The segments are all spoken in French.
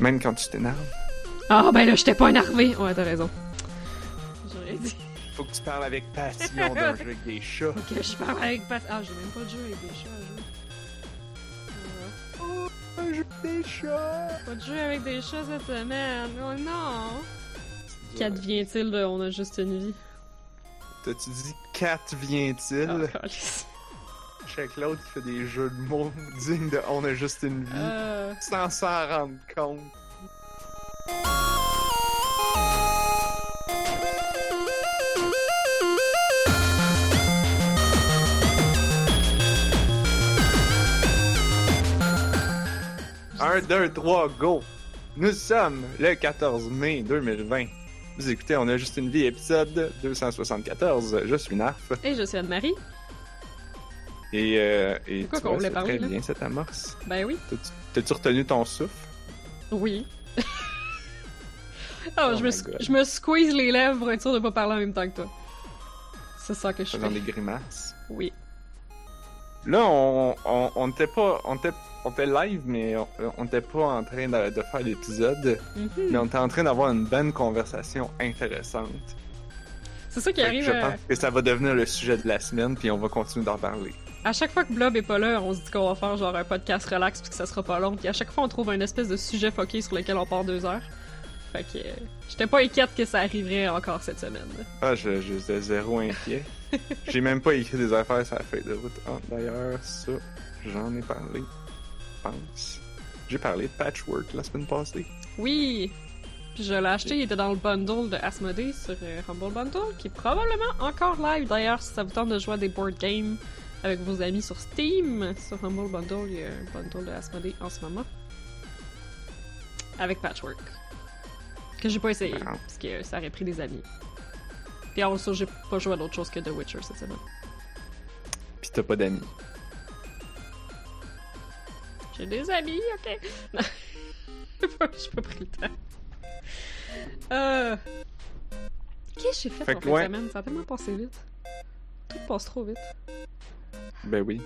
Même quand tu t'énerves. Ah, ben là, j'étais pas énervé. Ouais, t'as raison. J'aurais dit. Faut que tu parles avec passion d'un jeu avec des chats. Ok, je parle avec Pat. Ah, j'ai même pas de jeu avec des chats à jouer. Oh, un jeu avec des chats! Pas de jeu avec des chats cette semaine. Oh non! Qu'advient-il de On a juste une vie? T'as-tu dit qu'advient-il? Oh, câlisse. Chaque l'autre qui fait des jeux de mots dignes de On a juste une vie. Euh, Sans s'en rendre compte. Un, deux, trois, go! Nous sommes le 14 mai 2020. Vous écoutez On a juste une vie, épisode 274. Je suis Narf. Et je suis Anne-Marie. Et, euh, et tu vois, c'est parler, très là? bien cette amorce. Ben oui. T'as-tu- retenu ton souffle? Oui. oh, Oh je, me je squeeze les lèvres pour être sûr de pas parler en même temps que toi. C'est ça que je fais. des grimaces. Oui. Là, on on, on était pas... On était, on était live, mais on, on était pas en train de, de faire l'épisode. Mhm. Mais on était en train d'avoir une bonne conversation intéressante. C'est ça qui Fait arrive. je pense que ça va devenir le sujet de la semaine, puis on va continuer d'en parler. À chaque fois que Blob est pas là, on se dit qu'on va faire genre un podcast relax puis que ça sera pas long. Puis à chaque fois, on trouve un espèce de sujet foqué sur lequel on part deux heures. Fait que euh, j'étais pas inquiète que ça arriverait encore cette semaine. Ah, je, je suis zéro inquiet. J'ai même pas écrit des affaires sur la feuille de route. Ah, d'ailleurs, ça, j'en ai parlé. Je pense. J'ai parlé de Patchwork la semaine passée. Oui! Puis je l'ai acheté, il était dans le bundle de Asmodee sur euh, Humble Bundle, qui est probablement encore live d'ailleurs si ça vous tente de jouer à des board games avec vos amis sur Steam. Sur Humble Bundle, il y a un bundle de Asmodee en ce moment. Avec Patchwork. Que j'ai pas essayé, Ah. parce que ça aurait pris des amis. Puis also, j'ai pas joué à d'autre chose que The Witcher cette semaine. Pis t'as pas d'amis. J'ai des amis, ok? Non. j'ai pas, pris le temps. Euh... Qu'est-ce que j'ai fait, Fait en que fin de ouais. semaine? Ça a tellement passé vite. Tout passe trop vite. Ben oui.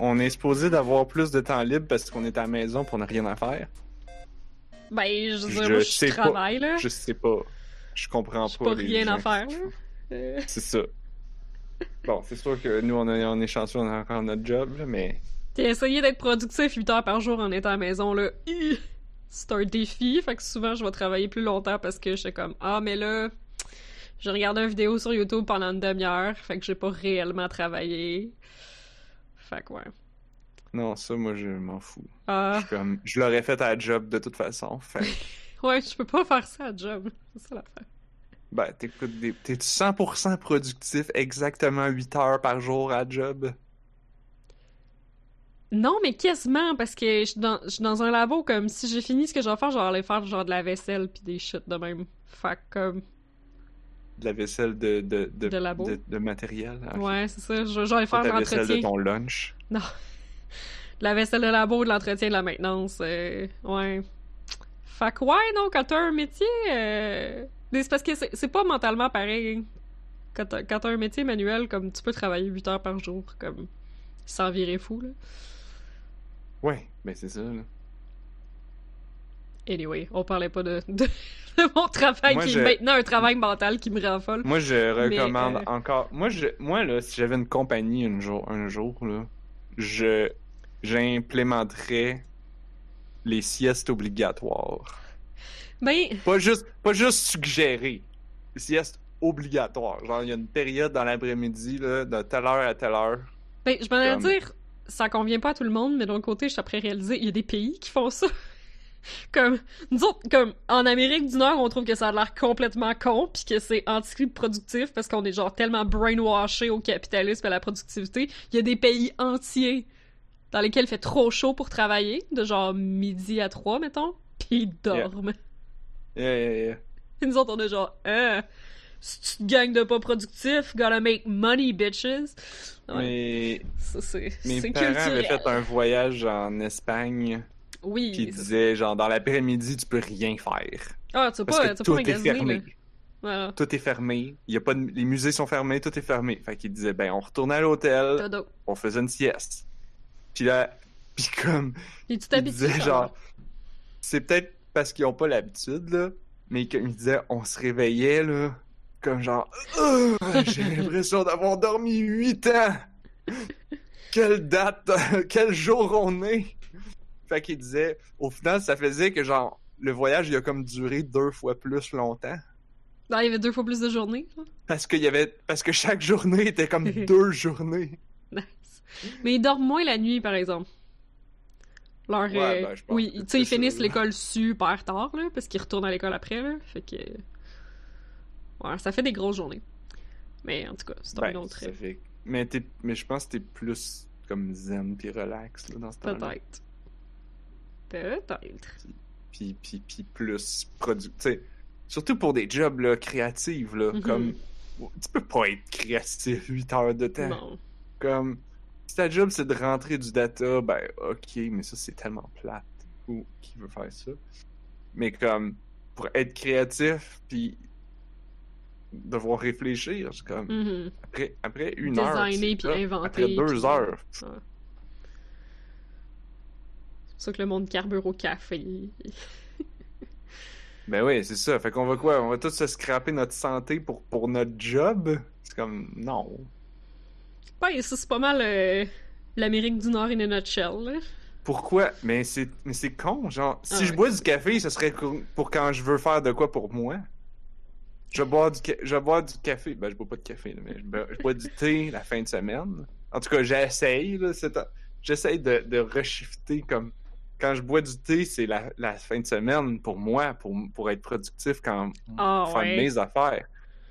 On est supposé d'avoir plus de temps libre parce qu'on est à la maison pour n'a rien à faire. Ben, je veux dire, Je moi, je sais pas. là. Je sais pas. Je comprends pas. pas rien gens à qui faire, là. C'est ça. Bon, c'est sûr que nous, on, a, on est chanceux, on a encore notre job, là, mais T'as essayé d'être productif 8 heures par jour en étant à la maison, là. C'est un défi, fait que souvent, je vais travailler plus longtemps parce que je suis comme, ah, mais là, je regarde une vidéo sur YouTube pendant une demi-heure, fait que j'ai pas réellement travaillé. Fait que ouais. non, ça, moi, je m'en fous. Ah, Je suis comme, je l'aurais fait à la job de toute façon. Fait ouais, je peux pas faire ça à job. C'est ça l'affaire. ben, t'écoutes des... T'es 100% productif exactement 8 heures par jour à la job? Non, mais quasiment, parce que je suis dans, je suis dans un labo, comme si j'ai fini ce que je vais faire, je vais aller faire genre de la vaisselle pis des shit de même. Fait que, comme, De la vaisselle de... De, de, De labo? de, de matériel? ok. ouais, c'est ça, je, vais faire de ta vaisselle de l'entretien. ton lunch? Non. De la vaisselle de labo, de l'entretien, de la maintenance, euh, ouais. Fait que, ouais, non, quand t'as un métier, euh, mais c'est parce que c'est pas mentalement pareil. Quand t'as quand t'as un métier manuel, comme, tu peux travailler 8 heures par jour, comme, sans virer fou, là. Ouais, ben c'est ça, là. Anyway, on parlait pas de, de, de mon travail Moi, qui je- est maintenant un travail mental qui me rend folle. Moi, je recommande euh, encore. Moi, je, moi, là, si j'avais une compagnie un jour, un jour, là, je, j'implémenterais les siestes obligatoires. Ben, Pas juste, pas juste suggérer. Les siestes obligatoires. Genre, il y a une période dans l'après-midi, là, de telle heure à telle heure. ben je m'en Comme- dire, ça convient pas à tout le monde, mais d'un côté, je suis après réaliser, il y a des pays qui font ça. Comme, nous autres, comme, en Amérique du Nord, on trouve que ça a l'air complètement con, puis que c'est anti-productif, parce qu'on est genre tellement brainwashé au capitalisme et à la productivité. Il y a des pays entiers dans lesquels il fait trop chaud pour travailler, de genre midi à 3, mettons, puis ils dorment. Yeah, yeah, yeah. Et nous autres, on est genre, hein, si tu te gagnes de pas productif, gotta make money, bitches. Ouais, Mais ça, c'est mes parents avaient culturel. fait un voyage en Espagne, Oui. c'est- disaient, genre, dans l'après-midi, tu peux rien faire. Ah, tu Parce pas, que tu tout pas est fermé. là. Voilà. tout est fermé. Il y a pas de... Les musées sont fermés, tout est fermé. Fait qu'il disait, ben, on retournait à l'hôtel, on faisait une sieste. Puis là, puis comme, Et tu il disait, genre, c'est peut-être parce qu'ils ont pas l'habitude, là. Mais comme il disait, on se réveillait, là, comme genre, j'ai l'impression d'avoir dormi 8 ans. Quelle date, quel jour on est. Fait qu'il disait, au final, ça faisait que genre, le voyage, il a comme duré deux fois plus longtemps. Non, il y avait deux fois plus de journées. Parce qu'il y avait, parce que chaque journée était comme deux journées. Nice. Mais ils dorment moins la nuit, par exemple. Leur, Ouais, euh, ben, oui, tu sais, ils finissent l'école super tard, là, parce qu'ils retournent à l'école après, là. Fait que. Ouais, ça fait des grosses journées. Mais en tout cas, c'est un Ben, autre. ça fait- Mais, mais je pense que t'es plus comme zen puis relax là, dans ce temps-là. Peut-être. Peut-être. Puis, puis, puis plus sais, surtout pour des jobs là, créatifs, là, Mhm. comme... Tu peux pas être créatif 8 heures de temps. Non. Comme, si ta job c'est de rentrer du data, ben ok, mais ça c'est tellement plate. Ou qui veut faire ça? Mais comme, pour être créatif, puis devoir réfléchir, c'est comme, Mhm. après, après une heure. Designer c'est puis inventer. Après deux heures. Ça que le monde carbure au café. Ben oui, c'est ça. Fait qu'on va quoi? On va tous se scraper notre santé pour, pour notre job? C'est comme, non. Ben, ça, c'est pas mal euh, l'Amérique du Nord in a nutshell, là. Pourquoi? Mais c'est, mais c'est con, genre, si Ah je ouais. bois du café, ce serait pour quand je veux faire de quoi pour moi. Je bois du, je bois du café. Ben, je bois pas de café, là, mais je bois, je bois du thé la fin de semaine. En tout cas, j'essaye, là, c'est j'essaye de, de reshifter comme, quand je bois du thé, c'est la, la fin de semaine pour moi, pour, pour être productif quand, pour faire ouais. mes affaires.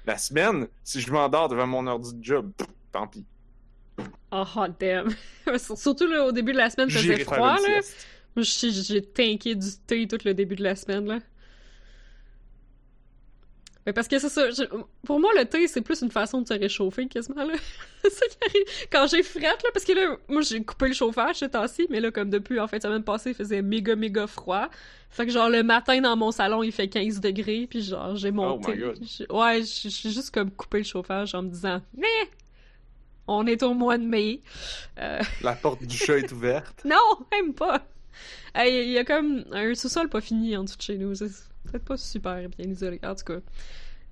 La semaine, si je m'endors devant mon ordi de job, pff, tant pis. Oh, hot damn. Surtout là, au début de la semaine, il faisait froid, là. Moi, j'ai j'ai tanké du thé tout le début de la semaine, là. Mais parce que c'est ça, je- pour moi, le thé, c'est plus une façon de se réchauffer, quasiment, là. c'est qui arrive. Quand j'ai frette, là, parce que là, moi, j'ai coupé le chauffage ce temps-ci, mais là, comme depuis, en fait, semaine passée, il faisait méga, méga froid. Fait que, genre, le matin, dans mon salon, il fait 15 degrés, puis genre, j'ai mon Oh my. God. Ouais, j'ai j'ai juste comme coupé le chauffage en me disant, mais on est au mois de mai. Euh, La porte du chat est ouverte. non, même pas. Hey, Il y a comme un sous-sol pas fini en dessous de chez nous. Peut-être pas super bien isolé, en tout cas.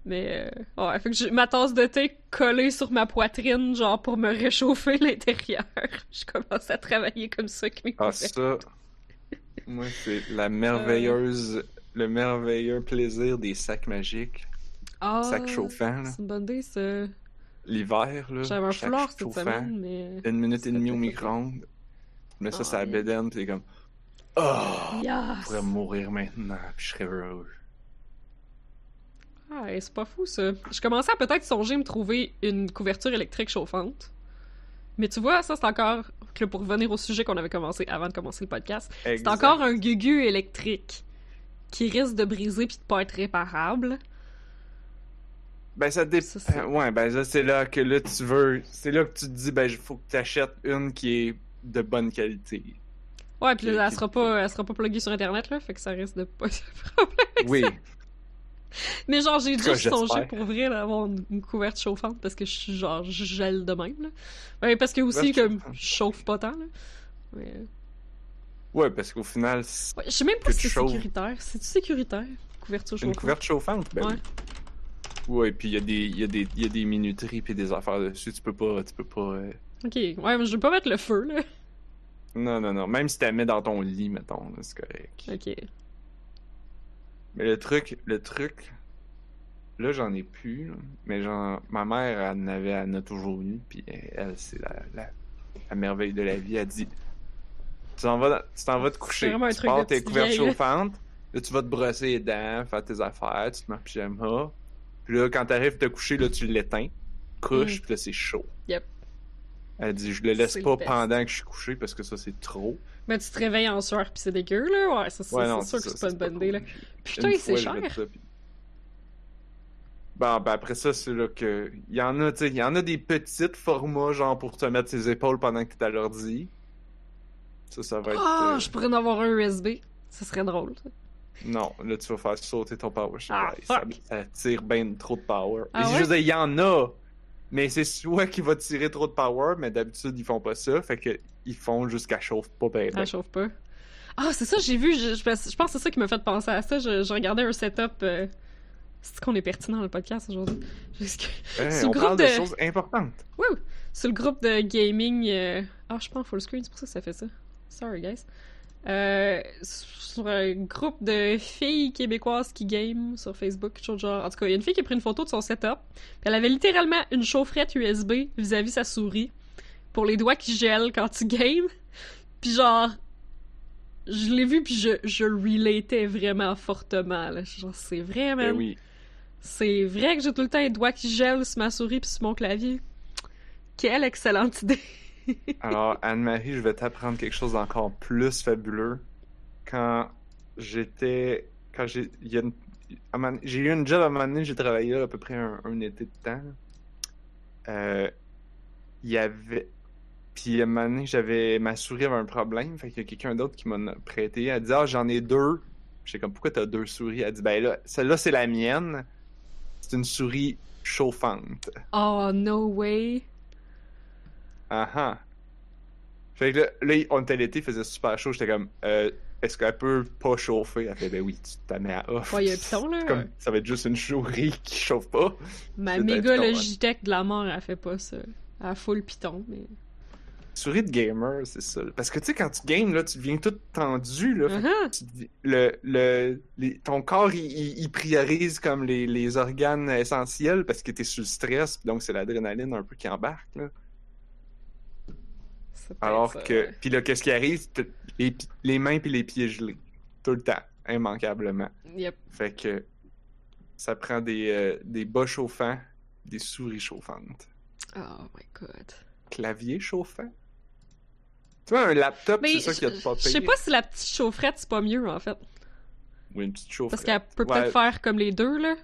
Mais, euh, ouais, fait que j'ai ma tasse de thé collée sur ma poitrine, genre pour me réchauffer l'intérieur. Je commence à travailler comme ça avec mes Ah, ça. Moi, c'est la merveilleuse. Le merveilleux plaisir des sacs magiques. Ah, sacs chauffants, là. C'est une bonne idée, ça. L'hiver, là. J'avais un foulard cette semaine, mais. Une minute et demie au micro-ondes. Mais ça, Ah, c'est la yeah. bédaine, pis c'est comme. Oh! Je Yes! pourrais mourir maintenant, puis je serais heureux. Ah, c'est pas fou ça. Je commençais à peut-être songer me trouver une couverture électrique chauffante. Mais tu vois, ça c'est encore, que pour revenir au sujet qu'on avait commencé avant de commencer le podcast, c'est encore un gugu électrique qui risque de briser puis de pas être réparable. Ben, ça dépend. Ouais, ben, ça, c'est là que là, tu veux. C'est là que tu te dis, ben, il faut que tu achètes une qui est de bonne qualité. Ouais, puis elle sera pas, elle sera pas pluguée sur internet là, fait que ça risque de pas être un problème. avec Oui. ça. Mais genre, j'ai songé j'espère. pour vrai d'avoir une, une couverte chauffante parce que je suis genre, je gèle de même là. Ouais, parce que aussi, comme, je chauffe pas tant là. Mais... Ouais, parce qu'au final, c'est Ouais, je sais même pas si c'est sécuritaire. C'est-tu sécuritaire? Couverture une chauffante? couverte chauffante. Ben, Ouais. Ouais, puis il y, a des- y, a des- y a des minuteries puis des affaires dessus. Tu peux pas. Tu peux pas. euh, Ok, ouais, mais je vais pas mettre le feu, là. Non, non, non. Même si tu la mets dans ton lit, mettons, c'est correct. Ok. Mais le truc, le truc, là j'en ai plus, là. mais genre, ma mère elle en avait, elle en a toujours eu, puis elle, c'est la, la, la merveille de la vie, elle dit, tu t'en vas, tu t'en vas te coucher, un tu truc pars de tes couvertes chauffantes, là tu vas te brosser les dents, faire tes affaires, tu te mets en pyjama, puis là quand t'arrives te coucher, là tu l'éteins, couches, Mm. puis là c'est chaud. Yep. Elle dit, je le laisse le pas pendant que je suis couché parce que ça c'est trop. Ben, tu te réveilles en sueur pis c'est dégueu, là. Ouais, ça, c'est Ouais, sûr que c'est pas une bonne idée, là. Putain, c'est cher. ça, puis- Bon, ben après ça, c'est là que. Il y en a, tu sais, il y en a des petites formats, genre pour te mettre ses épaules pendant que t'es à l'ordi. Ça, ça va être. Ah, euh, je pourrais en avoir un USB. Ça serait drôle, ça. Non, là, tu vas faire sauter ton power. Ah, ça, tire bien trop de power. Ah ouais? dire, il y en a, mais c'est soit qui va tirer trop de power, mais d'habitude, ils font pas ça. Fait que ils font jusqu'à chauffe pas ben, ben. Elle chauffe pas. Ah, c'est ça, j'ai vu, je, je, je pense que c'est ça qui m'a fait penser à ça. Je, je regardais un setup. euh, C'est qu'on est pertinent dans le podcast aujourd'hui? Hey, Sur le on groupe parle de... de- choses importantes. Wouh! Sur le groupe de gaming. euh, Ah, je pense full screen, c'est pour ça que ça fait ça. Sorry, guys. Euh, sur un groupe de filles québécoises qui game sur Facebook, quelque chose de genre. En tout cas, il y a une fille qui a pris une photo de son setup. Puis elle avait littéralement une chaufferette USB vis-à-vis sa souris pour les doigts qui gèlent quand tu games. Puis genre. Je l'ai vu, puis je, je relatais vraiment fortement. Là. Genre, c'est vrai, man. Ben oui. C'est vrai que j'ai tout le temps les doigts qui gèlent sur ma souris puis sur mon clavier. Quelle excellente idée! Alors, Anne-Marie, je vais t'apprendre quelque chose d'encore plus fabuleux. Quand j'étais. Quand j'ai. eu une job à un moment donné, j'ai travaillé là à peu près un, été de temps. Euh, Il y avait. Puis à un j'avais. Ma souris avait un problème. Fait qu'il y a quelqu'un d'autre qui m'en a prêté. Elle dit Ah, j'en ai deux. J'étais comme Pourquoi t'as deux souris Elle dit Ben là, celle-là, c'est la mienne. C'est une souris chauffante. Oh, no way! Ah ah. Fait que là, là, on était l'été, il faisait super chaud. J'étais comme, euh, est-ce qu'elle peut pas chauffer? Elle fait, ben oui, tu t'en mets à off. Ouais, il y a un piton, là. Comme, ça va être juste une souris qui chauffe pas. Ma méga Logitech de la mort, elle fait pas ça. Elle a full piton, mais. Souris de gamer, c'est ça. Parce que tu sais, quand tu games, là, tu deviens tout tendu, là. Uh-huh. tu le, le, les- ton corps, il, il- il priorise comme les, les organes essentiels parce que t'es sous le stress, donc c'est l'adrénaline un peu qui embarque, là. Peut-être Alors ça, que. Puis là, qu'est-ce qui arrive? Les, les mains puis les pieds gelés. Tout le temps, immanquablement. Yep. Fait que ça prend des, euh, des bas chauffants, des souris chauffantes. Oh my god. Clavier chauffant? Tu vois, un laptop, c'est ça qu'il y a de pas je sais pas si la petite chaufferette, c'est pas mieux, en fait. Ou une petite chaufferette. Parce qu'elle peut peut-être Ouais. faire comme les deux, là.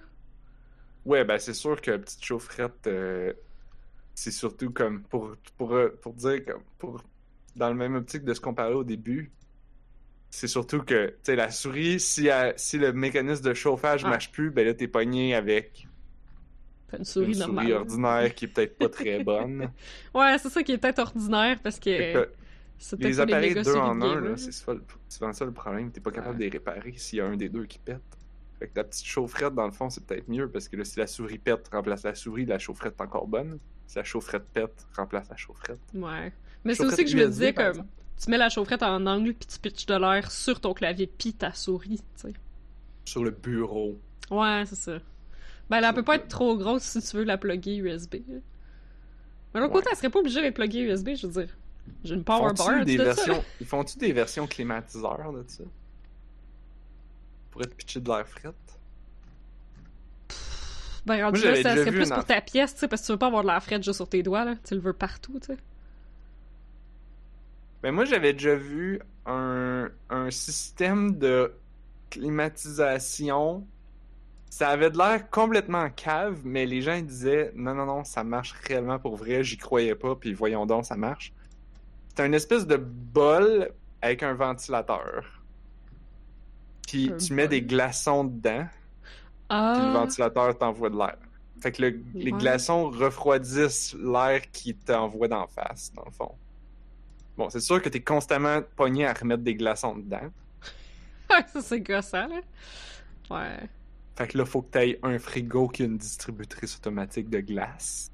Ouais, ben c'est sûr que la petite chaufferette, euh, c'est surtout comme pour, pour, euh, pour dire comme pour dans le même optique de ce qu'on parlait au début. C'est surtout que tu sais la souris, si, elle- si le mécanisme de chauffage Ah. marche plus, ben là t'es pogné avec une souris une normale. souris ordinaire qui est peut-être pas très bonne. Ouais, c'est ça qui est peut-être ordinaire parce que c'est les appareils deux en de un, là, c'est souvent, ça le problème. T'es pas capable de les réparer s'il y a un des deux qui pète. Fait que la petite chaufferette, dans le fond, c'est peut-être mieux parce que là, si la souris pète, remplace la souris, la chaufferette est encore bonne. Si la chaufferette pète, remplace la chaufferette. Ouais. Mais c'est aussi que je me USB, disais comme tu mets la chaufferette en angle puis tu pitches de l'air sur ton clavier puis ta souris, tu sais. Sur le bureau. Ouais, c'est ça. Ben, elle, elle peut pas être trop grosse si tu veux la plugger USB. Mais l'autre Ouais. côté, elle serait pas obligée d'être pluggée USB, je veux dire. J'ai une power Font-tu bar des de ça. versions... Ils font-tu des versions climatiseurs de ça? Pour être pitché de l'air fret? Ben, rendu Moi, là, j'avais ça déjà serait vu plus pour ta pièce, tu sais, parce que tu veux pas avoir de la frette juste sur tes doigts, là. Tu le veux partout, tu sais. Ben moi, j'avais déjà vu un, un système de climatisation. Ça avait de l'air complètement cave, mais les gens ils disaient non, non, non, ça marche réellement pour vrai, j'y croyais pas, puis voyons donc, ça marche. C'est un espèce de bol avec un ventilateur. Puis Un tu mets bol. des glaçons dedans, puis le Ah! ventilateur t'envoie de l'air. Fait que le- les glaçons refroidissent l'air qui t'envoie d'en face, dans le fond. Bon, c'est sûr que t'es constamment pogné à remettre des glaçons dedans. ça, c'est gossant, là. Ouais. Fait que là, faut que t'aies un frigo qui a une distributrice automatique de glace.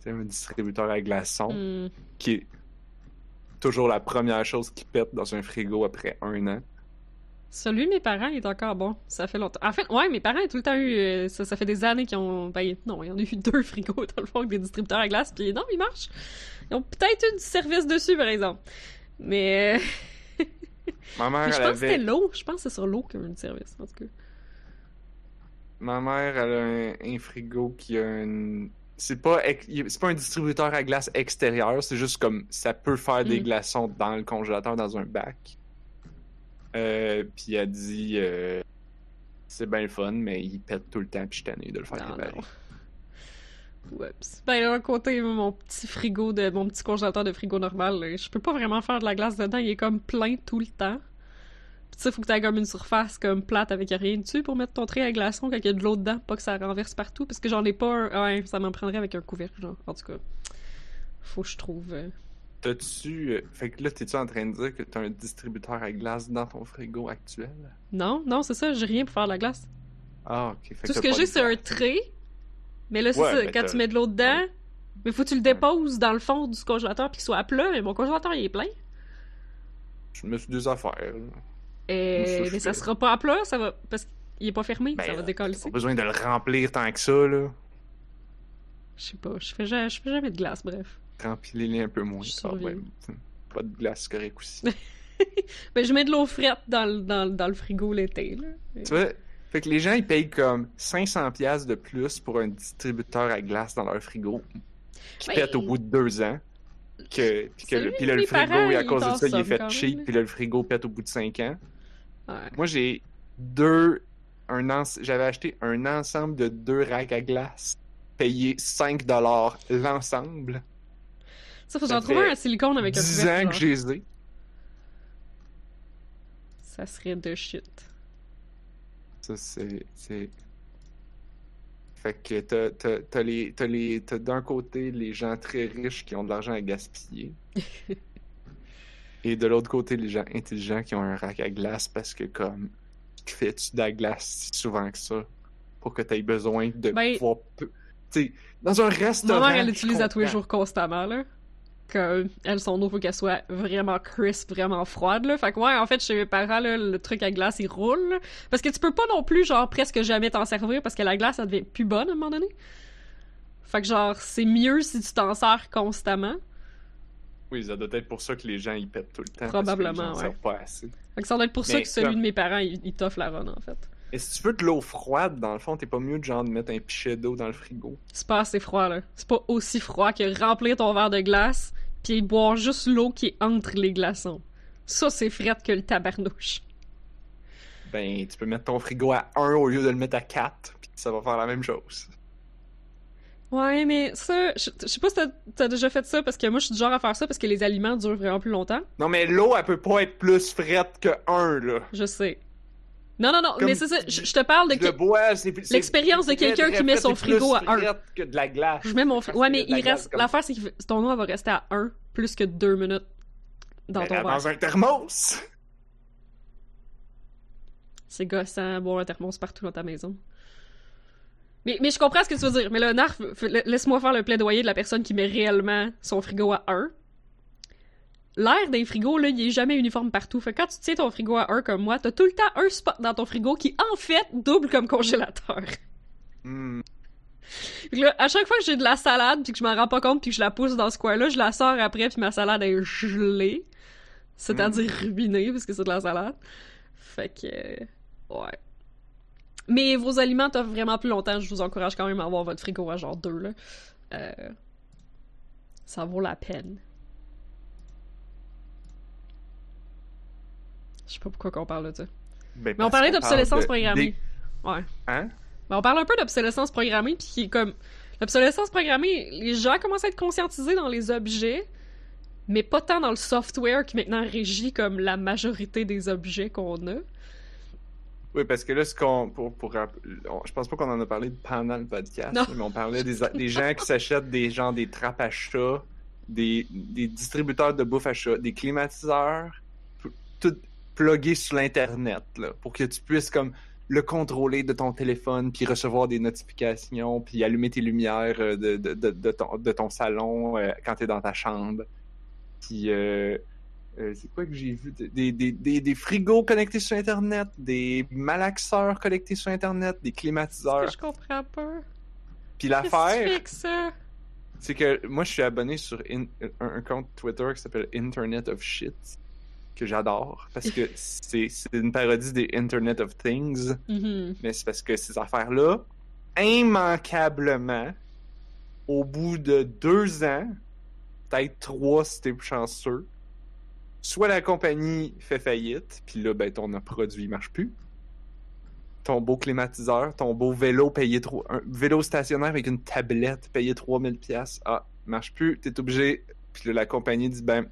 C'est un distributeur à glaçons Hmm. qui est toujours la première chose qui pète dans un frigo après un an. Celui de mes parents il est encore bon. Ça fait longtemps. En fait, ouais, mes parents ont tout le temps eu. euh, ça, ça fait des années qu'ils ont. Ben, non, il y en a eu deux frigos dans le fond avec des distributeurs à glace, puis non, ils marchent. Ils ont peut-être eu du service dessus, par exemple. Mais. euh, Ma mère, mais je elle pense que c'était l'eau. Je pense que c'est sur l'eau qu'il y a eu du service, en tout cas. Ma mère, elle a un, un frigo qui a une... C'est pas, c'est pas un distributeur à glace extérieur, c'est juste comme ça peut faire des Mm. glaçons dans le congélateur dans un bac. Euh, puis elle dit euh, c'est bien le fun, mais il pète tout le temps, puis je suis tanné de le faire Non, réparer. Oups. Ben, d'un côté, mon petit frigo, de mon petit congélateur de frigo normal, là, je peux pas vraiment faire de la glace dedans. Il est comme plein tout le temps. Puis tu sais, faut que t'aies comme une surface comme plate avec rien dessus pour mettre ton trait à glaçon quand il y a de l'eau dedans, pas que ça renverse partout. Parce que j'en ai pas un. Ouais, ça m'en prendrait avec un couvercle, genre. En tout cas, faut que je trouve. euh, T'as-tu. euh, Fait que là, t'es-tu en train de dire que t'as un distributeur à glace dans ton frigo actuel? Non, non, c'est ça, j'ai rien pour faire de la glace. Ah, ok. Fait Tout ce que j'ai, c'est un trait. Mais là, c'est Ouais, ça, mais quand t'as- tu mets de l'eau dedans, mais faut que tu le déposes dans le fond du congélateur puis qu'il soit à plat, mais mon congélateur, il est plein. Je me suis des affaires. Et... Mais ça sera pas à plat, ça va. Parce qu'il est pas fermé, Ben, ça va décoller T'as pas besoin de le remplir tant que ça, là. Je sais pas, je fais, jamais, je fais jamais de glace, bref. Remplis-les un peu moins. Quand survis. même. Pas de glace, correct aussi. Mais je mets de l'eau frette dans, le- dans, le- dans le frigo l'été, là. tu vois? Fait que les gens, ils payent comme 500$ piastres de plus pour un distributeur à glace dans leur frigo qui Ben, pète au bout de deux ans. Que, puis, que puis là, le frigo, parents, et à cause de ça, il est fait cheap, puis là, le frigo pète au bout de cinq ans. Ouais. Moi, j'ai deux. Un J'avais acheté un ensemble de deux racks à glace, payé 5$ l'ensemble. Ça, faut que j'en trouve un silicone avec un 10 couvercle, ans genre. que j'ai les ai. Ça serait de shit. Ça, c'est. c'est- Fait que t'as, t'as, t'as les, t'as les, t'as d'un côté les gens très riches qui ont de l'argent à gaspiller. et de l'autre côté, les gens intelligents qui ont un rack à glace parce que, comme, tu fais-tu de la glace si souvent que ça? Pour que t'aies besoin de Ben- pouvoir. Tu sais, dans un restaurant. Ma mère, elle l'utilise à tous les jours constamment, là. Que, elle, son eau, faut qu'elle soit vraiment crisp, vraiment froide, là. Fait que, ouais, en fait, chez mes parents, là, le truc à glace, il roule, là. Parce que tu peux pas non plus, genre, presque jamais t'en servir parce que la glace, elle devient plus bonne à un moment donné. Fait que, genre, c'est mieux si tu t'en sers constamment. Oui, ça doit être pour ça que les gens ils pètent tout le temps. Probablement, parce que les gens ouais. pas assez. Fait que ça doit être pour ça que celui comme- de mes parents, il, il t'offre la run, en fait. Et si tu veux de l'eau froide, dans le fond, t'es pas mieux de genre de mettre un pichet d'eau dans le frigo. C'est pas assez froid, là. C'est pas aussi froid que remplir ton verre de glace puis boire juste l'eau qui est entre les glaçons. Ça, c'est frette que le tabarnouche. Ben, tu peux mettre ton frigo à 1 au lieu de le mettre à 4, puis ça va faire la même chose. Ouais, mais ça, je je sais pas si t'as- t'as déjà fait ça, parce que moi, je suis du genre à faire ça parce que les aliments durent vraiment plus longtemps. Non, mais l'eau, elle peut pas être plus frette que 1, là. Je sais. Non, non, non, Comme mais c'est ça, je, je te parle de... Le bois, c'est L'expérience de quelqu'un qui met son frigo à un. frette que de la glace. Je mets mon... fri- Parce Ouais, mais la il reste... L'affaire, c'est que ton eau, va rester à 1 plus que 2 minutes dans Ben, ton verre. Dans un thermos! C'est gossant, boire un thermos partout dans ta maison. Mais, mais je comprends ce que tu veux dire. Mais là, Narf, laisse-moi faire le plaidoyer de la personne qui met réellement son frigo à 1. L'air d'un frigo, là, il est jamais uniforme partout. Fait que quand tu tiens ton frigo à 1 comme moi, t'as tout le temps un spot dans ton frigo qui, en fait, double comme congélateur. Hmm. Là, à chaque fois que j'ai de la salade puis que je m'en rends pas compte puis que je la pousse dans ce coin-là, je la sors après puis ma salade est gelée. C'est-à-dire ruinée parce que c'est de la salade. Fait que... euh, ouais. Mais vos aliments t'offrent vraiment plus longtemps. Je vous encourage quand même à avoir votre frigo à genre 2, là. Euh, Ça vaut la peine. Je sais pas pourquoi qu'on parle de ça. Ben, Mais on parlait d'obsolescence de- programmée. des- Ouais. Hein? Ben, on parle un peu d'obsolescence programmée, puis qui est comme... L'obsolescence programmée, les gens commencent à être conscientisés dans les objets, mais pas tant dans le software qui maintenant régit comme la majorité des objets qu'on a. Oui, parce que là, ce qu'on. Pour, pour, on- je pense pas qu'on en a parlé pendant le podcast, Non. mais on parlait des, des gens qui s'achètent des gens des trappes à chat, des, des distributeurs de bouffe à chat, des climatiseurs, tout plugué sur l'Internet, là, pour que tu puisses comme le contrôler de ton téléphone, puis recevoir des notifications, puis allumer tes lumières euh, de, de, de, de ton, de ton salon euh, quand tu es dans ta chambre. Puis, euh, euh, c'est quoi que j'ai vu? Des, des, des, des frigos connectés sur Internet, des malaxeurs connectés sur Internet, des Ce que climatiseurs. je comprends pas? Puis l'affaire, c'est que moi, je suis abonné sur in- un, un compte Twitter qui s'appelle Internet of Shit, que j'adore, parce que c'est une parodie des Internet of Things, Mhm. mais c'est parce que ces affaires-là, immanquablement, au bout de deux ans, peut-être trois si t'es chanceux, soit la compagnie fait faillite, puis là, ben, ton produit marche plus. Ton beau climatiseur, ton beau vélo payé trop, un vélo stationnaire avec une tablette payé 3000 pièces, ah, marche plus, t'es obligé. Puis là, la compagnie dit ben,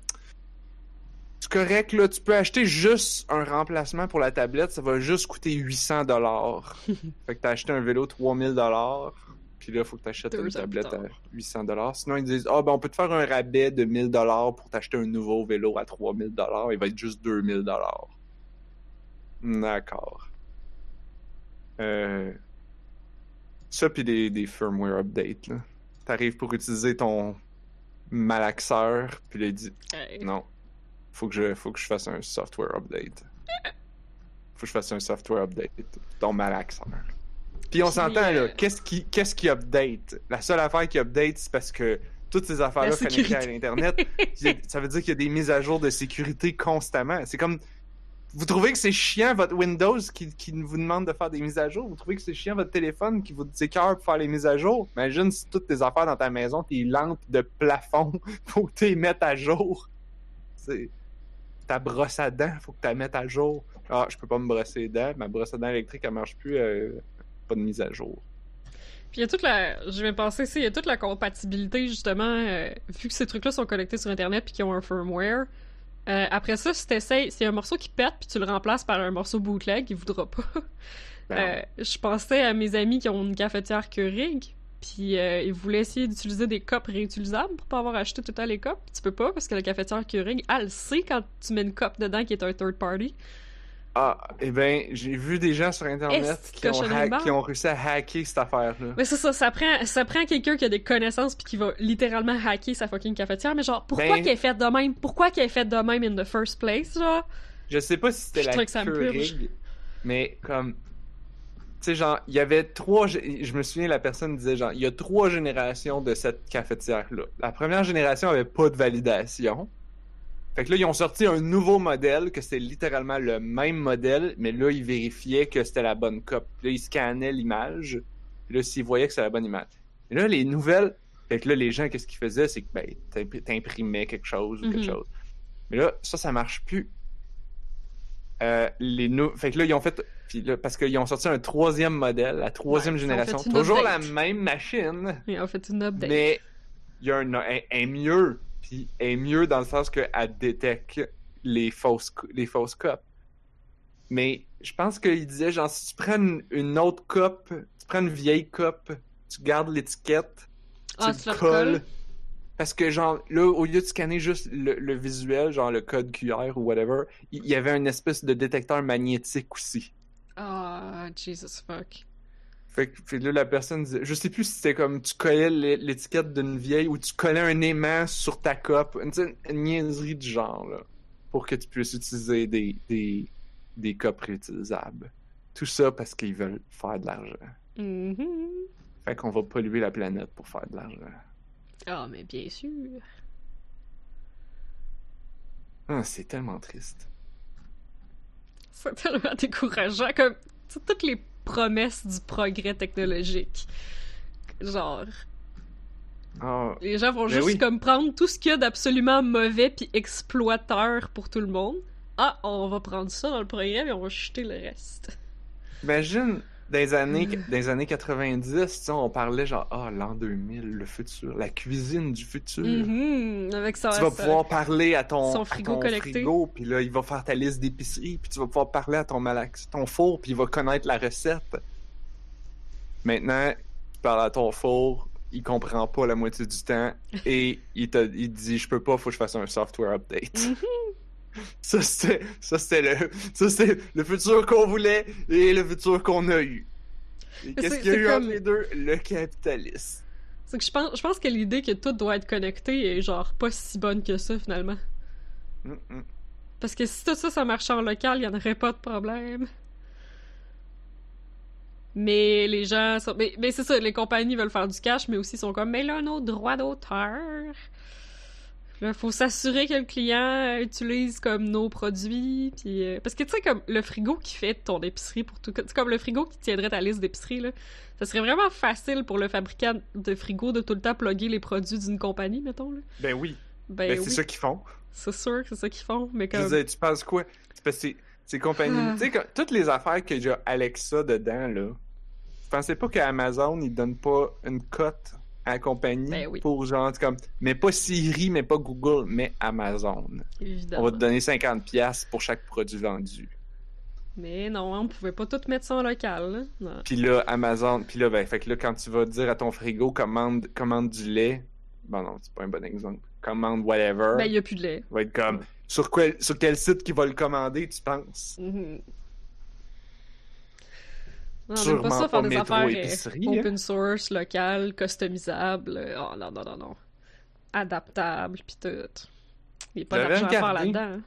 c'est correct là, tu peux acheter juste un remplacement pour la tablette, ça va juste coûter 800 dollars. fait que t'as acheté un vélo 3000 dollars, Puis là, il faut que tu achètes Deux une tablette à tard. 800 dollars. Sinon, ils disent, ah, ben, on peut te faire un rabais de 1000 dollars pour t'acheter un nouveau vélo à 3000 dollars. Il va être juste 2000 dollars. D'accord. Euh... Ça, puis des, des firmware updates, là. T'arrives pour utiliser ton malaxeur, puis là, il dit, Hey. non. Faut que je, faut que je fasse un software update. Faut que je fasse un software update. Ton malaxeur. Puis on s'entend, là. euh, Qu'est-ce qui, qu'est-ce qui update? La seule affaire qui update, c'est parce que toutes ces affaires-là connectées à l'Internet, ça veut dire qu'il y a des mises à jour de sécurité constamment. C'est comme. Vous trouvez que c'est chiant votre Windows qui, qui vous demande de faire des mises à jour? Vous trouvez que c'est chiant votre téléphone qui vous écœure pour faire les mises à jour? Imagine si toutes tes affaires dans ta maison, tes lampes de plafond, faut tu les mettes à jour. C'est ta brosse à dents, faut que tu la mettes à jour. Ah, je peux pas me brosser les dents, ma brosse à dents électrique, elle marche plus, euh, pas de mise à jour. Puis il y a toute la. Je vais penser il y a toute la compatibilité, justement, euh, vu que ces trucs-là sont connectés sur Internet puis qu'ils ont un firmware. euh, après ça, si t'essayes, s'il y a un morceau qui pète puis tu le remplaces par un morceau bootleg, il voudra pas. Ben, je pensais à mes amis qui ont une cafetière Keurig, puis euh, ils voulaient essayer d'utiliser des copes réutilisables pour pas avoir acheté tout le temps les copes. Tu peux pas parce que la cafetière Keurig, elle sait quand tu mets une cope dedans qui est un third party. Ah, eh ben, j'ai vu des gens sur Internet qui ont, hack- qui ont réussi à hacker cette affaire-là. Mais c'est ça, ça prend, ça prend quelqu'un qui a des connaissances puis qui va littéralement hacker sa fucking cafetière. Mais genre, pourquoi Ben- qu'elle est faite de même? Pourquoi qu'elle est faite de même in the first place, genre? Je sais pas si c'était la Keurig, mais comme... Tu sais, genre, il y avait trois... Je me souviens, la personne disait, genre, il y a trois générations de cette cafetière-là. La première génération avait pas de validation. Fait que là, ils ont sorti un nouveau modèle, que c'était littéralement le même modèle, mais là, ils vérifiaient que c'était la bonne copie. Là, ils scannaient l'image, puis là, s'ils voyaient que c'était la bonne image. Et là, les nouvelles... Fait que là, les gens, qu'est-ce qu'ils faisaient? C'est que, ben, t'imp- t'imprimais quelque chose ou quelque Mhm. chose. Mais là, ça, ça marche plus. Euh, les nou- Fait que là, ils ont fait. Puis là, parce qu'ils ont sorti un troisième modèle, la troisième Ouais, ils ont génération. Toujours update. la même machine, Et en fait, une update. mais il y a un, elle, est mieux. Puis elle est mieux dans le sens qu'elle détecte les fausses, les fausses copes. Mais je pense qu'il disait, genre, si tu prends une, une autre coupe, tu prends une vieille coupe, tu gardes l'étiquette, Ah, tu le colles. Parce que, genre, là, au lieu de scanner juste le, le visuel, genre le code QR ou whatever, il y avait une espèce de détecteur magnétique aussi. Ah, Jesus fuck. Fait que fait que là, la personne disait, je sais plus si c'était comme tu collais l'é- l'étiquette d'une vieille ou tu collais un aimant sur ta cope, une, niaiserie du genre, là, pour que tu puisses utiliser des, des, des copes réutilisables. Tout ça parce qu'ils veulent faire de l'argent. Mhm. Fait qu'on va polluer la planète pour faire de l'argent. Ah, mais bien sûr. Ah, c'est tellement triste. C'est tellement décourageant. Comme, toutes les promesses du progrès technologique. Genre, Ah, les gens vont Ben juste oui. comme prendre tout ce qu'il y a d'absolument mauvais puis exploiteur pour tout le monde. Ah, on va prendre ça dans le progrès et on va jeter le reste. Imagine, dans les années, les années 90, tu sais, on parlait genre, ah, l'an 2000, le futur, la cuisine du futur. Mhm, avec ça. Tu vas ça- pouvoir parler à ton, son à frigo ton frigo, puis là, il va faire ta liste d'épicerie, puis tu vas pouvoir parler à ton malax, ton four, puis il va connaître la recette. Maintenant, tu parles à ton four, il comprend pas la moitié du temps, et il te il dit, je peux pas, faut que je fasse un software update. Mhm. Ça, c'était, ça, c'était le, ça, c'était le futur qu'on voulait et le futur qu'on a eu. Et qu'est-ce c'est- qu'il y a eu comme- entre les deux? Le capitalisme. C'est que je pense, je pense que l'idée que tout doit être connecté est genre pas si bonne que ça finalement. Parce que si tout ça, ça marchait en local, il y en aurait pas de problème. Mais les gens sont... Mais, mais c'est ça, les compagnies veulent faire du cash, mais aussi sont comme, mais là, nos droits d'auteur... Là, faut s'assurer que le client euh, utilise comme nos produits, puis... euh, Parce que, tu sais, comme le frigo qui fait ton épicerie pour tout... C'est comme le frigo qui tiendrait ta liste d'épicerie, là. Ça serait vraiment facile pour le fabricant de frigo de tout le temps plugger les produits d'une compagnie, mettons, là. Ben oui. Ben, Ben, oui, c'est ça qu'ils font. c'est sûr que c'est ça qu'ils font, mais comme... tu penses quoi? Parce que ces compagnies. Ah. Tu sais, quand- toutes les affaires que j'ai Alexa dedans, là. Vous pensez pas qu'Amazon, ils donnent pas une cote à la compagnie Ben oui. pour genre, comme, mais pas Siri, mais pas Google, mais Amazon. Évidemment. On va te donner 50$ piastres pour chaque produit vendu. Mais non, on pouvait pas tout mettre ça en local. Puis là, Amazon, puis là, ben, fait que là, quand tu vas dire à ton frigo, commande, commande du lait, bon non, c'est pas un bon exemple, commande whatever, Ben, il y a plus de lait. va être comme, sur, quel, sur quel site qui va le commander, tu penses? Mhm. Non, Sûrement pas ça faire des affaires euh, épicerie, hein. open source, local, customisable. Oh non, non, non, non. Adaptable, pis tout. Il n'y a pas d'argent à faire là-dedans. hein.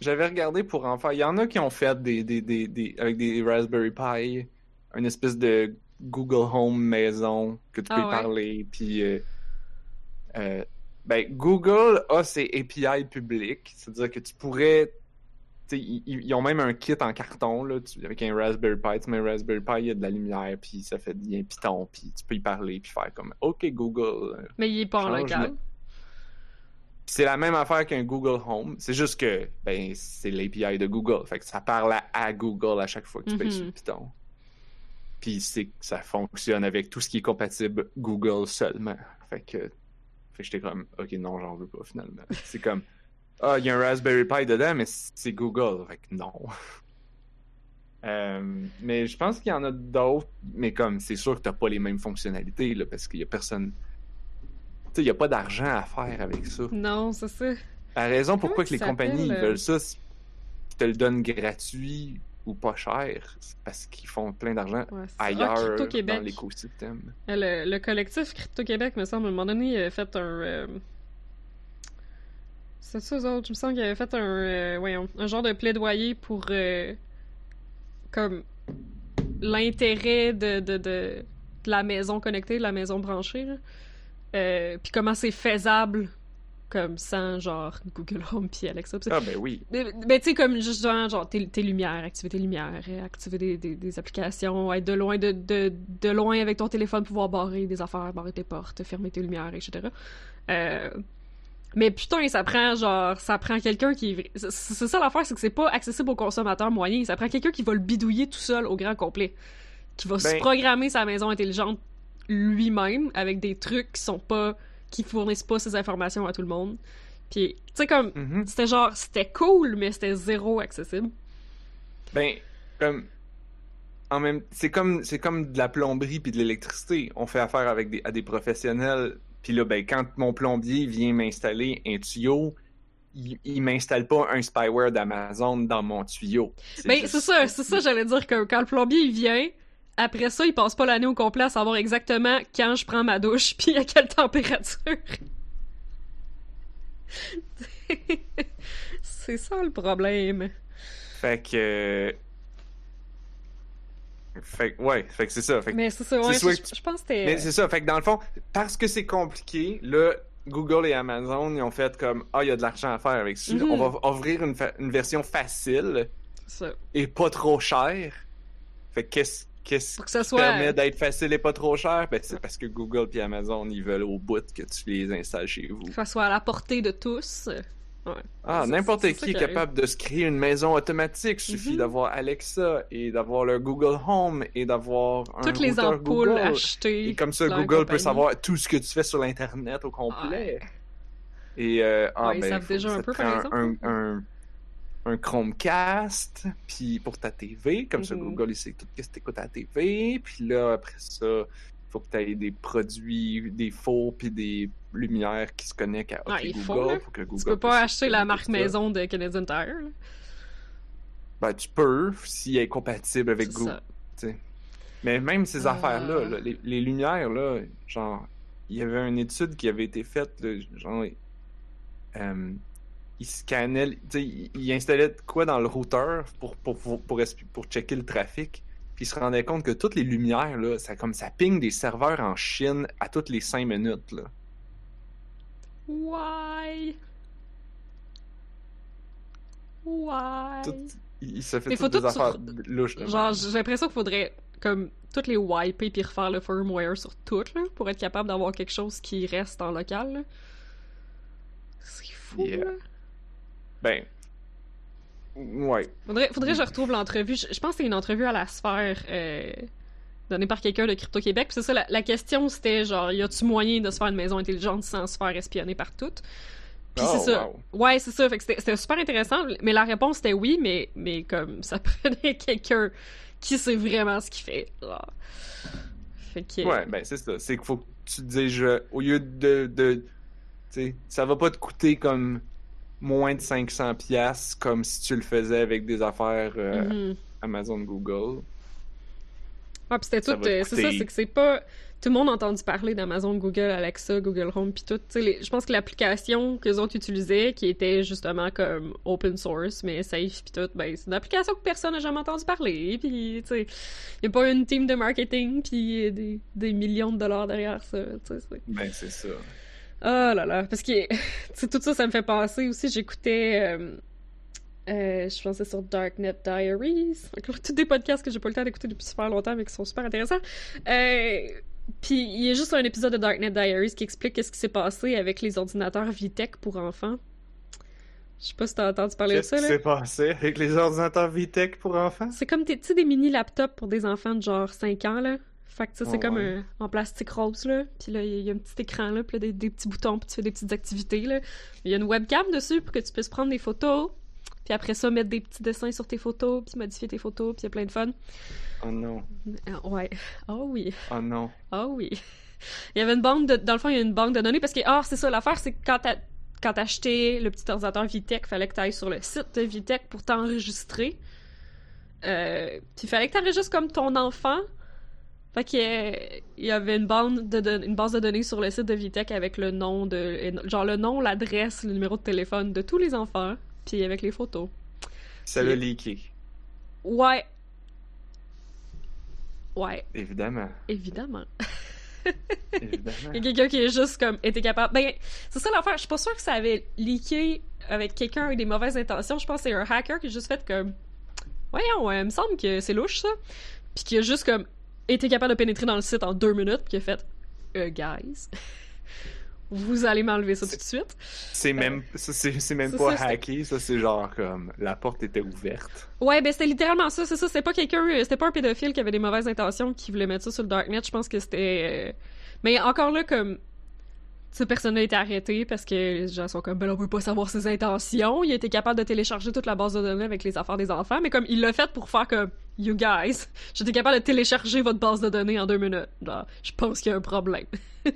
J'avais regardé pour en faire, il y en a qui ont fait des, des, des, des avec des Raspberry Pi, une espèce de Google Home maison, que tu peux Ah ouais? parler, puis... euh, euh, ben, Google a ses API publics, c'est-à-dire que tu pourrais ils, ont même un kit en carton là, tu- avec un Raspberry Pi. Tu mets un Raspberry Pi, il y a de la lumière, puis ça fait il y a un piton, puis tu peux y parler, puis faire comme OK Google. euh. Mais il est pas en local? le- c'est la même affaire qu'un Google Home. C'est juste que ben c'est l'API de Google. Fait que ça parle à, à Google à chaque fois que tu payes Mhm. sur le piton. Puis c'est ça fonctionne avec tout ce qui est compatible Google seulement. Fait que, fait que j'étais comme OK non, j'en veux pas finalement. C'est comme ah, il y a un Raspberry Pi dedans, mais c'est Google. Fait que non. Euh, mais je pense qu'il y en a d'autres, mais comme c'est sûr que t'as pas les mêmes fonctionnalités là, parce qu'il y a personne. Tu sais, il y a pas d'argent à faire avec ça. Non, c'est ça. La raison pourquoi que les compagnies euh? veulent ça, c'est qu'ils te le donnent gratuit ou pas cher, c'est parce qu'ils font plein d'argent Ouais. Ah, ailleurs dans l'écosystème. Le, le collectif Crypto-Québec, me semble, à un moment donné, il avait fait un. euh, C'est ça, eux autres. Il me semble qu'il avait fait un. euh, voyons, un genre de plaidoyer pour. euh, Comme. L'intérêt de, de, de, de la maison connectée, de la maison branchée. Euh, Puis comment c'est faisable, comme sans, genre, Google Home puis Alexa. pis. Ah ben oui. Mais, mais tu sais, comme juste genre, genre tes, tes lumières, activer tes lumières, activer des, des, des applications, être de loin, de, de, de loin avec ton téléphone, pouvoir barrer des affaires, barrer tes portes, fermer tes lumières, etc. Euh, mais putain, ça prend genre, ça prend quelqu'un qui. C'est ça l'affaire, c'est que c'est pas accessible aux consommateurs moyens. Ça prend quelqu'un qui va le bidouiller tout seul au grand complet. Qui va se Ben- programmer sa maison intelligente lui-même avec des trucs qui sont pas. qui fournissent pas ces informations à tout le monde. Puis, tu sais, comme. Mhm. C'était genre, c'était cool, mais c'était zéro accessible. Ben, comme. En même c'est comme c'est comme de la plomberie puis de l'électricité. On fait affaire avec des, à des professionnels. Puis là, ben, quand mon plombier vient m'installer un tuyau, il, il m'installe pas un spyware d'Amazon dans mon tuyau. Ben, juste- c'est ça, c'est ça, j'allais dire que quand le plombier il vient, après ça, il passe pas l'année au complet à savoir exactement quand je prends ma douche puis à quelle température. c'est ça le problème. Fait que. Fait que, ouais, fait que c'est ça. Fait que Mais c'est ça, ouais, je, que tu- je pense que c'était. Mais c'est ça, fait que dans le fond, parce que c'est compliqué, là, Google et Amazon, ils ont fait comme Ah, il y a de l'argent à faire avec ça. Mhm. On va offrir une, fa- une version facile ça. et pas trop chère. Fait que qu'est-ce qu'est-ce Pour que ça qui soit- permet d'être facile et pas trop cher? Ben, c'est parce que Google et Amazon, ils veulent au bout que tu les installes chez vous. Que ça soit à la portée de tous. Ouais. Ah, n'importe qui est qui capable de se créer une maison automatique. Suffit Mhm. d'avoir Alexa et d'avoir le Google Home et d'avoir un Toutes les ampoules Google. achetées. Et comme ça, Google peut savoir tout ce que tu fais sur l'Internet au complet. Et, euh, ah, Ouais, ils ben, savent déjà un peu, prend par exemple. Un, un, un Chromecast, puis pour ta TV, comme ça, Mhm. Google, il sait tout ce que tu écoutes à la TV. Puis là, après ça, faut que tu aies des produits, des faux, puis des lumières qui se connectent à Ah, Google faut, pour que Google Tu peux pas acheter la marque maison de Canadian Tire. Ben, tu peux, si elle est compatible avec Google. Mais même ces Euh. affaires-là, là, les, les lumières, là, genre, il y avait une étude qui avait été faite, là, genre, euh, il scannait, il, il installait quoi dans le routeur pour, pour, pour, pour checker le trafic, puis il se rendait compte que toutes les lumières, là, ça, comme ça ping des serveurs en Chine à toutes les 5 minutes, là. Why? Why? Tout- il, se fait Mais toutes des tout affaires sur- louches. Genre, j'ai l'impression qu'il faudrait comme toutes les wiper puis refaire le firmware sur toutes là, pour être capable d'avoir quelque chose qui reste en local. C'est fou. Yeah. là. Ben, ouais. Faudrait, faudrait que je retrouve l'entrevue. Je, je pense que c'est une entrevue à la sphère euh, donnée par quelqu'un de Crypto Québec. Puis c'est ça, la, la question c'était genre, y a-tu moyen de se faire une maison intelligente sans se faire espionner par toutes? Puis Oh, c'est ça. wow. Ouais, c'est ça. Fait que c'était c'était super intéressant. Mais la réponse était oui, mais, mais comme ça prenait quelqu'un qui sait vraiment ce qu'il fait. genre. Fait que. Ouais, ben c'est ça. C'est qu'il faut que tu te dises, je- au lieu de. de tu sais, ça va pas te coûter comme moins de 500 pièces comme si tu le faisais avec des affaires euh, Mhm. Amazon, Google. Ouais, puis c'était tout. euh, c'est ça, c'est que c'est pas. Tout le monde a entendu parler d'Amazon, Google, Alexa, Google Home, puis tout. Tu sais, les- je pense que l'application que les autres utilisaient, qui était justement comme open source, mais safe, puis tout, ben, c'est une application que personne n'a jamais entendu parler. Puis, tu sais, y a pas une team de marketing, puis des, des millions de dollars derrière ça. Tu sais, Ben c'est ça. Oh là là, parce que tout ça, ça me fait penser aussi. J'écoutais, euh, euh, je pensais sur Darknet Diaries, encore tous des podcasts que j'ai pas le temps d'écouter depuis super longtemps, mais qui sont super intéressants. Euh, puis il y a juste un épisode de Darknet Diaries qui explique qu'est-ce qui s'est passé avec les ordinateurs Vitech pour enfants. Je sais pas si t'as entendu parler de Qu'est-ce ça qui là. s'est passé avec les ordinateurs VTech pour enfants? C'est comme des mini laptops pour des enfants de genre 5 ans, là. Fait que, tu sais, c'est Oh, comme ouais. un- en plastique rose, là. Puis là, il y, a- il y a un petit écran, là, puis là, des, des petits boutons, puis tu fais des petites activités, là. Il y a une webcam dessus pour que tu puisses prendre des photos. Puis après ça, mettre des petits dessins sur tes photos, puis modifier tes photos, puis il y a plein de fun. Oh non. Euh, Ouais. Oh oui. Oh non. Ah oui. Il y avait une banque de... Dans le fond, il y a une banque de données parce que, ah, c'est ça, l'affaire, c'est que quand t'as quand t'achetais le petit ordinateur Vitech, fallait que t'ailles sur le site de Vitech pour t'enregistrer. Euh, puis il fallait que t'enregistres comme ton enfant. Fait que euh, il y avait une bande de don- une base de données sur le site de Vitech avec le nom de genre le nom, l'adresse, le numéro de téléphone de tous les enfants, puis avec les photos. Ça l'a leaké. Ouais. Ouais, Évidemment. évidemment. Évidemment. Il y a quelqu'un qui est juste comme été capable. Ben, c'est ça l'affaire. Je suis pas sûre que ça avait leaké avec quelqu'un avec des mauvaises intentions. Je pense que c'est un hacker qui a juste fait comme. Voyons, ouais, il me semble que c'est louche ça. Puis qui a juste comme été capable de pénétrer dans le site en deux minutes. Puis qui a fait. Euh, guys. Vous allez m'enlever ça tout de suite. C'est même, ça, c'est même pas ça, hacké, ça c'est genre comme la porte était ouverte. Ouais, ben c'était littéralement ça, c'est ça. C'était pas quelqu'un, euh, c'était pas un pédophile qui avait des mauvaises intentions qui voulait mettre ça sur le darknet. Je pense que c'était. euh, Mais encore là, comme. Cette personne a été arrêtée parce que les gens sont comme, ben on peut pas savoir ses intentions. Il a été capable de télécharger toute la base de données avec les affaires des enfants, mais comme il l'a fait pour faire comme, you guys, j'étais capable de télécharger votre base de données en deux minutes. Genre, je pense qu'il y a un problème.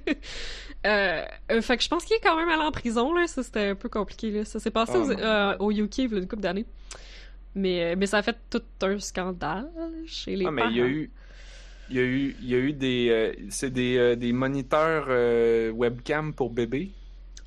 euh, euh, fait que je pense qu'il est quand même allé en prison, là. Ça, c'était un peu compliqué, là. Ça s'est passé Oh aux- euh, au UK il y a une couple d'années. Mais, mais ça a fait tout un scandale chez les ah, mais parents. il y a eu. Il y a eu, il y a eu des. c'est des, des moniteurs webcam pour bébés.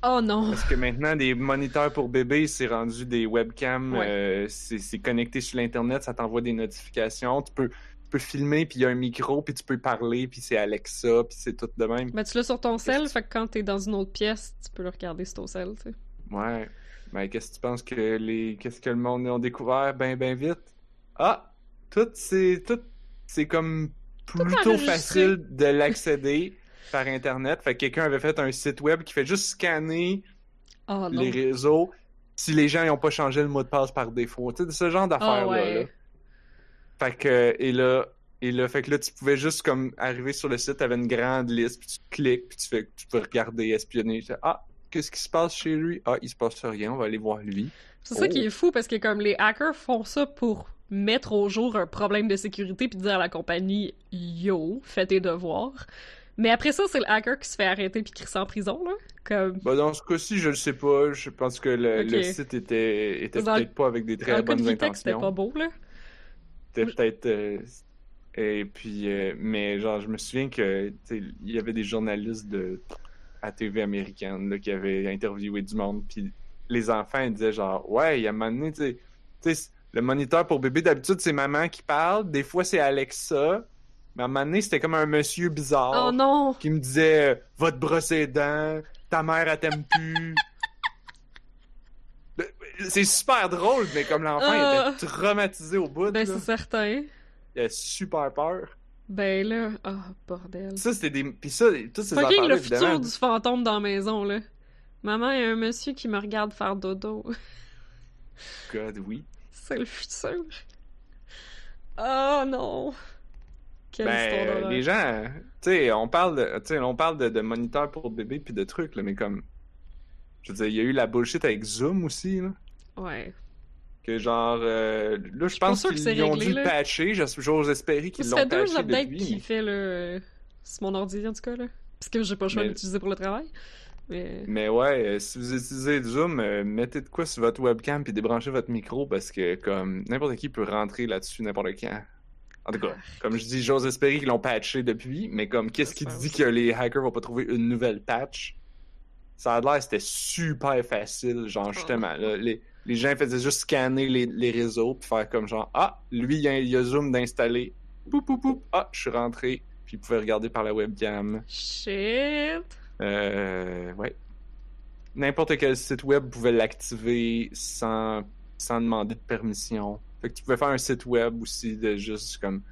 Oh non! Parce que maintenant, des moniteurs pour bébés, c'est rendu des webcams. Ouais. euh, c'est connecté sur l'Internet, ça t'envoie des notifications. Tu peux, tu peux filmer, puis il y a un micro, puis tu peux parler, puis c'est Alexa, puis c'est tout de même. Ben, tu l'as sur ton sel, fait que quand t'es dans une autre pièce, tu peux le regarder sur ton sel, tu sais. Ouais. Mais qu'est-ce que tu penses que les. Qu'est-ce que le monde a découvert? Ben ben vite? Ah! Tout c'est. Tout c'est comme plutôt facile de l'accéder par Internet. Fait que quelqu'un avait fait un site web qui fait juste scanner Oh non! les réseaux si les gens n'ont pas changé le mot de passe par défaut. Tu sais, ce genre d'affaires-là. Ah ouais. là. Fait que, et là, et là, fait que là, tu pouvais juste comme arriver sur le site, t'avais une grande liste, puis tu cliques, puis tu fais, tu peux regarder, espionner. Tu fais, ah, qu'est-ce qui se passe chez lui? Ah, il se passe rien, on va aller voir lui. C'est ça Oh. qui est fou, parce que comme les hackers font ça pour mettre au jour un problème de sécurité puis dire à la compagnie « Yo, fais tes devoirs ». Mais après ça, c'est le hacker qui se fait arrêter puis qui en prison, là. Comme... Bah, dans ce cas-ci, je le sais pas. Je pense que le, le site était, était peut-être pas avec des très de bonnes Vitex, c'était intentions. pas beau, là. C'était peut-être. euh, et puis, euh, mais genre, je me souviens que il y avait des journalistes de à TV américaine là, qui avaient interviewé du monde. Puis les enfants ils disaient genre, ouais, il y a un moment donné, tu sais, tu sais, le moniteur pour bébé d'habitude c'est maman qui parle, des fois c'est Alexa, mais à un moment donné c'était comme un monsieur bizarre Oh non! qui me disait, va te brosser les dents, ta mère elle t'aime plus. C'est super drôle, mais comme l'enfant il était traumatisé au bout. Ben, c'est certain. Il a super peur. Ben là, oh, bordel. Ça, c'était des. Puis ça, toutes ces affaires-là, le futur évidemment. du fantôme dans la maison, là. Maman, il y a un monsieur qui me regarde faire dodo. God, oui. C'est le futur. Oh non! Quelle Ben, les gens, tu sais, on parle de, on parle de, de moniteurs pour bébé puis de trucs, là, mais comme. Je veux dire, il y a eu la bullshit avec Zoom aussi, là. Ouais. Que genre, euh, là, je pense qu'ils ont réglé, dû le patcher. J'os- J'ose espérer qu'ils Ça l'ont fait deux patché updates depuis. qui mais- fait le. C'est mon ordi en tout cas là. Parce que j'ai pas le choix Mais- d'utiliser pour le travail. Mais. Mais ouais, euh, si vous utilisez Zoom, euh, mettez de quoi sur votre webcam puis débranchez votre micro parce que comme n'importe qui peut rentrer là-dessus n'importe quand. En tout cas, comme je dis, j'ose espérer qu'ils l'ont patché depuis, mais comme qu'est-ce qui dit que les hackers vont pas trouver une nouvelle patch? Ça a l'air c'était super facile, genre justement. là, les, les gens faisaient juste scanner les, les réseaux puis faire comme genre Ah, lui il y a, il y a Zoom d'installer. Poup poup poup. Ah, je suis rentré. Puis ils pouvaient regarder par la webcam. Shit! Euh, ouais. N'importe quel site web pouvait l'activer sans, sans demander de permission. Fait que tu pouvais faire un site web aussi de juste comme.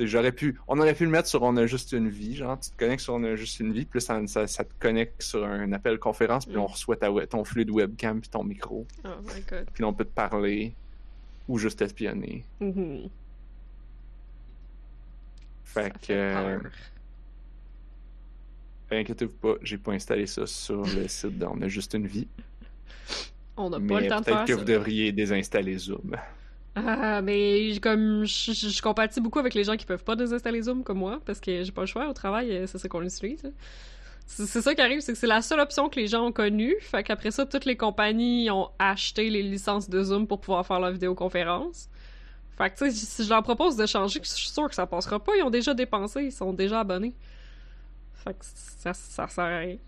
J'aurais pu. On aurait pu le mettre sur On a juste une vie, genre tu te connectes sur On a juste une vie, puis ça, ça, ça te connecte sur un appel conférence, puis Mm. on reçoit ta, ton flux de webcam puis ton micro, Oh my god. puis là, on peut te parler ou juste espionner. Mhm. Fait Ça que. fait euh, inquiétez-vous pas, j'ai pas installé ça sur le site de On a juste une vie. On n'a pas le temps de peut-être faire que ça. vous devriez désinstaller Zoom. Ah, mais comme je, je, je compatis beaucoup avec les gens qui peuvent pas désinstaller Zoom comme moi, parce que j'ai pas le choix au travail, euh, c'est ça qu'on utilise. C'est ça qui arrive, c'est que c'est la seule option que les gens ont connue. Fait qu'après ça, toutes les compagnies ont acheté les licences de Zoom pour pouvoir faire leur vidéoconférence. Fait que tu sais, si je leur propose de changer, je suis sûr que ça passera pas. Ils ont déjà dépensé, ils sont déjà abonnés. Fait que ça, ça sert à rien.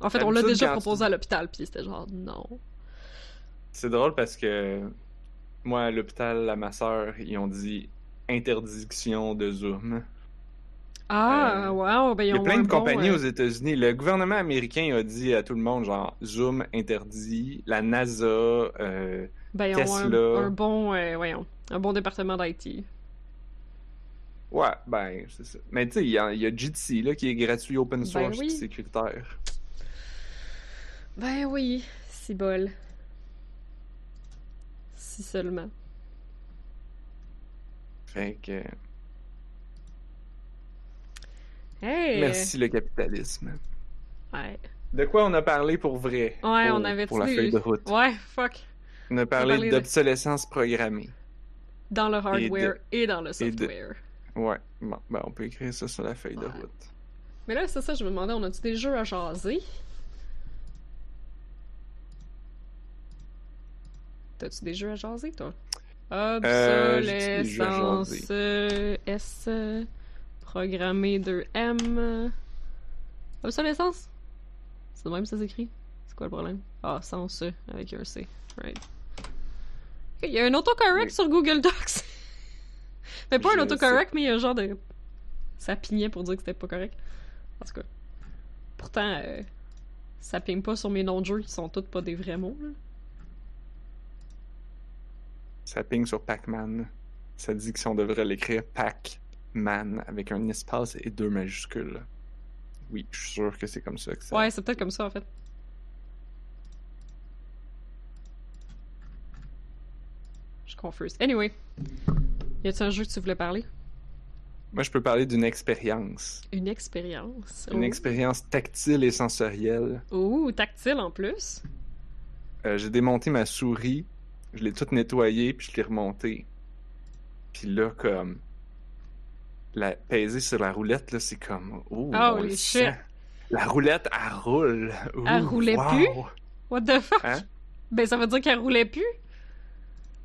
En fait, on l'a déjà proposé à l'hôpital, puis c'était genre non. C'est drôle parce que moi, à l'hôpital, à ma soeur, ils ont dit interdiction de Zoom. Ah, Euh, wow, ben Il y a plein de bon, compagnies euh, aux États-Unis. Le gouvernement américain a dit à tout le monde, genre, Zoom interdit. La NASA, euh, Ben, ont un, Tesla. un bon, euh, voyons, un bon département d'IT. ouais, ben, c'est ça. Mais tu sais, il y, a- y a Jitsi, là, qui est gratuit, open source, Ben oui. sécuritaire. Ben oui, si bol. Si seulement. Fait que, Hey! merci le capitalisme. Ouais, De quoi on a parlé pour vrai? ouais pour, on avait Pour la feuille de route. Ouais, fuck. On a parlé parlé de- d'obsolescence programmée. Dans le hardware et, dans le de- software. Ouais, bon, ben on peut écrire ça sur la feuille de route. Mais là, c'est ça, je me demandais, on a-tu des jeux à jaser? T'as-tu des jeux à jaser, toi? Euh, Obsolescence euh, S programmé 2M. Obsolescence? C'est de même ça s'écrit? C'est quoi le problème? Ah, sans E avec un C. Right. Il y a un autocorrect Oui. sur Google Docs. mais pas un autocorrect, mais il y a un genre de. Ça pignait pour dire que c'était pas correct. En tout cas. Pourtant, euh, ça pigne pas sur mes noms de jeux qui sont tous pas des vrais mots. Là. Ça ping sur Pac-Man. Ça dit que si on devrait l'écrire Pac-Man avec un espace et deux majuscules. Oui, je suis sûr que c'est comme ça que ça. Ouais, c'est peut-être comme ça en fait. Je suis confuse. Anyway. Y a-t-il un jeu que tu voulais parler? Moi, je peux parler d'une expérience. Une expérience. Une Oh. expérience tactile et sensorielle. Ouh, tactile en plus. Euh, j'ai démonté ma souris, je l'ai toute nettoyée, puis je l'ai remontée. Puis là, comme. La, peser sur la roulette, là, c'est comme. Ah, holy le shit. La roulette, elle roule. Ouh, Elle roulait wow. plus? What the fuck? Hein? Ben, ça veut dire qu'elle roulait plus?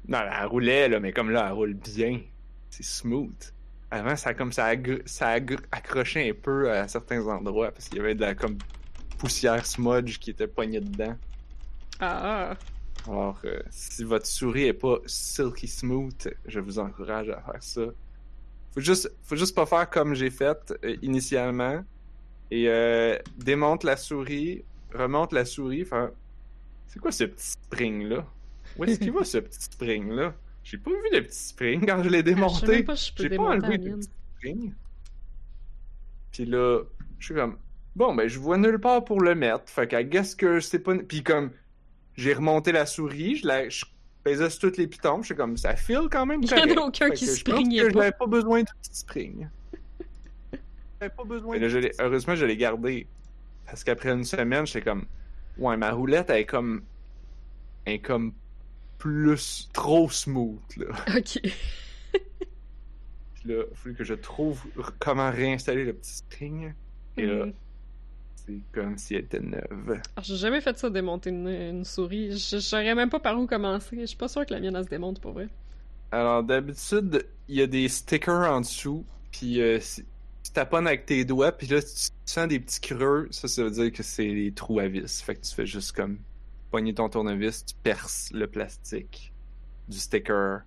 Non, elle roulait, là, mais comme là, elle roule bien. C'est smooth. Avant, ça, comme ça, ça accrochait un peu à certains endroits parce qu'il y avait de la comme poussière smudge qui était poignée dedans. Ah, Alors, euh, si votre souris est pas silky smooth, je vous encourage à faire ça. Faut juste, faut juste pas faire comme j'ai fait euh, initialement et euh, démonte la souris, remonte la souris, c'est quoi ce petit spring là Où est-ce qu'il va ce petit spring là J'ai pas vu le petit spring quand je l'ai démonté. pas J'ai pas démonter enlevé mienne. petit spring. Puis là, je suis comme bon ben je vois nulle part pour le mettre. Fait qu'à guess que c'est pas puis comme j'ai remonté la souris, je la je pesais sur toutes les pitons, je suis comme ça file quand même Il y en a aucun Fait qui que je n'avais pas besoin de petit spring. J'avais pas besoin. là, je heureusement je l'ai gardé parce qu'après une semaine, j'étais comme Ouais, ma roulette, elle est comme. Elle est comme plus trop smooth, là. Ok. Puis là, il faut que je trouve comment réinstaller le petit string. Et là, Hmm. C'est comme si elle était neuve. Ah, J'ai jamais fait ça, démonter une, une souris. Je saurais même pas par où commencer. Je suis pas sûr que la mienne, elle se démonte, pour vrai. Alors, d'habitude, il y a des stickers en dessous, puis euh, si tu taponnes avec tes doigts, puis là, tu sens des petits creux, ça, ça veut dire que c'est des trous à vis. Fait que tu fais juste comme pogner ton tournevis, tu perces le plastique du sticker,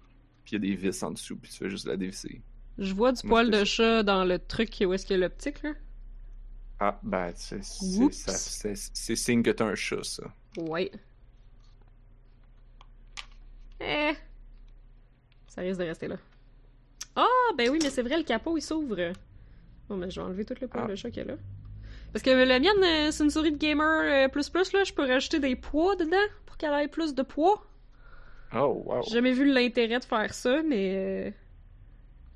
puis il y a des vis en dessous, puis tu fais juste la dévisser. Je vois du Moi, poil de chat dans le truc où est-ce qu'il y a l'optique, là. Ah, ben, c'est signe que t'as un chat, ça. Ouais. Eh. Ça risque de rester là. Ah, ben oui, mais c'est vrai, le capot, il s'ouvre. Bon, mais je vais enlever tout le poil Ah. de chat qu'il y a là. Parce que la mienne, euh, c'est une souris de gamer euh, plus plus, là. Je peux rajouter des poids dedans pour qu'elle ait plus de poids. Oh, wow. J'ai jamais vu l'intérêt de faire ça, mais... euh,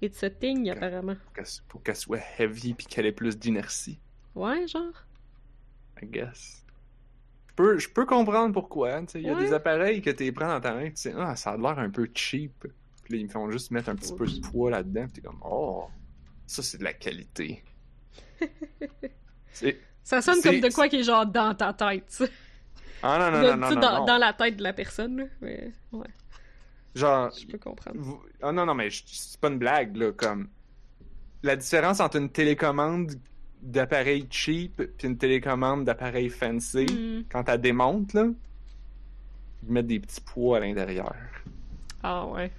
It's a thing, apparemment. Pour qu'elle- Pour qu'elle soit heavy, puis qu'elle ait plus d'inertie, Ouais, genre. I guess. Je peux, je peux comprendre pourquoi. Il y a Ouais. des appareils que tu prends dans ta main, tu sais, ah, ça a l'air un peu cheap. Puis là, ils me font juste mettre un petit peu de poids là-dedans, puis t'es comme, oh, ça c'est de la qualité. Ça sonne comme de quoi qui est genre dans ta tête. Ah non, non, non, non, non, dans, non. dans la tête de la personne, là. Mais, ouais, Genre, je peux comprendre. vous- ah non, non, mais c'est pas une blague, là, comme. La différence entre une télécommande d'appareil cheap puis une télécommande d'appareil fancy, Hmm. quand elle démonte, là, ils mettent des petits poids à l'intérieur. Ah ouais.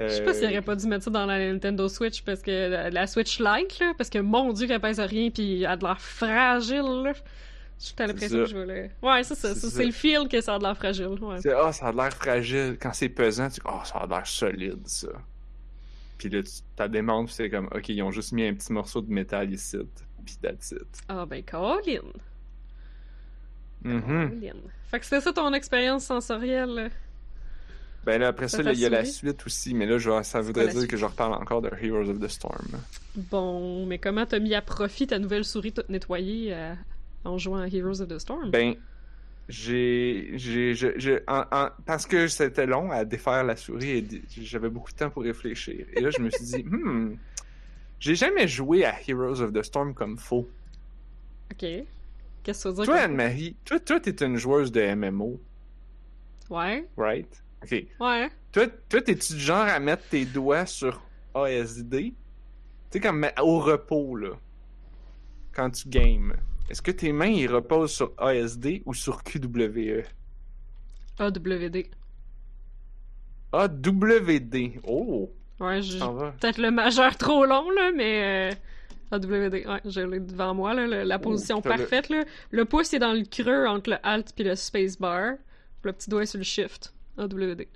Je Euh, sais pas s'il aurait pas dû mettre ça dans la Nintendo Switch parce que la, la Switch Lite, là, parce que mon dieu qu'elle pèse rien pis elle a de l'air fragile, là. J'ai l'impression que je le. Ouais, c'est ça. C'est le feel que ça a de l'air fragile. Ouais. Ah, ça a l'air fragile. Quand c'est pesant, tu dis, ah, ça a l'air solide, ça. Puis là, tu t'as c'est comme, ok, ils ont juste mis un petit morceau de métal ici, puis that's it. Ah ben, Colin. Mhm. Colin. Fait que c'était ça ton expérience sensorielle. là. Ben là, après ça, il y a la suite aussi, mais là, ça voudrait dire que je reparle encore de Heroes of the Storm. Bon, mais comment t'as mis à profit ta nouvelle souris toute nettoyée euh, en jouant à Heroes of the Storm? Ben, j'ai. parce que c'était long à défaire la souris et j'avais beaucoup de temps pour réfléchir. Et là, je me suis dit, hmm, j'ai jamais joué à Heroes of the Storm comme faux. Ok. Qu'est-ce que ça veut dire? Toi, Anne-Marie, toi, toi, t'es une joueuse de MMO, Ouais, right? Ok. ouais. Toi, toi t'es-tu du genre à mettre tes doigts sur ASD? Tu sais, comme au repos, là. Quand tu games. Est-ce que tes mains, ils reposent sur ASD ou sur? QWE? AWD. AWD. Oh! Ouais, j'ai peut-être le majeur trop long, là, mais. euh, AWD, ouais, j'ai l'ai devant moi, là, le- la position t'as le- parfaite, là. Le pouce est dans le creux entre le Alt puis le Spacebar. Le petit doigt est sur le Shift. AWD.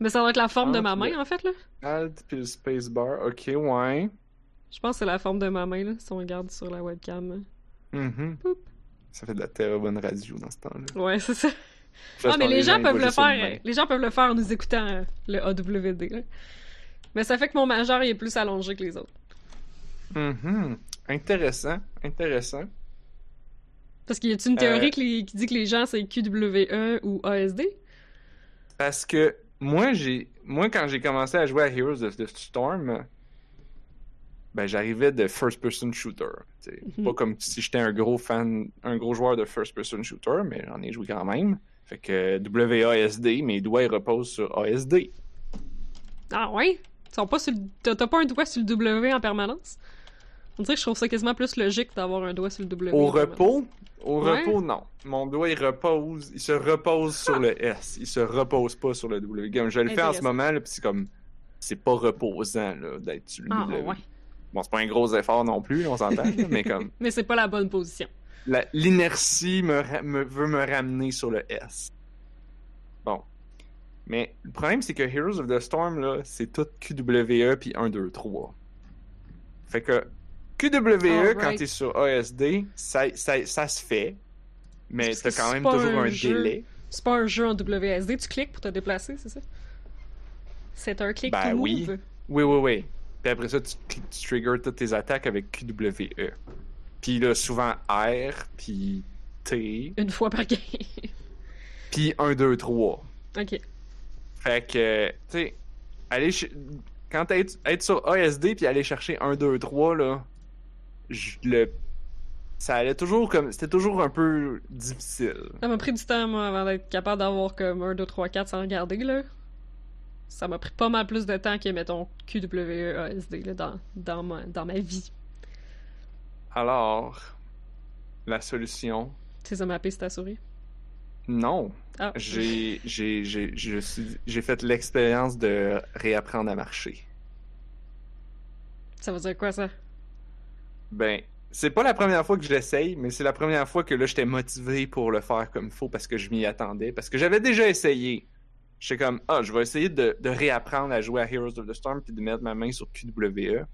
Mais ça doit être la forme de ma main, le- en fait, là. Alt puis le spacebar. Ok, ouais. Je pense que c'est la forme de ma main, là, si on regarde sur la webcam. Mhm. Poup. Ça fait de la très bonne radio dans ce temps-là. Ouais, c'est ça. Ah, mais les gens peuvent le faire. Les gens peuvent le faire en nous écoutant euh, le AWD. là. Mais ça fait que mon majeur il est plus allongé que les autres. Mhm. Intéressant, intéressant. Parce qu'il y a une théorie Euh. qui, qui dit que les gens c'est QWE ou ASD. Parce que moi, j'ai, moi, quand j'ai commencé à jouer à Heroes of the Storm, ben, j'arrivais de first-person shooter. Mhm. Pas comme si j'étais un gros fan, un gros joueur de first-person shooter, mais j'en ai joué quand même. Fait que WASD, mes doigts ils reposent sur ASD. Ah ouais? Pas T'as pas un doigt sur le W en permanence? On dirait que je trouve ça quasiment plus logique d'avoir un doigt sur le W. Au repos, au Ouais. repos, non. Mon doigt, il repose, il se repose sur le S. Il se repose pas sur le W. Je le fais en ce moment, là, pis c'est comme, c'est pas reposant, là, d'être sur le Ah W. ouais. Bon, c'est pas un gros effort non plus, on s'entend, mais comme, Mais c'est pas la bonne position. l'inertie me, me- veut me ramener sur le S. Bon. Mais le problème, c'est que Heroes of the Storm, là, c'est tout QWE puis 1, 2, 3. Fait que QWE, quand t'es sur ASD, ça, ça, ça se fait. Mais t'as quand même toujours un délai. C'est pas un jeu en WSD, tu cliques pour te déplacer, c'est ça? C'est un click Ben to oui. move. Oui, oui, oui. Puis après ça, tu, tu triggers toutes tes attaques avec QWE. Puis là, souvent R, puis T, Une fois par game. puis 1, 2, 3. ok. Fait que, tu sais, aller quand être, être sur ASD puis aller chercher 1, 2, 3, là, je le. Ça allait toujours comme. C'était toujours un peu difficile. Ça m'a pris du temps, moi, avant d'être capable d'avoir comme 1, 2, 3, 4 sans regarder, là. Ça m'a pris pas mal plus de temps que, mettons, QWE, ASD, là, dans, dans, ma, dans ma vie. Alors, la solution, Tu sais, ça m'a sur ta souris. non. Ah. J'ai, j'ai, j'ai, je suis- j'ai fait l'expérience de réapprendre à marcher. Ça veut dire quoi, ça? Ben, c'est pas la première fois que je l'essaye, mais c'est la première fois que là, j'étais motivé pour le faire comme il faut parce que je m'y attendais. Parce que j'avais déjà essayé. J'étais comme, ah, je vais essayer de, de réapprendre à jouer à Heroes of the Storm puis de mettre ma main sur QWE.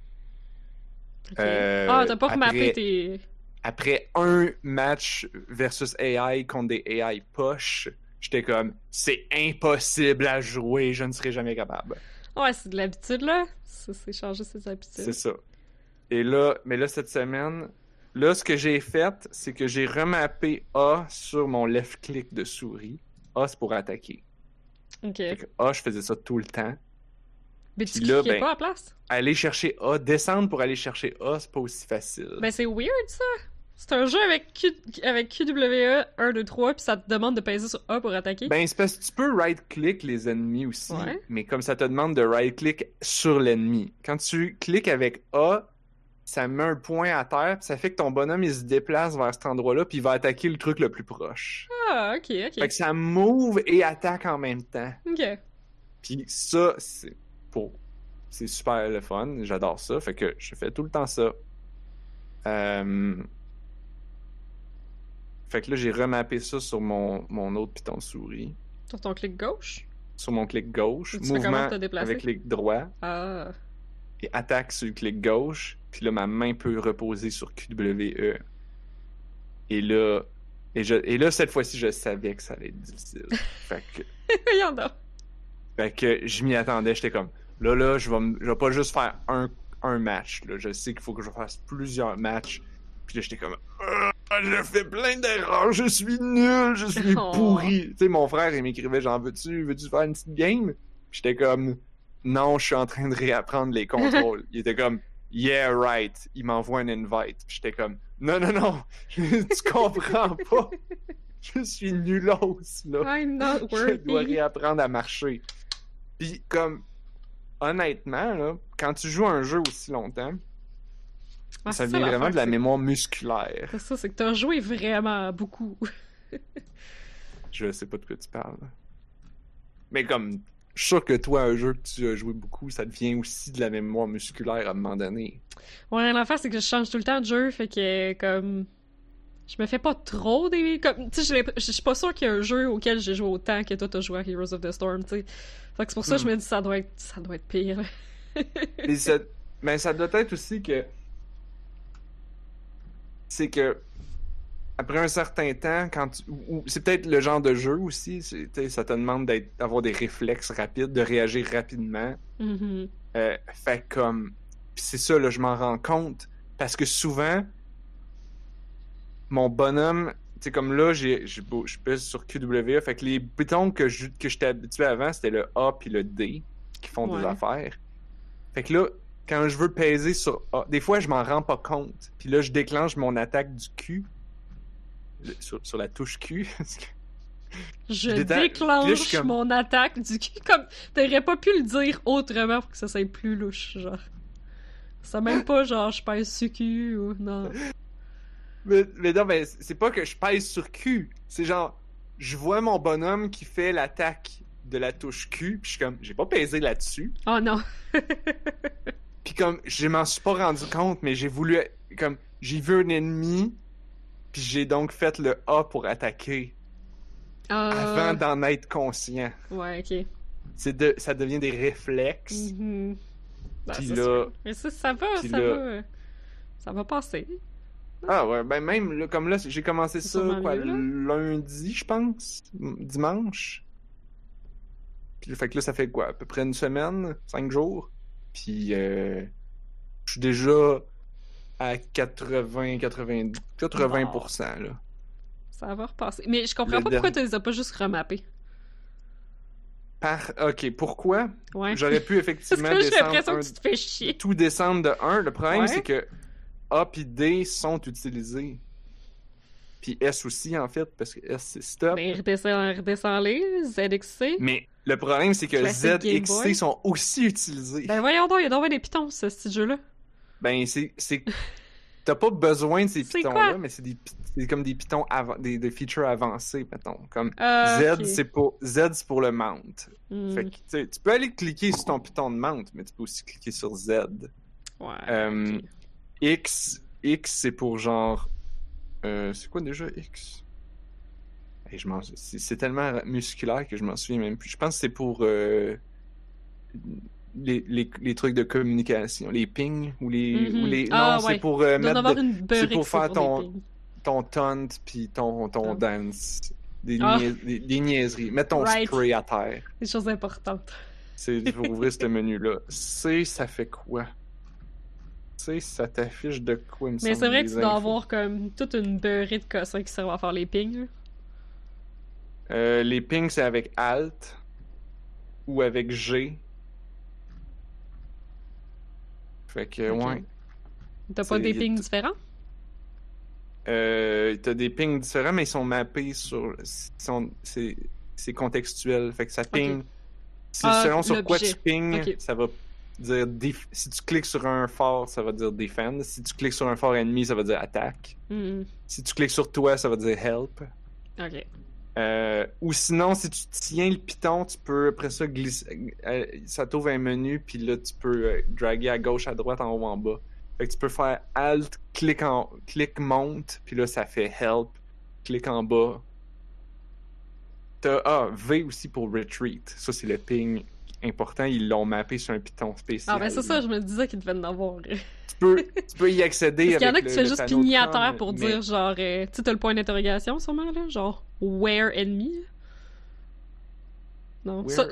Euh, ah, t'as pas remappé tes. Après un match versus AI contre des AI poches, j'étais comme, c'est impossible à jouer, je ne serai jamais capable. Ouais, c'est de l'habitude, là. Ça, c'est changer ses C'est habitudes. ça. Et là, mais là, cette semaine, là, ce que j'ai fait, c'est que j'ai remappé A sur mon left click de souris. A, c'est pour attaquer. Ok. Fait que A, je faisais ça tout le temps. Mais tu là, ben- pas à place? Aller chercher A, descendre pour aller chercher A, c'est pas aussi facile. Ben, c'est weird, ça. C'est un jeu avec, Q... avec QWE 1, 2, 3, puis ça te demande de peser sur A pour attaquer. Ben, c'est parce que tu peux right-click les ennemis aussi, Ouais. mais comme ça te demande de right-click sur l'ennemi. Quand tu cliques avec A, ça met un point à terre, puis ça fait que ton bonhomme, il se déplace vers cet endroit-là, puis il va attaquer le truc le plus proche. Ah, ok, ok. Fait que ça move et attaque en même temps. Ok. Puis ça, c'est pour... C'est super le fun, j'adore ça, fait que je fais tout le temps ça. Euh, Fait que là, j'ai remappé ça sur mon, mon autre piton de souris. Sur ton clic gauche? Sur mon clic gauche, tu fais comment mouvement te déplacer? avec clic droit Ah. et attaque sur le clic gauche. Puis là, ma main peut reposer sur QWE. Et là, et, je, et là cette fois-ci, je savais que ça allait être difficile. fait que Voyons donc. Fait que je m'y attendais, j'étais comme là là, je vais m- je vais pas juste faire un, un match là, je sais qu'il faut que je fasse plusieurs matchs. Puis là j'étais comme Ah, je fais plein d'erreurs, je suis nul, je suis Oh. pourri. Tu sais mon frère il m'écrivait genre veux-tu veux-tu faire une petite game? J'étais comme non, je suis en train de réapprendre les contrôles. il était comme yeah right, il m'envoie un invite. J'étais comme non non non, tu comprends pas. Je suis nulos là I'm not je dois réapprendre à marcher. Puis comme honnêtement là, quand tu joues à un jeu aussi longtemps, Ah, ça vient vraiment de la mémoire musculaire. C'est ça, c'est que t'as joué vraiment beaucoup. Je sais pas de quoi tu parles. Mais comme je suis sûr que toi un jeu que tu as joué beaucoup, ça devient aussi de la mémoire musculaire à un moment donné. Ouais, l'affaire, c'est que je change tout le temps de jeu, fait que, comme... Je me fais pas trop des... Comme, tu sais, je suis pas sûre qu'il y a un jeu auquel j'ai joué autant que toi t'as joué à Heroes of the Storm, tu sais. Fait que c'est pour ça que je Hmm. me dis ça doit être, ça doit être pire. Ça, mais ça doit être aussi que c'est que après un certain temps, quand tu- c'est peut-être le genre de jeu aussi, ça te demande d'avoir des réflexes rapides, de réagir rapidement. Mhm. Euh, fait comme, c'est ça là, je m'en rends compte parce que souvent mon bonhomme, tu sais comme là, j'ai, je pèse sur QW, fait que les boutons que je que j'étais habitué avant, c'était le A puis le D qui font des affaires. Fait que là, quand je veux peser sur A, des fois je m'en rends pas compte. Puis là, je déclenche mon attaque du Q sur, sur la touche Q. Je déclenche comme- mon attaque du cul, comme... T'aurais pas pu le dire autrement pour que ça soit plus louche, genre. C'est même pas genre je pèse sur cul ou... Non. Mais, mais non, mais c'est pas que je pèse sur Q. C'est genre, je vois mon bonhomme qui fait l'attaque de la touche Q, puis je suis comme, j'ai pas pesé là-dessus. Oh non. Puis comme, je m'en suis pas rendu compte, mais j'ai voulu, comme, j'ai vu un ennemi, puis j'ai donc fait le A pour attaquer, Ah, avant d'en être conscient. Ouais, ok. C'est de, ça devient des réflexes. Mhm. Ben, Puis là-. Mais ça, ça va, ça là- va. Ça va passer. Ah ouais, ben même, là, comme là, j'ai commencé ça, quoi, mieux, lundi, je pense, dimanche. Puis fait que là, ça fait quoi, à peu près une semaine, cinq jours? Puis euh, je suis déjà à 80, 80, 80%, là. Ça va repasser. Mais je comprends Le pas pourquoi dernier- tu les as pas juste remappés. Par... Ok, pourquoi? Ouais. J'aurais pu effectivement que descendre un- que tu te fais chier. tout descendre de 1. Le problème, Ouais. c'est que A puis D sont utilisés. Puis S aussi, en fait, parce que S, c'est stop. Mais redescends, redescends-les, ZXC. Mais le problème, c'est que Classic Z Game et Boy. XC sont aussi utilisés. Ben voyons donc, il y a donc des pitons, ce petit jeu-là. Ben, c'est. c'est- T'as pas besoin de ces pitons-là, mais c'est des, comme des pitons, avant, des, des features avancés, mettons. Comme Ah, Z, c'est pour, Z, c'est pour le mount. Hmm, Fait que, tu peux aller cliquer sur ton piton de mount, mais tu peux aussi cliquer sur Z. Ouais. Euh. X, X c'est pour genre. euh, c'est quoi déjà X? Hey, je m'en- C'est c'est tellement musculaire que je m'en souviens même plus. Je pense que c'est pour euh, les, les, les trucs de communication, les pings ou les. Mhm. ou les... Ah, non, ouais. c'est pour euh, mettre de- une beurrée pour faire ton- ton taunt puis ton, ton Ah. dance. Des, Ah. niais- des, des niaiseries. Mets ton Right. spray à terre. Des choses importantes. C'est pour ouvrir ce menu-là. C, ça fait quoi? C, ça t'affiche de quoi, me Mais c'est vrai que tu dois avoir comme toute une beurrée de cossins qui servent à faire les pings. Euh, les pings, c'est avec Alt ou avec G. Fait que, Ok. ouais. T'as pas des pings différents? Euh, t'as des pings différents, mais ils sont mappés sur. sont- C'est c'est contextuel. Fait que ça ping. C'est Ah, selon sur quoi tu ping, Ok. ça va dire. déf- Si tu cliques sur un fort, ça va dire defend. Si tu cliques sur un fort ennemi, ça va dire attaque. Hmm, Si tu cliques sur toi, ça va dire help. Ok. Euh, ou sinon, si tu tiens le piton, tu peux après ça glisser. euh, ça t'ouvre un menu, puis là, tu peux euh, draguer à gauche, à droite, en haut, en bas. Fait que tu peux faire Alt, clic en, clic monte, puis là, ça fait Help, clic en bas. T'as ah, V aussi pour Retreat. Ça, c'est le ping important. Ils l'ont mappé sur un piton spécial. Ah ben c'est ça, je me disais qu'il devait en avoir. Tu peux, tu peux y accéder Parce qu'il y en a le juste pigner à terre pour mais- dire genre, euh, tu sais, t'as le point d'interrogation sûrement là, genre where enemy? Non, ça,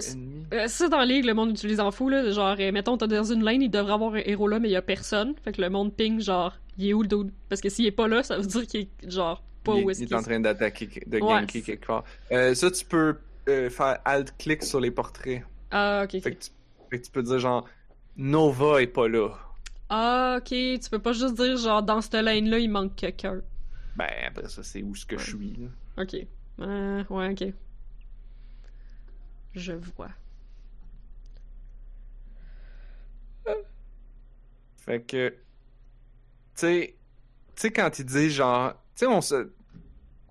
euh, ça dans League, le monde utilise en fou là, genre, euh, mettons t'es dans une lane, il devrait avoir un héros là, mais il y a personne, fait que le monde ping genre, il est où le dude? Parce que s'il est pas là, ça veut dire qu'il est genre pas il, où est-ce il qu'il est en est. train d'attaquer, de Ouais, ganker quelque part. Euh, ça, tu peux euh, faire Alt-clic sur les portraits. Ah ok. Fait que, tu, fait que tu peux dire genre Nova est pas là. Ah ok, tu peux pas juste dire genre dans cette lane là il manque quelqu'un. Ben après ça c'est où ce que je suis. là. Ok. Euh, ouais, ok. Je vois. Fait que tu sais tu sais quand ils disent genre tu sais on se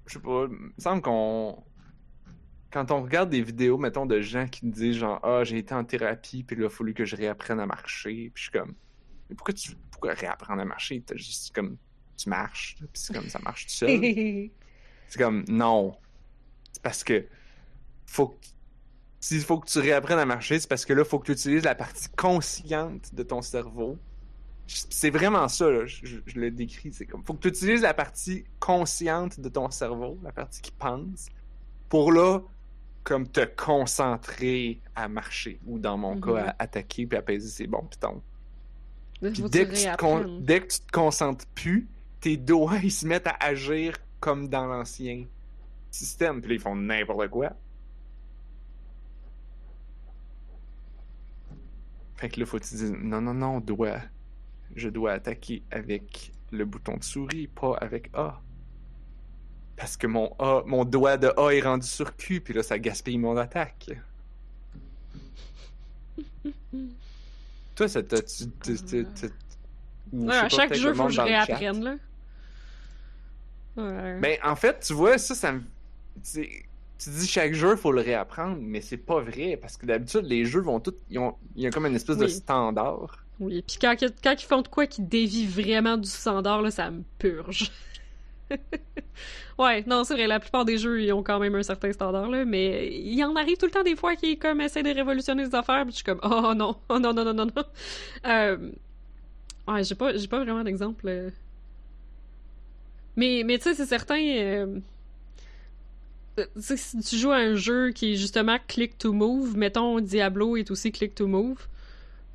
je sais pas, il me semble qu'on quand on regarde des vidéos mettons de gens qui disent genre ah j'ai été en thérapie puis là il a fallu que je réapprenne à marcher puis je suis comme mais pourquoi tu pourquoi réapprendre à marcher? T'as juste comme tu marches puis c'est comme ça marche tout seul C'est comme non. C'est parce que faut que s'il faut que tu réapprennes à marcher, c'est parce que là, faut que tu utilises la partie consciente de ton cerveau. C'est vraiment ça, là. Je, je- je le décris. C'est comme faut que tu utilises la partie consciente de ton cerveau, la partie qui pense, pour là, comme te concentrer à marcher, ou dans mon Mhm. cas, à attaquer puis apaiser ses bons pitons. Puis dès que, tu te dès que tu te concentres plus, tes doigts ils se mettent à agir comme dans l'ancien système. Puis ils font n'importe quoi. Fait que là, faut que tu dises non, non, non, doigt. Je dois attaquer avec le bouton de souris, pas avec A. Parce que mon A, mon doigt de A est rendu sur Q, puis là, ça gaspille mon attaque. Toi, ça t'a. tu- tu- tu- tu- ou je Ouais, à chaque jeu, faut que je réapprenne, là. Ouais. Ben, en fait, tu vois, ça, ça me. tu- Tu dis chaque jeu, faut le réapprendre, mais c'est pas vrai, parce que d'habitude, les jeux vont tous. ils ont- Il y a comme une espèce de Oui. standard. Oui, puis quand, quand ils font de quoi qui dévie vraiment du standard, là, ça me purge. ouais, non, c'est vrai, la plupart des jeux, ils ont quand même un certain standard, là, mais il y en arrive tout le temps des fois qui, comme, essaient de révolutionner les affaires, puis je suis comme, oh non, oh non, non, non, non, non. Euh... Ouais, j'ai pas, j'ai pas vraiment d'exemple. euh. Mais, mais tu sais, c'est certain... euh, si tu joues à un jeu qui est justement click to move, mettons Diablo est aussi click to move,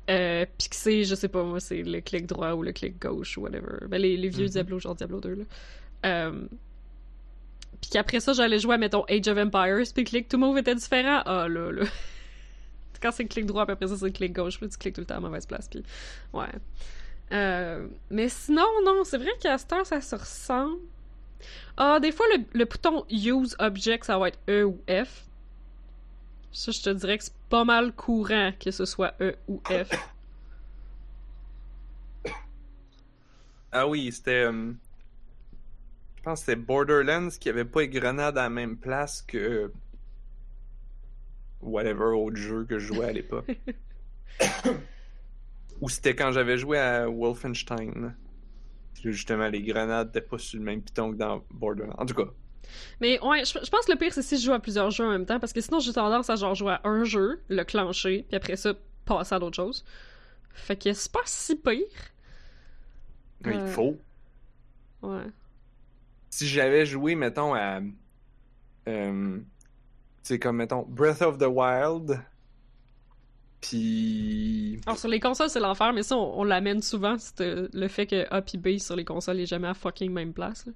Euh, puis que c'est, je sais pas moi, c'est le clic droit ou le clic gauche ou whatever. Ben, les, les vieux Mhm. Diablo, genre Diablo 2, là. Euh, puis qu'après ça, j'allais jouer à, mettons, Age of Empires, puis clic to move était différent. Ah, là, là. Quand c'est clic droit, puis après ça, c'est clic gauche, puis tu cliques tout le temps à mauvaise place, puis... Ouais. Euh, mais sinon, non, c'est vrai qu'à cette heure, ça se ressemble. Ah, des fois, le, le bouton Use Object, ça va être E ou F. Ça, je te dirais que c'est pas mal courant que ce soit E ou F. Ah oui, c'était. euh, pense que c'était Borderlands qui avait pas les grenades à la même place que. Whatever autre jeu que je jouais à l'époque. Ou c'était quand j'avais joué à Wolfenstein. Puis là, Justement, les grenades n'étaient pas sur le même piton que dans Borderlands. En tout cas, Mais ouais, je, je pense que le pire, c'est si je joue à plusieurs jeux en même temps, parce que sinon, j'ai tendance à genre jouer à un jeu, le clencher, puis après ça, passer à d'autres choses. Fait que c'est pas si pire. mais il Euh. faut. Ouais. Si j'avais joué, mettons, à. Euh, c'est comme, mettons, Breath of the Wild. Puis. Alors, sur les consoles, c'est l'enfer, mais ça, on, on l'amène souvent, c'est euh, le fait que A puis B sur les consoles est jamais à fucking même place. là.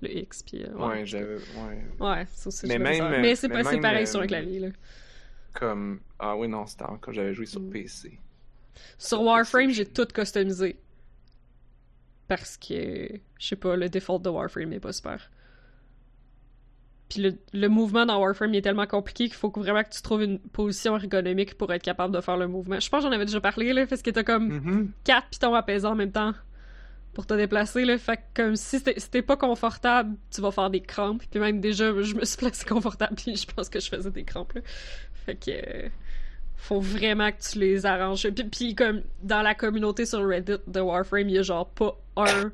Le X, puis. euh, Ouais, ouais. j'avais. Ouais. Ouais, ça aussi, Mais même, euh, Mais c'est pas c'est même, pareil euh, sur un clavier, là. Comme. Ah oui, non, c'était quand j'avais joué sur Mm. PC. Sur Warframe, j'ai tout customisé. Parce que, je sais pas, le default de Warframe est pas super. Puis le, le mouvement dans Warframe il est tellement compliqué qu'il faut vraiment que tu trouves une position ergonomique pour être capable de faire le mouvement. Je pense que j'en avais déjà parlé, là, parce que t'as comme Mhm. quatre pitons apaisants en même temps pour te déplacer, là. Fait que comme si t'es pas confortable, tu vas faire des crampes. Puis même déjà, je me suis placé confortable, puis je pense que je faisais des crampes, là. Fait que... faut vraiment que tu les arranges. Puis, puis comme dans la communauté sur Reddit de Warframe, il y a genre pas un...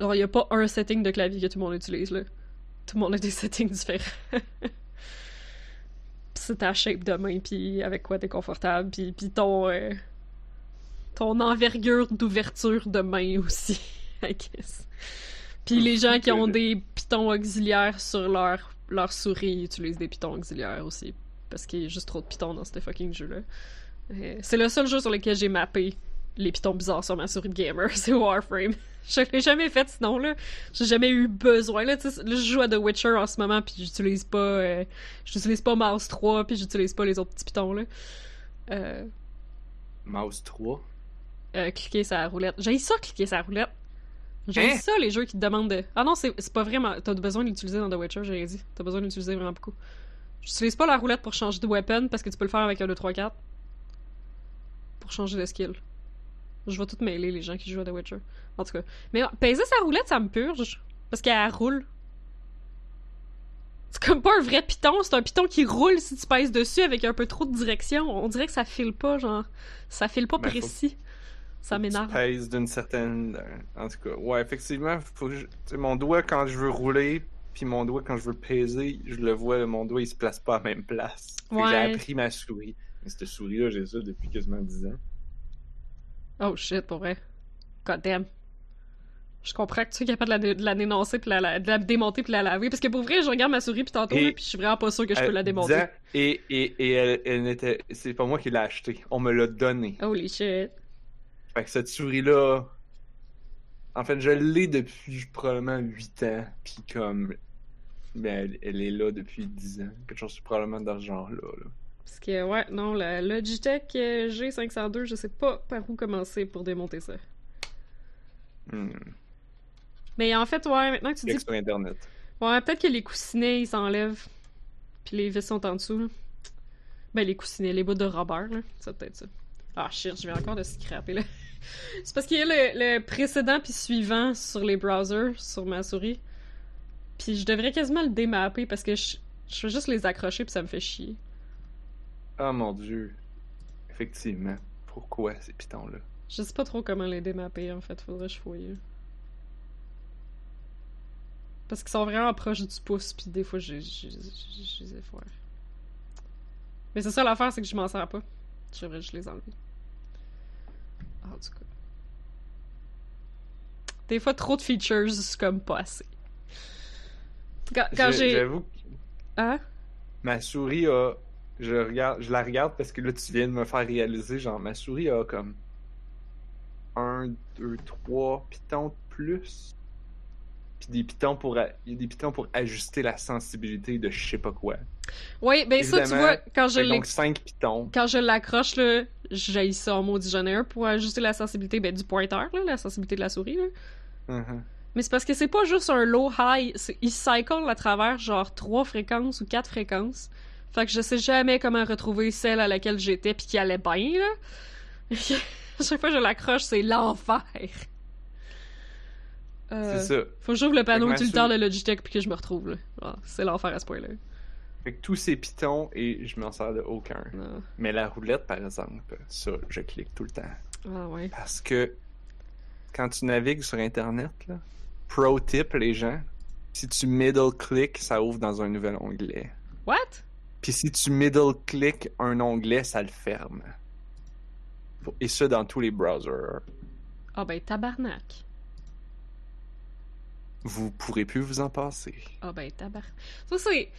Genre, il y a pas un setting de clavier que tout le monde utilise, là. Tout le monde a des settings différents. C'est ta shape de main, puis avec quoi t'es confortable, puis, puis ton... euh, ton envergure d'ouverture de main aussi, I guess. Puis les gens qui ont des pitons auxiliaires sur leur, leur souris ils utilisent des pitons auxiliaires aussi. Parce qu'il y a juste trop de pitons dans ce fucking jeu-là. Euh, C'est le seul jeu sur lequel j'ai mappé les pitons bizarres sur ma souris de gamer, c'est Warframe. Je l'ai jamais fait sinon, là. J'ai jamais eu besoin, là. Je joue à The Witcher en ce moment, puis j'utilise pas... euh, j'utilise pas Mouse 3, puis j'utilise pas les autres petits pitons, là. Euh, Mouse 3. euh, cliquer sur la roulette. J'ai ça, cliquer sur la roulette. J'ai Hein? ça, les jeux qui te demandent de. Ah non, c'est pas vraiment. T'as besoin de l'utiliser dans The Witcher, j'ai dit. T'as besoin de l'utiliser vraiment beaucoup. J'utilise pas la roulette pour changer de weapon parce que tu peux le faire avec un 2, 3, 4. Pour changer de skill. Je vais tout mêler les gens qui jouent à The Witcher. En tout cas. Mais peser sa roulette, ça me purge. Parce qu'elle roule. C'est comme pas un vrai piton, c'est un piton qui roule si tu pèses dessus avec un peu trop de direction. On dirait que ça file pas, genre. Ça file pas Ben, faut- précis. Ça m'énerve. Tu pèses d'une certaine. En tout cas, ouais, effectivement, faut que je- mon doigt quand je veux rouler, puis mon doigt quand je veux peser, je le vois, mon doigt il se place pas à la même place. Ouais. J'ai appris ma souris. Mais cette souris-là, j'ai ça depuis quasiment 10 ans. Oh shit, pour vrai. God damn. Je comprends que tu es capable de la, de la dénoncer, puis la, la- de la démonter, puis la laver. Parce que pour vrai, je regarde ma souris, puis tantôt, Et- puis je suis vraiment pas sûr que je peux Euh, la 10 démonter. ans, et, et, et elle, elle n'était. C'est pas moi qui l'ai acheté. On me l'a donné. Holy shit. Fait que cette souris-là. En fait, je l'ai depuis probablement 8 ans. Puis comme. Mais elle, elle est là depuis 10 ans. Quelque chose probablement dans ce genre-là. là. Parce que, ouais, non, la Logitech euh, G502, je sais pas par où commencer pour démonter ça. Hmm. Mais en fait, ouais, maintenant que tu dis. Sur Internet. Ouais, peut-être que les coussinets, ils s'enlèvent. Puis les vis sont en dessous, là. Ben, les coussinets, les bouts de Robert, là. C'est peut-être ça. Ah, shit, je viens encore de scraper, là. C'est parce qu'il y a le, le précédent puis suivant sur les browsers, sur ma souris. Puis je devrais quasiment le démapper parce que je, je fais juste les accrocher puis ça me fait chier. Oh mon dieu. Effectivement. Pourquoi ces pitons-là? Je sais pas trop comment les démapper, en fait. Faudrait que je fouille. Parce qu'ils sont vraiment proches du pouce, puis des fois, je, je, je, je les effoire. Mais c'est ça l'affaire, c'est que je m'en sers pas. Je devrais juste les enlever. Ah, en tout cas. Des fois, trop de features, c'est comme pas assez. Quand, j'ai... J'avoue que Hein? ma souris a je regarde, je la regarde parce que là, tu viens de me faire réaliser, genre, ma souris a comme un, deux, trois pitons de plus. Puis des pitons pour, il y a des pitons pour ajuster la sensibilité de je sais pas quoi. Oui, ben ça, tu vois, quand je donc cinq pitons. quand je l'accroche, là, j'ai ça en maudit j'en pour ajuster la sensibilité ben, du pointeur, là, la sensibilité de la souris. Là. Mhm. Mais c'est parce que c'est pas juste un low-high, c'est- il cycle à travers genre trois fréquences ou quatre fréquences. Fait que je sais jamais comment retrouver celle à laquelle j'étais puis qui allait bien, là. chaque fois que je l'accroche, c'est l'enfer. Euh, C'est ça. Faut que j'ouvre le panneau souris- de Logitech puis que je me retrouve, là. Ah, c'est l'enfer à ce point-là. Fait que tous ces pitons et je m'en sers de aucun. Mais la roulette, par exemple, ça, je clique tout le temps. Ah ouais. Parce que quand tu navigues sur Internet, là, pro tip, les gens, si tu middle click, ça ouvre dans un nouvel onglet. What? Puis si tu middle click un onglet, ça le ferme. Et ça dans tous les browsers. Ah ben tabarnak. Vous pourrez plus vous en passer. Ah ben tabarnak. Ça c'est...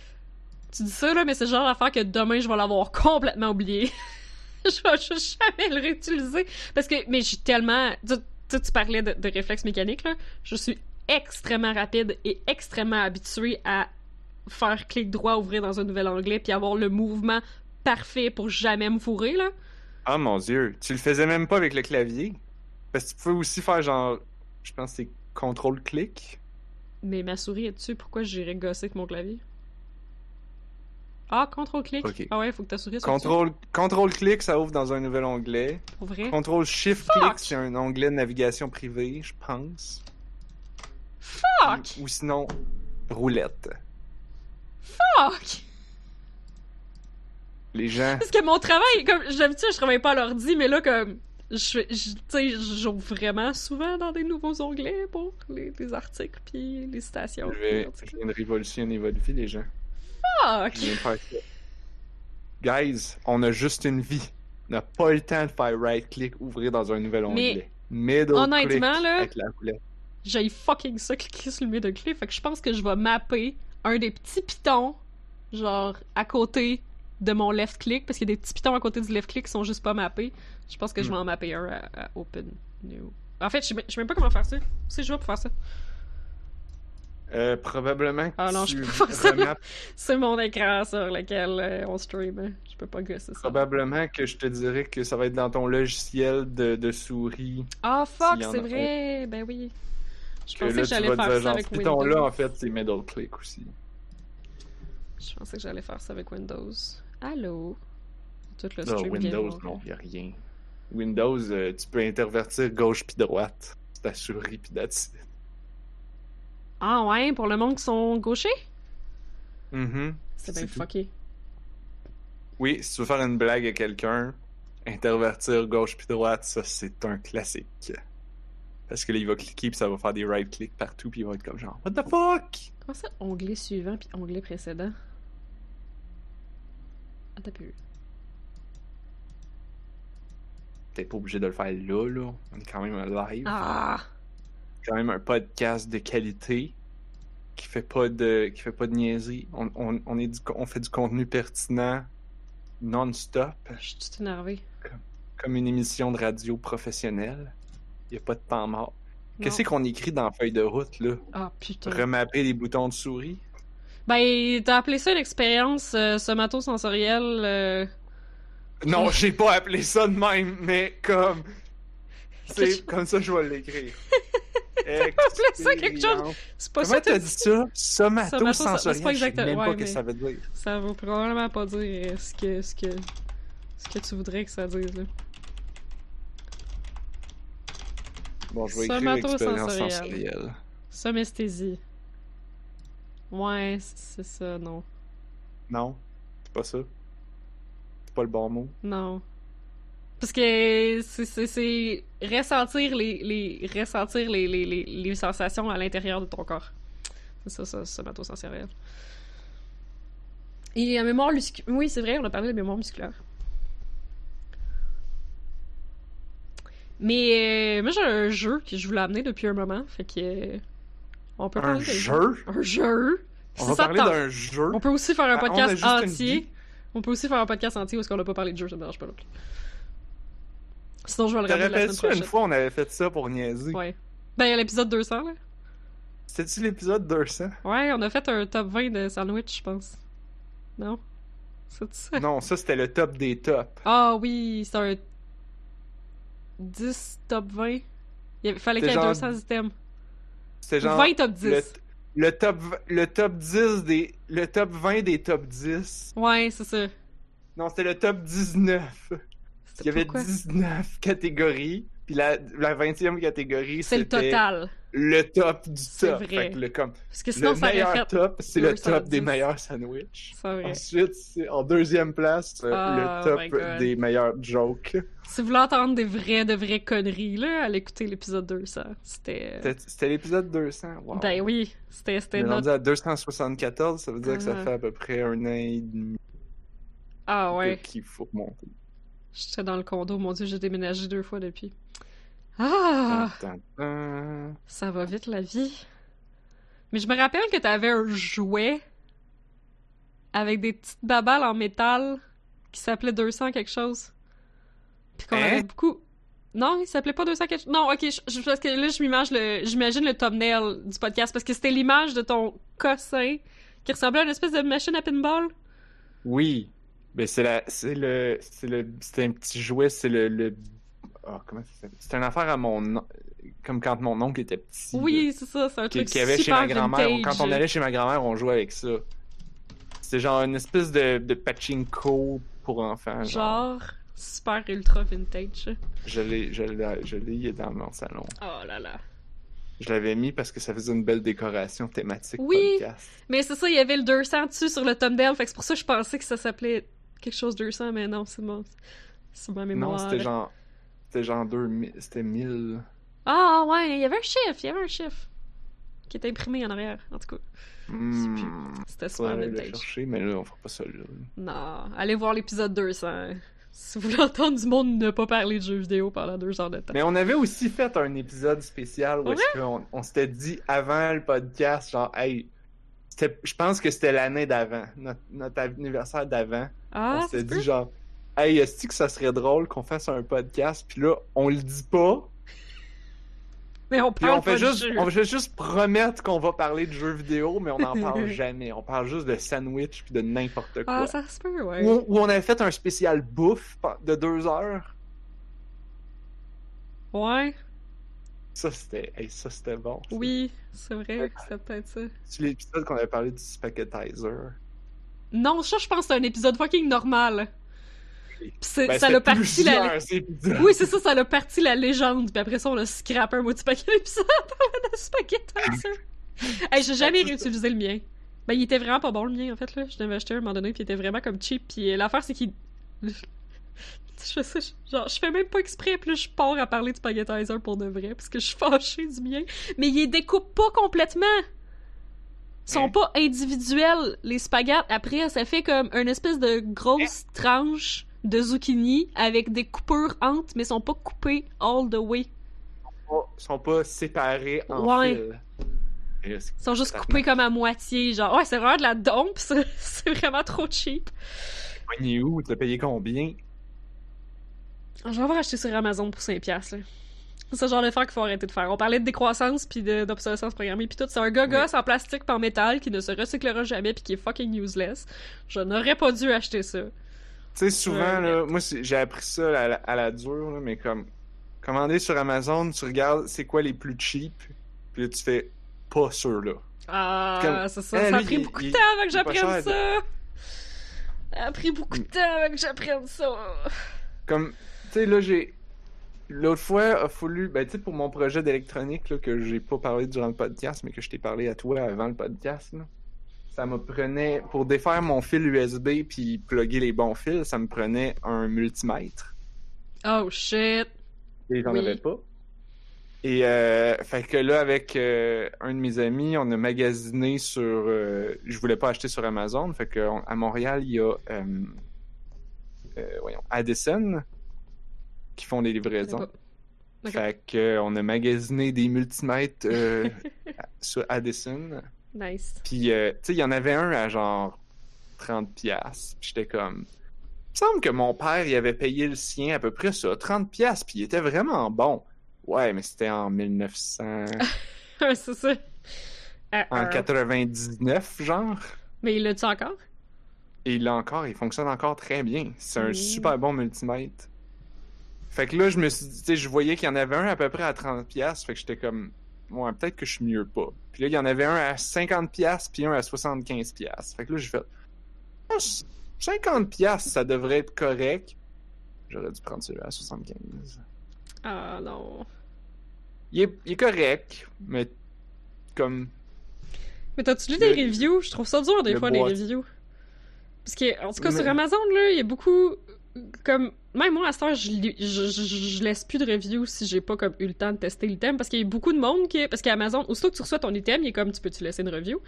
Tu dis ça là, mais c'est genre d'affaire que demain je vais l'avoir complètement oublié. je vais juste jamais le réutiliser. Parce que, mais j'ai tellement... Tu, tu, tu parlais de, de réflexe mécanique là. Je suis extrêmement rapide et extrêmement habituée à faire clic droit, ouvrir dans un nouvel onglet, puis avoir le mouvement parfait pour jamais me fourrer là. Ah mon dieu, tu le faisais même pas avec le clavier? Parce que tu pouvais aussi faire genre, je pense que c'est contrôle-clic. Mais ma souris est dessus, pourquoi j'irais gosser avec mon clavier? Ah, contrôle-clic. Ah ouais, faut que ta souris soit dessus. Contrôle, contrôle-clic, ça ouvre dans un nouvel onglet. Pour vrai? Contrôle-shift-clic, c'est un onglet de navigation privée, je pense. Fuck! Ou sinon, roulette. Fuck! Les gens, Parce que mon travail, comme d'habitude, je travaille pas à l'ordi, mais là, comme. Je je- j'ouvre vraiment souvent dans des nouveaux onglets pour les, les articles puis les citations. je vais, je viens de révolutionner votre vie, les gens. Je de faire ça. Guys, on a juste une vie. On n'a pas le temps de faire right-click, ouvrir dans un nouvel onglet. Middle honnêtement, click là, avec la roulette. J'ai fucking ça cliquer sur le middle click, fait que je pense que je vais mapper un des petits pitons, genre à côté de mon left click, parce qu'il y a des petits pitons à côté du left click qui sont juste pas mappés. Je pense que je vais Hmm. en mapper un à, à open new. En fait, je sais sais même pas comment faire ça. C'est je vais pour faire ça. Euh, probablement que Ah non, tu je peux pas faire C'est mon écran sur lequel euh, on stream. hein. Je peux pas gosser ça. Probablement que je te dirais que ça va être dans ton logiciel de, de souris. Ah fuck, S'il y en c'est vrai. Ben oui. Je Que pensais là, que j'allais faire ça avec piton-là, Windows. en fait, c'est middle click aussi. Je pensais que j'allais faire ça avec Windows. Allô? Tout le Non, stream de Windows, non, y a rien. Windows, euh, tu peux intervertir gauche puis droite. C'est ta souris puis that's it. Ah ouais, pour le monde qui sont gauchers? Mhm. C'est bien C'est tout. fucké. Oui, si tu veux faire une blague à quelqu'un, intervertir gauche puis droite, ça c'est un classique. Parce que là, il va cliquer puis ça va faire des right-click partout puis il va être comme genre What the fuck? Comment ça, onglet suivant puis onglet précédent? Attends un peu. T'es pas obligé de le faire là, là. On est quand même un live. Ah! quand même un podcast de qualité qui fait pas de qui fait pas de niaiserie. On, on, on, est du- on fait du contenu pertinent non-stop, Je suis tout énervé. comme une émission de radio professionnelle. Il y a pas de temps mort. Qu'est-ce qu'on écrit dans la feuille de route là? Ah putain. Remapper les boutons de souris? Ben, t'as appelé ça une expérience euh, somatosensorielle. euh, Non, j'ai pas appelé ça de même, mais comme c'est comme ça je vais l'écrire. appelé ça quelque chose? C'est pas Comment ça t'as dit ça? Somato- c'est pas Je sais exactement- pas ce que ça veut dire. Ça veut probablement pas dire euh, ce que, ce que, ce que tu voudrais que ça dise, là. Bon, je vais écrire expérience sensorielle. Somesthésie. Ouais, c'est ça, non. Non, c'est pas ça. C'est pas le bon mot. Non. Parce que c'est- ressentir les, les ressentir les, les, les, les sensations à l'intérieur de ton corps. C'est ça, ça, somatosensoriel. Et la mémoire musculaire. Oui, c'est vrai, on a parlé de mémoire musculaire. Mais euh, moi, j'ai un jeu que je voulais amener depuis un moment. Fait que. euh, on peut Un parler jeu? Un jeu? On va parler d'un jeu. On peut aussi faire un Ah, podcast entier. On peut aussi faire un podcast entier où est-ce qu'on a pas parlé de jeu, ça me dérange pas non plus. Sinon, je vais le Te rappeler la semaine rappelles-tu une prochaine. fois on avait fait ça pour niaiser? Ouais. Ben, il y a l'épisode 200, là. C'était-tu l'épisode 200? Ouais, on a fait un top 20 de sandwich, je pense. Non? C'est ça? non, ça c'était le top des tops. Ah oui, c'est un 10 top 20. Il fallait qu'il y ait genre 200 items. C'était genre 20 top 10. le, le top le top 10 des le top 20 des top 10. Ouais, c'est ça. Non, c'était le top 19. Il y avait Pourquoi? 19 catégories, puis la, la 20e catégorie C'est le c'était total. Le top du top. vrai. Fait que le, comme, Parce que sinon, le ça meilleur top, c'est le 210. top des meilleurs sandwichs. Vrai. Ensuite, en deuxième place, euh, Oh le my top des meilleurs jokes. Si vous voulez entendre des vraies, de vraies conneries, là, allez écouter l'épisode 200. C'était. C'était l'épisode 200. Wow. Ben oui, c'était c'était notre. rendu à 274, ça veut dire que ça Ah. fait à peu près un an et demi Ah ouais. qu'il faut monter. J'étais dans le condo, mon dieu, j'ai déménagé deux fois depuis. Ah! Ça va vite la vie. Mais je me rappelle que t'avais un jouet avec des petites babales en métal qui s'appelait 200 quelque chose. Puis qu'on Hein? avait beaucoup. Non, il s'appelait pas 200 quelque chose. Non, ok, je, parce que là, je m'imagine le, j'imagine le thumbnail du podcast parce que c'était l'image de ton cossin qui ressemblait à une espèce de machine à pinball. Oui, mais c'est la, c'est le, c'est le, c'est un petit jouet, c'est le, le, ah, comment ça s'appelle? C'est une affaire à mon, on- comme quand mon oncle était petit. Oui, c'est ça, c'est un truc qu'il y avait chez ma grand-mère. vintage. Quand on allait chez ma grand-mère, on jouait avec ça. C'était genre une espèce de, de pachinko pour enfants. Genre, Genre, super ultra vintage. je l'ai, je l'ai, je l'ai dans mon salon. Oh là là. Je l'avais mis parce que ça faisait une belle décoration thématique Oui. podcast. Mais c'est ça, il y avait le 200 dessus sur le thumbnail, fait que c'est pour ça que je pensais que ça s'appelait quelque chose 200, mais non, c'est mon... C'est ma mémoire. Non, c'était genre, c'était genre 2000, c'était 1000. Ah ouais, il y avait un chiffre, il y avait un chiffre. Qui était imprimé en arrière, en tout cas. Hmm. C'était super Faudrait le vintage. chercher, mais là, on fera pas ça là. Non, allez voir l'épisode 200. Si vous voulez entendre du monde ne pas parler de jeux vidéo pendant deux heures de temps. Mais on avait aussi fait un épisode spécial où est-ce qu'on on s'était dit avant le podcast, genre, hey, je pense que c'était l'année d'avant, notre, notre anniversaire d'avant. Ah, on s'était dit, genre, hey, est-ce que ça serait drôle qu'on fasse un podcast? Puis là, on le dit pas? Mais on parle on fait, pas de juste, jeux. on fait juste promettre qu'on va parler de jeux vidéo, mais on n'en parle jamais. On parle juste de sandwich puis de n'importe quoi. Ah, ça se peut, ouais. Où, où on avait fait un spécial bouffe de deux heures. Ouais, Ça, c'était hey, ça, c'était bon. ça. oui, c'est vrai, c'était peut-être ça. C'est l'épisode qu'on avait parlé du spaghettizer. Non, ça, je pense que c'est un épisode fucking normal. Ben, ça l'a parti la... Oui, c'est ça, ça l'a parti la légende. Puis après ça, on a scrappé un moitié paquet d'épisodes de spaghettizer. hey, j'ai jamais réutilisé le mien. Ben, il était vraiment pas bon, le mien, en fait, là. Je l'avais acheté à un moment donné, puis il était vraiment comme cheap. Puis euh, l'affaire, c'est qu'il... Je sais, je- genre, je fais même pas exprès, puis là, je pars à parler de spaghettizer pour de vrai, parce que je suis fâchée du mien. Mais il les découpe pas complètement! Ils sont Hein? pas individuels, les spaghettis. Après, ça fait comme une espèce de grosse tranche de zucchini avec des coupures entre, mais ils sont pas coupés all the way. pas- sont pas séparés en Ouais. Ils sont juste coupés comme à moitié. Genre, ouais, c'est vraiment de la dompe, c'est vraiment trop cheap. pogné où? T'as payé combien? Je vais avoir acheté sur Amazon pour 5$. Là. C'est ce genre d'affaire qu'il faut arrêter de faire. On parlait de décroissance puis de- d'obsolescence programmée puis tout. C'est un gogos en plastique pas en métal qui ne se recyclera jamais puis qui est fucking useless. Je n'aurais pas dû acheter ça. Tu sais, souvent, là, moi, j'ai appris ça à la, à la dure, là, mais comme, commander sur Amazon, tu regardes c'est quoi les plus cheap, puis là, tu fais pas ceux-là. Ah, Comme- c'est ça. Eh, ça a pris beaucoup de temps avant que j'apprenne ça. Ça a pris beaucoup de temps avant que j'apprenne ça. Comme, tu sais, là, j'ai. L'autre fois, a fallu. Ben, tu sais, pour mon projet d'électronique, là, que j'ai pas parlé durant le podcast, mais que je t'ai parlé à toi avant le podcast, là, ça me prenait. Pour défaire mon fil USB puis plugger les bons fils, ça me prenait un multimètre. Oh shit. Et j'en Oui. avais pas. Et, euh, fait que là, avec euh, un de mes amis, on a magasiné sur. euh, je voulais pas acheter sur Amazon. Fait que on- à Montréal, il y a. euh, voyons, Addison qui font des livraisons. Fait que on a magasiné des multimètres sur Addison. Nice. Puis, euh, tu sais, il y en avait un à genre 30 pièces. J'étais comme... Il me semble que mon père, il avait payé le sien à peu près ça, 30 pièces, puis il était vraiment bon. Ouais, mais c'était en 1900... Ouais, c'est ça. En 99, genre. Mais il l'a-tu encore? Et il l'a encore, il fonctionne encore très bien. C'est un super bon multimètre. Fait que là, je me suis dit, tu sais, je voyais qu'il y en avait un à peu près à 30$, piastres, fait que j'étais comme, ouais, peut-être que je suis mieux pas. Puis là, il y en avait un à 50$, piastres, puis un à 75$. piastres. Fait que là, j'ai fait, Ah, c- 50$, piastres, ça devrait être correct. J'aurais dû prendre celui à 75$. Ah non. Il est, il est correct, mais comme, Mais t'as-tu lu Le- des reviews? Je trouve ça dur des le fois, les boîte. reviews. Parce que, en tout cas, Mais- sur Amazon, là, il y a beaucoup. Comme. Même moi, à heure, je, je, je, je laisse plus de reviews si j'ai pas comme eu le temps de tester l'item. Parce qu'il y a beaucoup de monde qui. Parce qu'Amazon, aussitôt que tu reçois ton item, il est comme tu peux-tu laisser une review?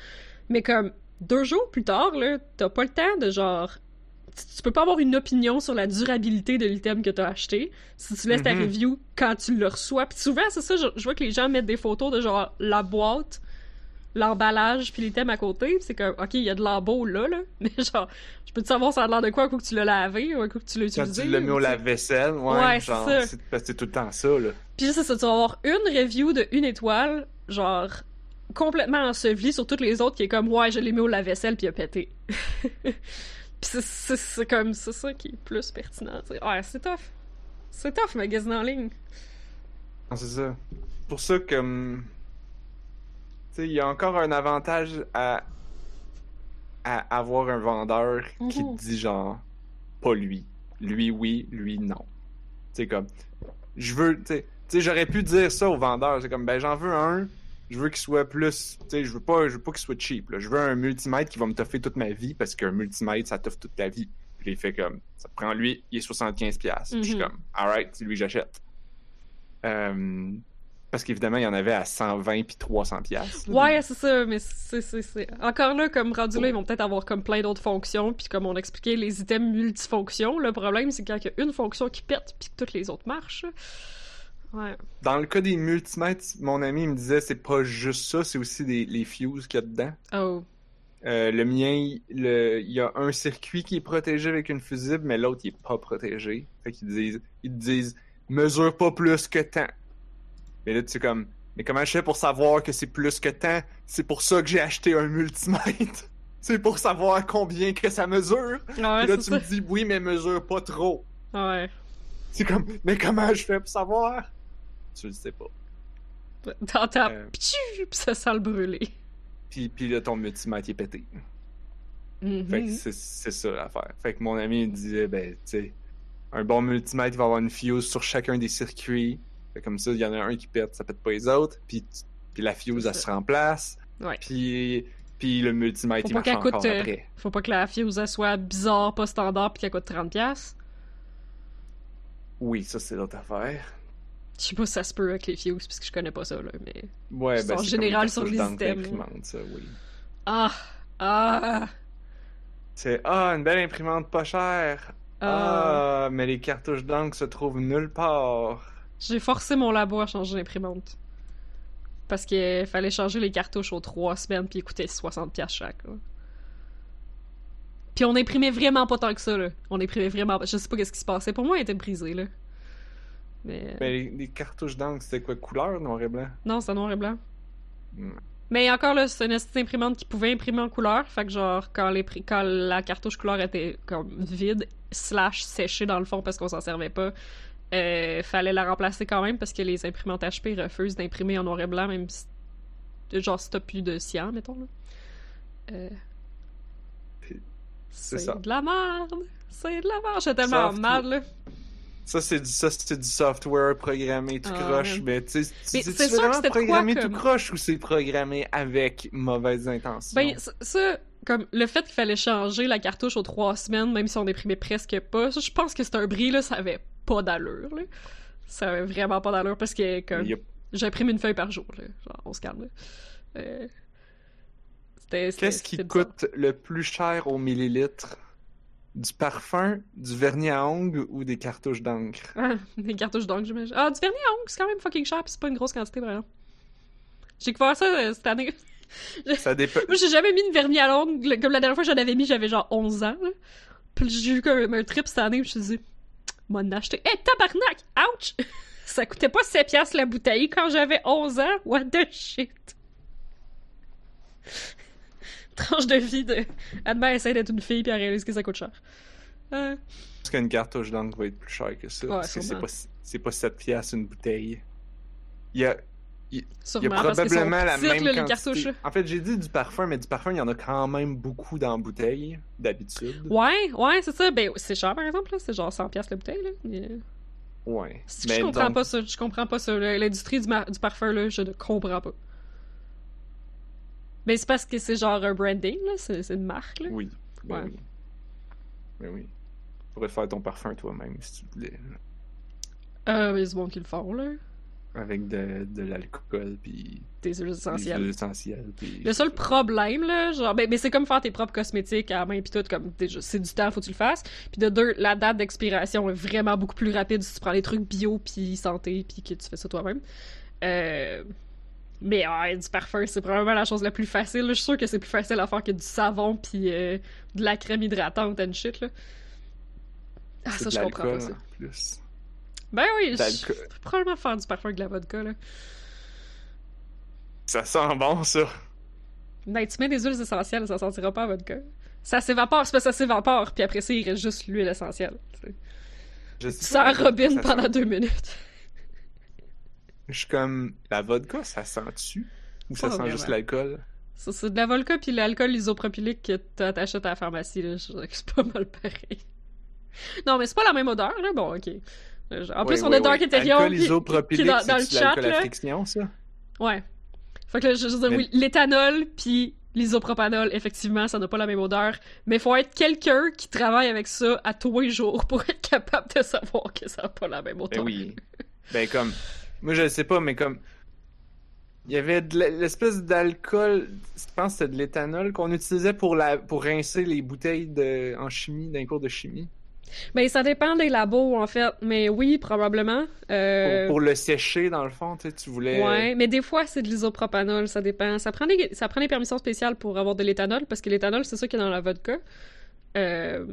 Mais comme deux jours plus tard, là, t'as pas le temps de genre. Tu tu peux pas avoir une opinion sur la durabilité de l'item que t'as acheté si tu laisses ta Mhm. review quand tu le reçois. Puis souvent, c'est ça, je, je vois que les gens mettent des photos de genre la boîte, l'emballage, puis l'item à côté. C'est comme, ok, il y a de l'embeau là, là. Mais genre, je peux te savoir ça a l'air de quoi un coup que tu l'as lavé ou un coup que tu l'as quand utilisé. tu l'as mis au lave-vaisselle, ouais, genre, ça. c'est parce que c'est tout le temps ça, là. Puis c'est ça, tu vas avoir une review de une étoile, genre complètement ensevelie sur toutes les autres qui est comme ouais, je l'ai mis au lave-vaisselle puis il a pété. puis c'est- comme c'est ça qui est plus pertinent. tu sais. Ouais, c'est tough. C'est tough magasiner en ligne. Non, c'est ça. Pour ça que. Il y a encore un avantage à. à avoir un vendeur qui Mhm. te dit genre. Pas lui. Lui, oui, lui, non. Tu sais, comme. Je veux. Tu sais, j'aurais pu dire ça au vendeur. C'est comme, ben, j'en veux un. Je veux qu'il soit plus. Tu sais, je veux pas, je veux pas qu'il soit cheap. là. Je veux un multimètre qui va me toffer toute ma vie parce qu'un multimètre, ça toffe toute ta vie. Puis il fait comme. Ça prend lui, il est 75$. piastres. Puis Je suis Mhm. comme, alright, c'est lui que j'achète. Euh, parce qu'évidemment, il y en avait à 120 puis 300 pièces. Ouais, c'est ça, mais c'est encore là comme rendu là, ils vont peut-être avoir comme plein d'autres fonctions puis comme on expliquait les items multifonctions, le problème c'est quand il y a une fonction qui pète puis que toutes les autres marchent. Ouais. Dans le cas des multimètres, mon ami me disait c'est pas juste ça, c'est aussi des, les fuses qu'il y a dedans. Oh. Euh, le mien, le- il y a un circuit qui est protégé avec une fusible, mais l'autre il est pas protégé. Fait qu'ils disent, ils disent mesure pas plus que tant. Mais là tu sais comme, mais comment je fais pour savoir que c'est plus que tant? C'est pour ça que j'ai acheté un multimètre. c'est pour savoir combien que ça mesure. Ouais, là tu ça. me dis oui mais mesure pas trop. Ouais. C'est comme, mais comment je fais pour savoir? Tu le sais pas. T'entends Euh. puis ça sent le brûler. Puis, puis là, ton multimètre est pété. Mhm. Fait que c'est c'est ça l'affaire. Fait que mon ami il disait, ben, tu sais, un bon multimètre, il va avoir une fuse sur chacun des circuits. Fait comme ça, il y en a un qui pète, ça pète pas les autres. Puis, puis la fuse, elle se remplace. Ouais. Puis, puis le multimètre, il marche encore coûte, euh, après. Faut pas que la fuse elle soit bizarre, pas standard, puis qu'elle coûte 30$. Oui, ça, c'est l'autre affaire. Je sais pas si ça se peut avec les fuses, parce que je connais pas ça, là, mais... Ouais, ben, en général sur les items. ça, oui. Ah! Ah! C'est, ah, une belle imprimante pas chère. Ah! Ah, mais les cartouches d'encre se trouvent nulle part. J'ai forcé mon labo à changer d'imprimante. Parce qu'il fallait changer les cartouches aux trois semaines, puis ils coûtaient 60$ chaque, là. Puis on imprimait vraiment pas tant que ça, là. On imprimait vraiment pas. Je sais pas qu'est-ce qui se passait. Pour moi, elle était brisée, là. Mais... Mais les, les cartouches d'encre, c'était quoi, couleur, noir et blanc? Non, c'était noir et blanc. Hmm. Mais encore là, c'est une petite imprimante qui pouvait imprimer en couleur. Fait que genre, quand, les, quand la cartouche couleur était comme vide, slash séchée dans le fond parce qu'on s'en servait pas, euh, fallait la remplacer quand même parce que les imprimantes HP refusent d'imprimer en noir et blanc, même si, genre si t'as plus de cyan, mettons. Là. Euh, C'est ça. de la merde! C'est de la merde! J'étais tellement Soft- mal, là. Ça, c'est du, ça, c'est du software programmé tout Ah, croche, ouais. mais tu sais, c'est vraiment quoi programmé comme- tout croche ou c'est programmé avec mauvaise intention? Ben, ça- ça, comme le fait qu'il fallait changer la cartouche aux trois semaines, même si on imprimait presque pas, ça, je pense que c'est un bris, là, ça avait pas d'allure, là. Ça avait vraiment pas d'allure parce que, comme, j'imprime une feuille par jour, là. Genre, on se calme, là. Euh, c'était- c'était- Qu'est-ce qui bizarre. coûte le plus cher au millilitre? Du parfum, du vernis à ongles ou des cartouches d'encre? Ah, des cartouches d'encre, j'imagine. Ah, du vernis à ongles, c'est quand même fucking cher, pis c'est pas une grosse quantité, vraiment. J'ai découvert ça euh, cette année. Ça dépend. Moi, j'ai jamais mis de vernis à l'ongle. Comme la dernière fois que j'en avais mis, j'avais genre 11 ans. là. Puis j'ai eu comme un trip cette année, puis je me suis dit, m'en acheter. Hé, tabarnak! Ouch! Ça coûtait pas 7 piastres la bouteille quand j'avais 11 ans? What the shit? Tranche de vie de. Adma essaie d'être une fille puis elle réalise que ça coûte cher. Euh, Parce qu'une cartouche d'encre va être plus cher que ça. Ouais, parce que c'est sûrement. pas, c'est pas 7 piastres une bouteille. Il y a, il y a parce probablement la même là, quantité. En fait, j'ai dit du parfum, mais du parfum, il y en a quand même beaucoup dans la bouteille, d'habitude. Ouais, ouais, c'est ça. Ben, c'est cher par exemple. C'est genre 100 piastres la bouteille, là. Mais, euh, Ouais. Je Mais comprends donc- pas ça, je comprends pas ça. L'industrie du, parfum, là, je ne comprends pas. Mais c'est parce que c'est genre un branding, là, c'est une marque, là. Oui. Ben Ouais. oui. Ben oui. Tu pourrais faire ton parfum toi-même si tu voulais. Euh, mais c'est bon qu'ils le font, là. Avec de, de l'alcool, puis Des huiles des essentielles. huiles essentielles. puis- Le seul problème, là, genre, ben, ben, c'est comme faire tes propres cosmétiques à la main pis tout, comme, c'est du temps, faut que tu le fasses. Puis de deux, la date d'expiration est vraiment beaucoup plus rapide si tu prends des trucs bio puis santé puis que tu fais ça toi-même. Euh... Mais ouais, du parfum, c'est probablement la chose la plus facile. là. Je suis sûre que c'est plus facile à faire que du savon puis euh, de la crème hydratante and shit, là. Ah, ça, je comprends pas ça. en plus. Ben oui, je D'alcool. peux probablement faire du parfum avec de la vodka, là. Ça sent bon, ça. Ben, tu mets des huiles essentielles, ça sentira pas la vodka. Ça s'évapore, c'est parce que ça s'évapore, puis après ça, il reste juste l'huile essentielle. tu. Je sens pas, Robin ça pendant sent- deux minutes. Je suis comme. La vodka, ça sent-tu? Ou ça sent juste l'alcool? C'est de la vodka puis l'alcool isopropylique que t'a- t'achètes à la pharmacie, là. Je c'est pas mal pareil. Non, mais c'est pas la même odeur, là. Bon, ok. En plus, on a Dark ouais. Ethereum qui, qui isopropylique, est dans, dans le chat, là. friction, ça? Ouais. Fait que là, je veux dire, Mais- oui, l'éthanol puis l'isopropanol, effectivement, ça n'a pas la même odeur. Mais faut être quelqu'un qui travaille avec ça à tous les jours pour être capable de savoir que ça n'a pas la même odeur. Ben oui. Ben comme. Moi, je sais pas, mais comme. Il y avait de l'espèce d'alcool, je pense que c'était de l'éthanol qu'on utilisait pour, la, pour rincer les bouteilles de, en chimie, d'un cours de chimie. Ben, ça dépend des labos, en fait. Mais oui, probablement. Euh, Pour, pour le sécher, dans le fond, tu sais, tu voulais. Ouais, mais des fois, c'est de l'isopropanol, ça dépend. Ça prend, des, ça prend des permissions spéciales pour avoir de l'éthanol, parce que l'éthanol, c'est ça qui est dans la vodka. Euh,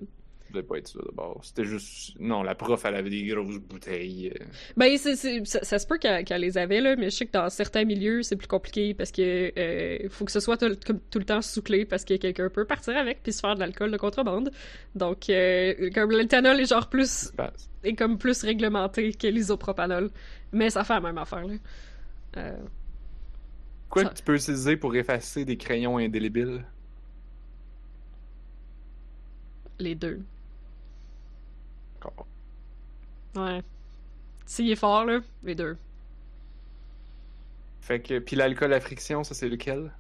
Devait pas être ça d'abord. C'était juste. Non, la prof, elle avait des grosses bouteilles. euh. Ben, ça, ça se peut qu'elle, les avait, là, mais je sais que dans certains milieux, c'est plus compliqué parce que euh, faut que ce soit tout, comme tout le temps sous clé parce que quelqu'un peut partir avec puis se faire de l'alcool de contrebande. Donc, euh, comme l'éthanol est genre plus, Ben, est comme plus réglementé que l'isopropanol. Mais ça fait la même affaire, là. Euh, Quoi Ça- que tu peux utiliser pour effacer des crayons indélébiles? Les deux. Encore. Ouais. S'il est fort, là, les deux. Fait que. Puis l'alcool à friction, ça c'est lequel?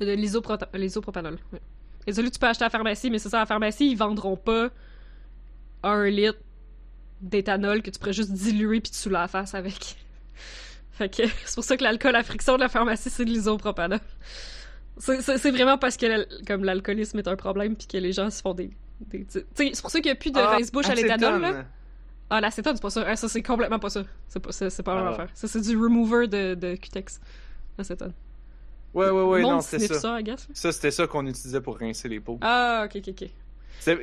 L'isopropanol. Ouais. Et celui que tu peux acheter à la pharmacie, mais c'est ça, à la pharmacie, ils vendront pas un litre d'éthanol que tu pourrais juste diluer puis tu sous la face avec. fait que c'est pour ça que l'alcool à friction de la pharmacie, c'est de l'isopropanol. C'est- vraiment parce que comme l'alcoolisme est un problème puis que les gens se font des... des- tu sais, c'est pour ça qu'il y a plus de Ah, rince-bouche à l'éthanol, là. Ah, l'acétone, c'est pas ça. Ah, ça, c'est complètement pas ça. C'est pas, c'est pas la même Ah. affaire. Ça, c'est du remover de, de cutex. L'acétone. Ouais, ouais, ouais, non, c'était ça. ça, I guess. Ça, c'était ça qu'on utilisait pour rincer les peaux. Ah, ok, ok, ok.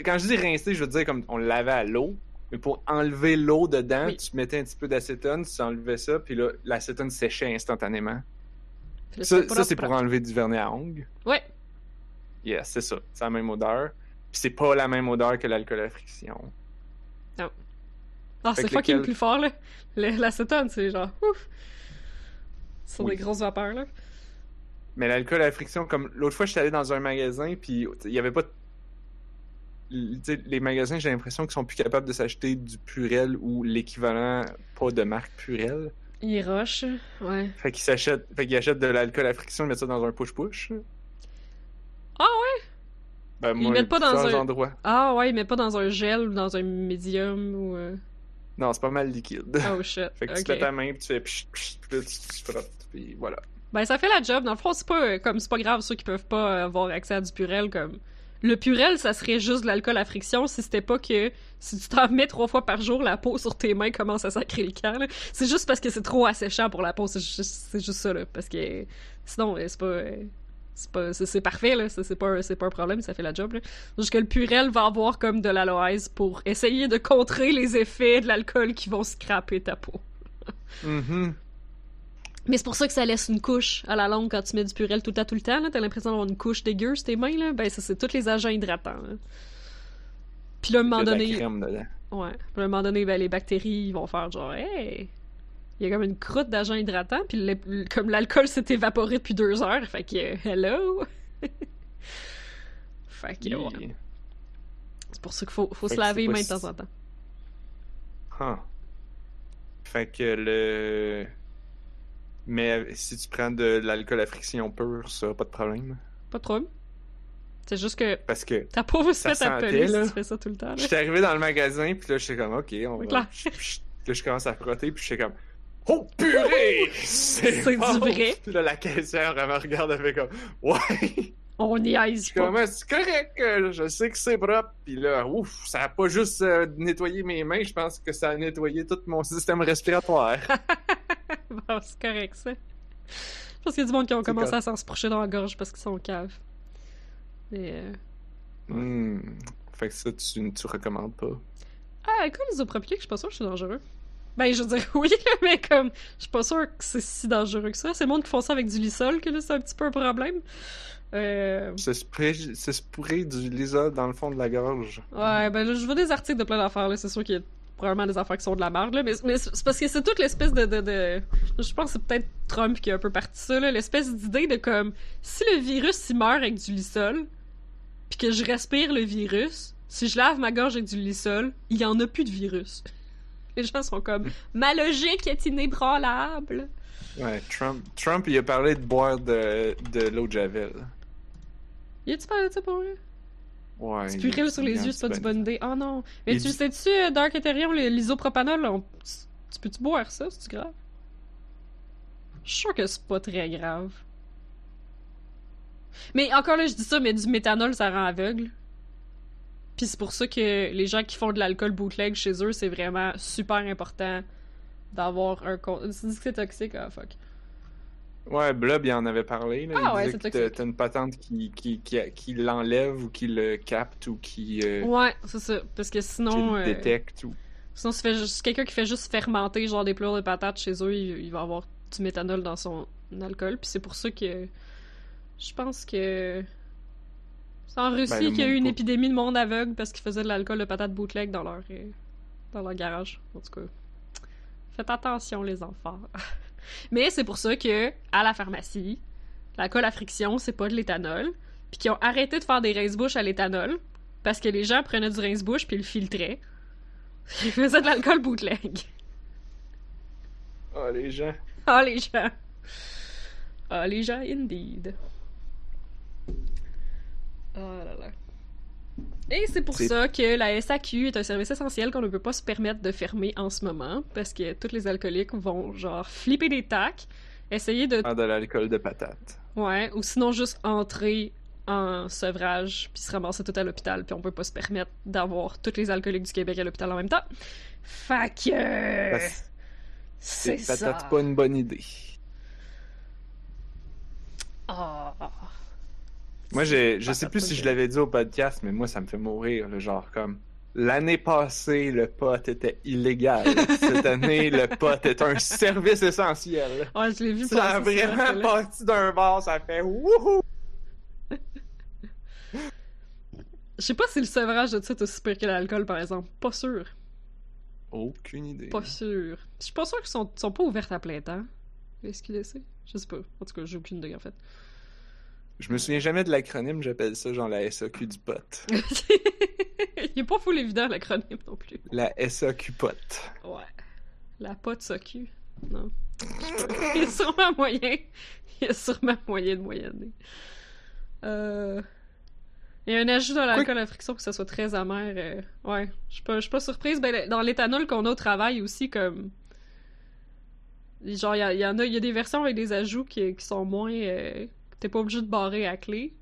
Quand je dis rincer, je veux dire comme on le lavait à l'eau, mais pour enlever l'eau dedans, Oui. tu mettais un petit peu d'acétone, tu enlevais ça, puis là, l'acétone séchait instantanément. Là, Ça, ça c'est pour enlever du vernis à ongles. Ouais. Yes, c'est ça. C'est la même odeur. Puis c'est pas la même odeur que l'alcool à friction. Ah, c'est fucking lequel- plus fort, là. L'acétone, c'est genre, ouf. Sur Oui. des grosses vapeurs, là. Mais l'alcool à friction, comme l'autre fois, j'étais allé dans un magasin, puis il y avait pas. Tu sais, les magasins, j'ai l'impression qu'ils sont plus capables de s'acheter du Purel ou l'équivalent pas de marque Purel. Il roche, ouais. Fait qu'ils s'achètent, fait qu'ils achètent de l'alcool à friction, ils mettent ça dans un push-push. Ah ouais? Ben, Ils moi, mettent pas dans un- endroits. Ah ouais, mais pas dans un gel ou dans un médium ou... euh, Non, c'est pas mal liquide. Oh shit, fait que tu ok. te mets ta main, puis tu fais psh, psh, puis là, tu, tu frottes, puis voilà. Ben, ça fait la job. Dans le fond, c'est pas, euh, comme, c'est pas grave, ceux qui peuvent pas euh, avoir accès à du Purel, comme... Le Purel, ça serait juste de l'alcool à friction si c'était pas que si tu t'en mets trois fois par jour, la peau sur tes mains commence à sacrer le camp, là. C'est juste parce que c'est trop asséchant pour la peau, c'est juste, c'est juste ça, là. Parce que sinon, euh, c'est pas... C'est pas, c'est, c'est parfait, là. C'est, pas, pas un problème, ça fait la job, là. Juste que le Purel va avoir comme de l'aloès pour essayer de contrer les effets de l'alcool qui vont scraper ta peau. Mhm. Mais c'est pour ça que ça laisse une couche à la longue quand tu mets du Purel tout le temps, tout le temps, là. T'as l'impression d'avoir une couche dégueu sur tes mains, là. Ben, ça, c'est tous les agents hydratants, là. Puis là, à un moment donné. Ouais. Puis à un moment donné, ben, les bactéries ils vont faire genre, hey, il y a comme une croûte d'agent hydratant, puis le- comme l'alcool s'est évaporé depuis deux heures, fait que, euh, hello! fait que, ouais. C'est pour ça qu'il faut, faut se laver les mains de temps en temps. Huh. Fait que le. Mais si tu prends de l'alcool à friction pure, ça, pas de problème. Pas trop. C'est juste que Parce que ta peau va se Ça mettre à sentait, peler si là. tu fais ça tout le temps. là. j'étais arrivé dans le magasin, puis là, j'étais comme, ok, on va. Là, je commence à frotter, puis j'étais comme, oh purée! C'est bon! du vrai. Puis là, la caissière, elle me regarde, elle fait comme, ouais! On n'y aise Je suis pas. comme, Ah, c'est correct, euh, je sais que c'est propre. Puis là, ouf, ça a pas juste euh, nettoyé mes mains, je pense que ça a nettoyé tout mon système respiratoire. Bon, c'est correct, ça. Parce qu'il y a du monde qui ont commencé correct. à s'en se dans la gorge parce qu'ils sont caves. Mais, euh... Hmm. Fait que ça, tu, tu recommandes pas? Ah, alcool isopropylique, je suis pas sûre que c'est dangereux. Ben, je veux dire, oui, mais comme, je suis pas sûre que c'est si dangereux que ça. C'est le monde qui font ça avec du lysol que là, c'est un petit peu un problème. Euh... Se spray, spray du lisa dans le fond de la gorge. Ouais, ben là, je vois des articles de plein d'affaires, là. C'est sûr qu'il y a probablement des affaires qui sont de la merde, là. Mais, mais c'est parce que c'est toute l'espèce de, de, de- Je pense que c'est peut-être Trump qui a un peu parti ça, là. L'espèce d'idée de comme, si le virus, il meurt avec du lysol, puis que je respire le virus, si je lave ma gorge avec du lysol, il y en a plus de virus. Les gens sont comme, ma logique est inébranlable. Ouais, Trump, Trump, il a parlé de boire de, de l'eau de Javel. Y a-tu parlé de ça pour vrai? Ouais. Purelles sur les yeux, c'est pas du bonne idée. Oh non. Mais Il tu dit- sais-tu, euh, Dark Ethereum, l'isopropanol, on- tu, tu peux-tu boire ça? C'est-tu grave? Je suis sûr que c'est pas très grave. Mais encore là, je dis ça, mais du méthanol, ça rend aveugle. Puis c'est pour ça que les gens qui font de l'alcool bootleg chez eux, c'est vraiment super important d'avoir un compte. Tu dis que c'est toxique? Ah, fuck. Ouais, Blob, il en avait parlé. Là. Ah il ouais, c'est que toxique. t'as- une patente qui, qui, qui, qui l'enlève ou qui le capte ou qui, euh, Ouais, c'est ça. Parce que qui sinon. le euh, détecte. Ou... Sinon, si juste quelqu'un qui fait juste fermenter genre des pleurs de patates chez eux, il, il va avoir du méthanol dans son alcool. Puis c'est pour ça que je pense que c'est en Russie Ben, qu'il y a eu une épidémie de monde aveugle parce qu'ils faisaient de l'alcool de patate bootleg dans leur euh, dans leur garage. En tout cas, faites attention les enfants. Mais c'est pour ça que à la pharmacie, l'alcool à friction c'est pas de l'éthanol, puis qu'ils ont arrêté de faire des rince-bouches à l'éthanol parce que les gens prenaient du rince-bouche puis le filtraient. Ils faisaient de l'alcool bootleg. Oh, les gens. Ah, les gens. Ah, les gens, indeed. Oh là là. Et c'est pour ça que la SAQ est un service essentiel qu'on ne peut pas se permettre de fermer en ce moment, parce que tous les alcooliques vont, genre, flipper des tacs, essayer de... Ah, de l'alcool de patate. Ouais, ou sinon juste entrer en sevrage, puis se ramasser tout à l'hôpital, puis on peut pas se permettre d'avoir tous les alcooliques du Québec à l'hôpital en même temps. Fait que... C'est C'est ça. patate pas une bonne idée. Ah. Moi, j'ai, je Patate sais plus si je l'avais dit au podcast, mais moi, ça me fait mourir, le genre comme. L'année passée, le pot était illégal. Cette année, le pot est un service essentiel. Ouais, je l'ai vu Ça a vraiment parti d'un bar, ça fait wouhou! Je sais pas si le sevrage de ça est aussi pire que l'alcool, par exemple. Pas sûr. Aucune idée. Pas sûr. Je suis pas sûr qu'ils sont, sont pas ouvertes à plein temps. Les SQDC. Je sais pas. En tout cas, j'ai aucune idée, en fait. Je me souviens jamais de l'acronyme, j'appelle ça genre la SAQ du pot. Il est pas full évident, l'acronyme, non plus. La SAQ pot. Ouais. La pote socu. Non. Il y a sûrement moyen. Il y a sûrement moyen de moyenner. Euh... Il y a un ajout dans l'alcool à friction pour que ça soit très amer. euh, Ouais. Je suis pas, je suis pas surprise. Ben, dans l'éthanol qu'on a au travail aussi, comme. Genre, il y, en a, il y a des versions avec des ajouts qui, qui sont moins. euh, T'es pas obligé de barrer à clé.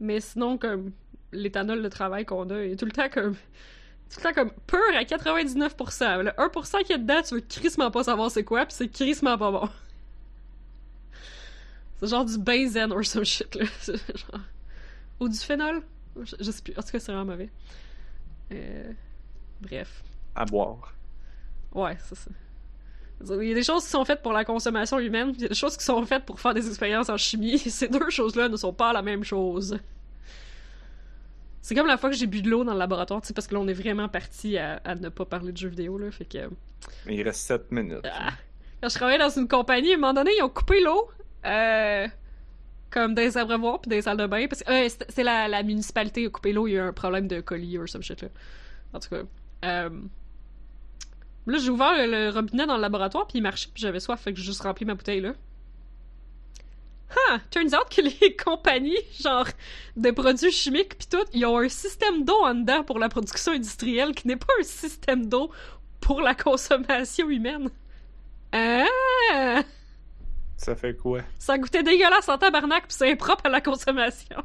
Mais sinon, comme. L'éthanol de travail qu'on a est tout le temps comme. Tout le temps comme pur à 99%. Le 1% qui est dedans, tu veux crissement pas savoir c'est quoi, puis c'est crissement pas bon. C'est genre du benzène or some shit, là. Genre... Ou du phénol? Je, je sais plus. En tout cas, c'est vraiment mauvais. Euh, Bref. À boire. Ouais, c'est ça. Il y a des choses qui sont faites pour la consommation humaine, il y a des choses qui sont faites pour faire des expériences en chimie. Ces deux choses-là ne sont pas la même chose. C'est comme la fois que j'ai bu de l'eau dans le laboratoire, tu sais, parce que là, on est vraiment parti à, à ne pas parler de jeux vidéo, là, fait que... Il reste 7 minutes. Ah. Quand je travaillais dans une compagnie, à un moment donné, ils ont coupé l'eau, euh, comme dans les abreuvoirs puis dans les salles de bain, parce que euh, c'est c'est la, la municipalité qui a coupé l'eau, il y a eu un problème de colis ou some shit, là. En tout cas... Euh... Là, j'ai ouvert le, robinet dans le laboratoire, puis il marchait, puis j'avais soif, fait que j'ai juste rempli ma bouteille, là. Ah, turns out que les compagnies, genre, de produits chimiques pis tout, ils ont un système d'eau en dedans pour la production industrielle qui n'est pas un système d'eau pour la consommation humaine. Ah! Ça fait quoi? Ça goûtait dégueulasse en tabarnak pis c'est impropre à la consommation.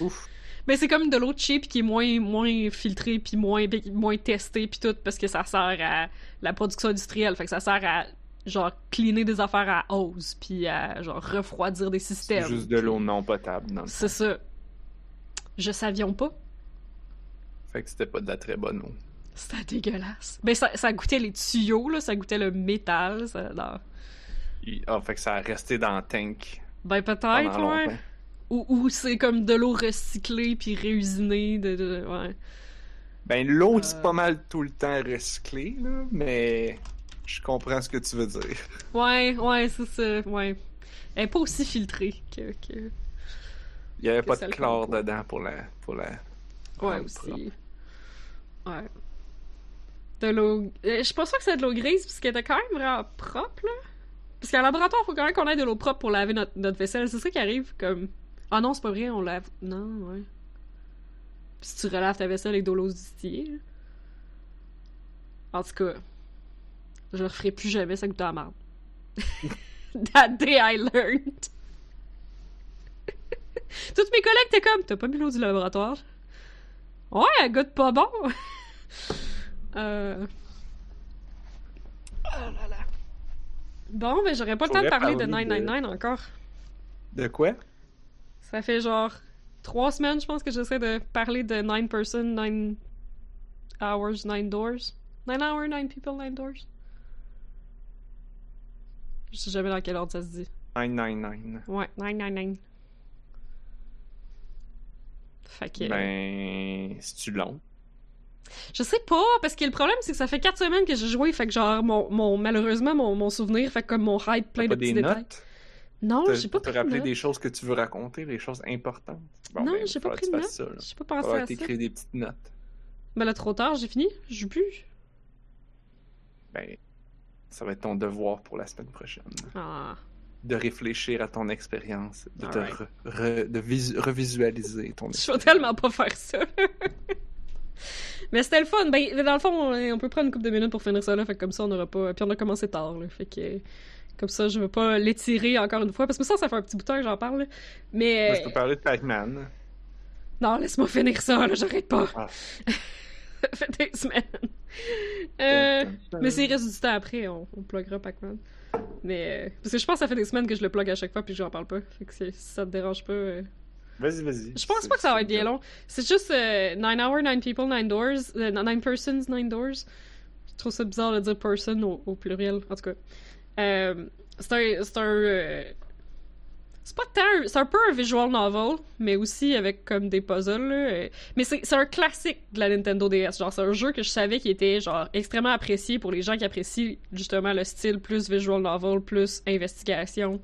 Ouf. Mais c'est comme de l'eau cheap qui est moins, moins filtrée puis moins, moins testée pis tout parce que ça sert à la production industrielle. Fait que ça sert à genre cleaner des affaires à hose puis à genre refroidir des C'est systèmes. juste de l'eau non potable, non? C'est ça. Je savions pas. Fait que c'était pas de la très bonne eau. C'était dégueulasse. Ben ça, ça goûtait les tuyaux là, ça goûtait le métal. Ça, non. Ah, fait que ça a resté dans le tank Ben peut-être ouais. Ou, ou c'est comme de l'eau recyclée puis réusinée de, de- ouais. Ben, l'eau, Euh. c'est pas mal tout le temps recyclé, là, mais je comprends ce que tu veux dire. Ouais, ouais, c'est ça, ouais. Elle est pas aussi filtrée que, que... Il y avait pas de chlore dedans pour la, pour la Ouais, aussi. propre. Ouais. De l'eau... euh, Je pense pas que c'est de l'eau grise, parce qu'elle était quand même vraiment propre, là. Parce qu'en laboratoire, faut quand même qu'on ait de l'eau propre pour laver notre, notre vaisselle. C'est ça qui arrive, comme... Ah non, c'est pas vrai, on lave... Non, ouais. Si tu relaves ta vaisselle avec de l'eau distillée. En tout cas, je le referai plus jamais, ça goûte à la merde. That day I learned. Toutes mes collègues étaient comme, t'as pas mis l'eau du laboratoire? Ouais, elle goûte pas bon. euh... Oh là là. Bon, ben j'aurais pas le temps de Faudrait parler de parler de- 999 encore. De quoi? Ça fait genre trois semaines, je pense, que j'essaie de parler de 9 person, 9 hours, 9 doors. 9 hours, 9 people, 9 doors. Je sais jamais dans quel ordre ça se dit. 999. Ouais, 999. Fait que. Ben, c'est-tu long? Je sais pas, parce que le problème, c'est que ça fait 4 semaines que j'ai joué, fait que genre, mon, mon, malheureusement, mon, mon souvenir fait comme mon hype plein de petits des détails. notes? Non, j'ai pas pris de rappeler notes. des choses que tu veux raconter, des choses importantes? Bon, Non, ben, j'ai pas pris de là. J'ai pas pensé à ça. t'écrire des petites notes. Ben là, trop tard, j'ai fini. Je plus. Ben, ça va être ton devoir pour la semaine prochaine. Ah. De réfléchir à ton expérience, de te Alright. re- re- de visu- revisualiser ton Je vais expérience. tellement pas faire ça. Mais c'était le fun. Ben, dans le fond, on, on peut prendre une couple de minutes pour finir ça là. Fait que comme ça, on aura pas. Puis on a commencé tard, là. Fait que. Comme ça, je veux pas l'étirer encore une fois. Parce que ça, ça fait un petit bout de temps que j'en parle. là. Mais. Moi, je peux parler de Pac-Man. Non, laisse-moi finir ça, là. J'arrête pas. Ah. ça fait des semaines. Euh, mais s'il reste du temps après, on, on pluggera Pac-Man. Mais. euh, parce que je pense que ça fait des semaines que je le plug à chaque fois puis que j'en parle pas. Fait que si si ça te dérange pas. euh, Vas-y, vas-y. Je pense pas que ça va être bien long. C'est juste 9 hours, 9 people, 9 doors. 9 persons, 9 doors. Je trouve ça bizarre de dire person au, au pluriel, en tout cas. Euh, c'est un. C'est un. euh, c'est pas tant. C'est un peu un visual novel, mais aussi avec comme des puzzles. Euh, Mais c'est un classique de la Nintendo DS. Genre, c'est un jeu que je savais qui était genre extrêmement apprécié pour les gens qui apprécient justement le style plus visual novel, plus investigation.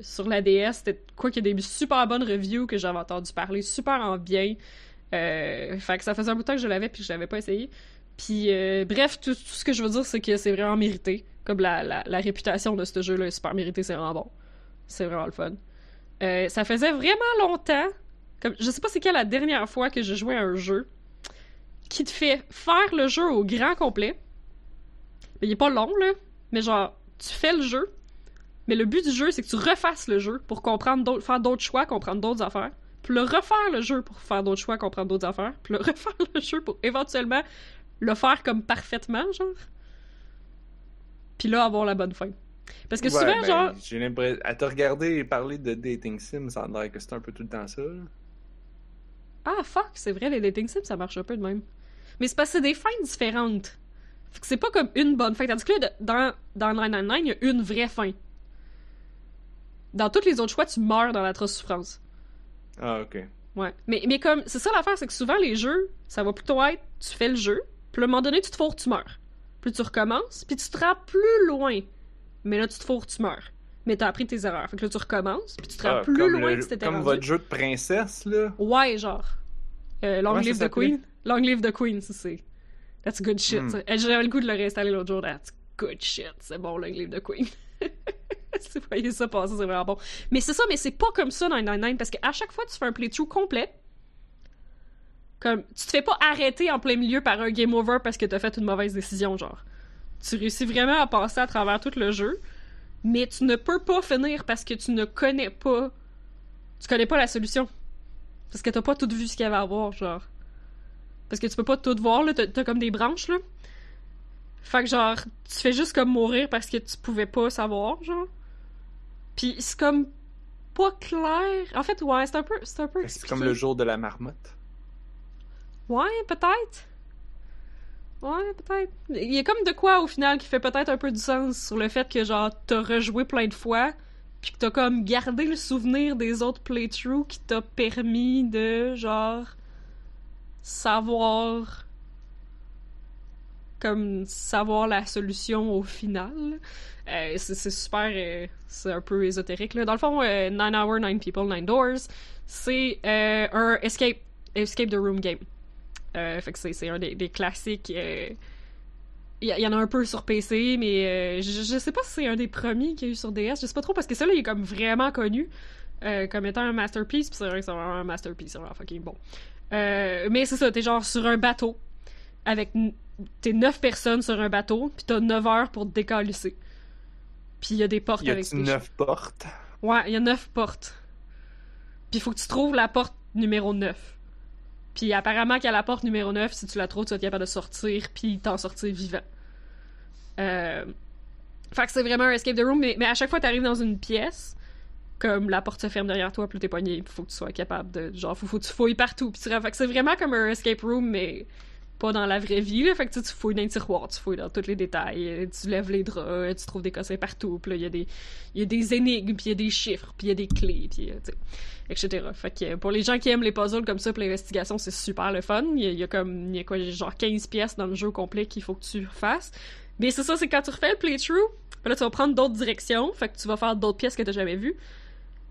Sur la DS, c'était quoi qu'il y a des super bonnes reviews que j'avais entendu parler super en bien. Fait que ça faisait un bout de temps que je l'avais puis que je l'avais pas essayé. Puis euh, bref, tout, ce que je veux dire, c'est que c'est vraiment mérité. Comme la, la, réputation de ce jeu-là est super méritée, c'est vraiment bon. C'est vraiment le fun. Euh, ça faisait vraiment longtemps. Comme, je sais pas c'est quelle la dernière fois que je jouais à un jeu qui te fait faire le jeu au grand complet. Mais il est pas long, là. Mais genre, tu fais le jeu, mais le but du jeu, c'est que tu refasses le jeu pour comprendre faire d'autres choix, comprendre d'autres affaires. Puis le refaire le jeu pour faire d'autres choix, comprendre d'autres affaires. Puis le refaire le jeu pour éventuellement le faire comme parfaitement, genre. Puis là, avoir la bonne fin. Parce que Ouais, souvent, ben, genre, J'ai l'impression. À te regarder et parler de dating sim, ça a l'air que c'est un peu tout le temps ça. là. ah fuck, c'est vrai, les dating sims, ça marche un peu de même. Mais c'est parce que c'est des fins différentes. Fait que c'est pas comme une bonne fin. Tandis que là, dans, dans 999, il y a une vraie fin. Dans tous les autres choix, tu meurs dans l'atroce souffrance. Ah, ok. Ouais. Mais, mais comme, c'est ça l'affaire, c'est que souvent les jeux, ça va plutôt être, tu fais le jeu, puis à un moment donné, tu te fourres, tu meurs. Puis tu recommences, puis tu te rends plus loin. Mais là, tu te fourres, tu meurs. Mais t'as appris tes erreurs. Fait que là, tu recommences, puis tu te rends Ah, plus loin le- que t'étais Comme rendu. votre jeu de princesse, là. Ouais, genre. Euh, Long Live the? Queen. Long Live the Queen, ça c'est. That's good shit. Euh, J'avais le goût de le réinstaller l'autre jour. That's good shit. C'est bon, Long Live the Queen. si vous voyez ça passer, c'est vraiment bon. Mais c'est ça, mais c'est pas comme ça dans 999 parce qu'à chaque fois que tu fais un playthrough complet, comme tu te fais pas arrêter en plein milieu par un game over parce que t'as fait une mauvaise décision, genre. Tu réussis vraiment à passer à travers tout le jeu, mais tu ne peux pas finir parce que tu ne connais pas. Tu connais pas la solution. Parce que t'as pas tout vu ce qu'il y avait à voir, genre. Parce que tu peux pas tout voir, là. T'as t'as comme des branches, là. Fait que, genre, tu fais juste comme mourir parce que tu pouvais pas savoir, genre. Pis c'est comme pas clair. En fait, ouais, c'est un peu, c'est un peu C'est comme le jour de la marmotte. Ouais, peut-être. Ouais, peut-être. Il y a comme de quoi au final qui fait peut-être un peu du sens sur le fait que genre t'as rejoué plein de fois, puis que t'as comme gardé le souvenir des autres playthroughs qui t'a permis de genre savoir comme savoir la solution au final. Euh, c'est super, euh, c'est un peu ésotérique là. Dans le fond, euh, Nine Hour, Nine People, Nine Doors, c'est un escape escape the room game. Euh, fait que c'est, un des, des classiques. euh, Il y, il y en a un peu sur PC, mais euh, je, je sais pas si c'est un des premiers qu'il y a eu sur DS. Je sais pas trop parce que ça là, il est comme vraiment connu euh, comme étant un masterpiece. Puis c'est vrai que c'est vraiment un masterpiece, c'est vraiment fucking bon. Euh, mais c'est ça, t'es genre sur un bateau avec t'es neuf personnes sur un bateau, puis t'as 9 heures pour te décalisser. Puis il y a des portes Il y a avec des neuf portes? Ouais, il y a neuf portes. Puis il faut que tu trouves la porte numéro 9. Puis apparemment qu'à la porte numéro 9, si tu la trouves, tu vas être capable de sortir, puis t'en sortir vivant. Euh... Fait que c'est vraiment un escape the room, mais, à chaque fois que t'arrives dans une pièce, comme la porte se ferme derrière toi, puis t'es pogné, faut que tu sois capable de... Genre, faut, faut que tu fouilles partout, puis tu... Fait que c'est vraiment comme un escape room, mais pas dans la vraie vie, là. Fait que tu, fouilles dans les tiroirs, tu fouilles dans tous les détails, euh, tu lèves les draps, tu trouves des cossins partout, puis là, il y a des y des énigmes, puis il y a des chiffres, puis il y a des clés, puis euh, etc. Fait que pour les gens qui aiment les puzzles comme ça, pour l'investigation, c'est super le fun. Il y, a, comme, il y a quoi, genre 15 pièces dans le jeu complet qu'il faut que tu fasses. Mais c'est ça, c'est quand tu refais le playthrough, ben là, tu vas prendre d'autres directions, fait que tu vas faire d'autres pièces que t'as jamais vues.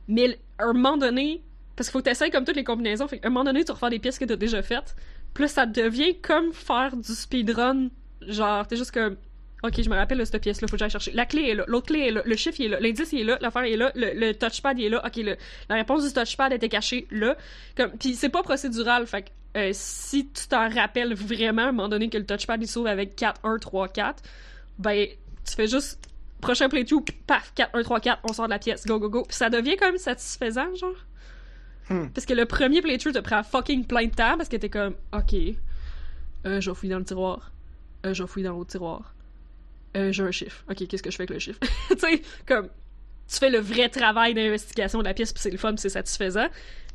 Mais à un moment donné, parce qu'il faut que t'essayes comme toutes les combinaisons, fait qu'à un moment donné, tu refais des pièces que t'as déjà faites, là, ça devient comme faire du speedrun. Genre, t'es juste comme, Ok, je me rappelle de cette pièce-là, faut que j'aille chercher. La clé est là, l'autre clé est là, le chiffre il est là, l'indice il est là, l'affaire est là, le, le touchpad il est là. Ok, le- la réponse du touchpad était cachée là. Comme, puis c'est pas procédural, fait que euh, si tu t'en rappelles vraiment, à un moment donné que le touchpad il s'ouvre avec 4, 1, 3, 4, ben tu fais juste prochain playthrough, paf, 4, 1, 3, 4, on sort de la pièce, go, go, go. Puis ça devient quand même satisfaisant, genre. Hmm. Parce que le premier playthrough te prend fucking plein de temps parce que t'es comme, ok, euh, je vais fouiller dans le tiroir, euh, je vais fouiller dans l'autre tiroir, euh, j'ai un chiffre. Ok, qu'est-ce que je fais avec le chiffre? tu sais, comme, tu fais le vrai travail d'investigation de la pièce, puis c'est le fun, c'est satisfaisant.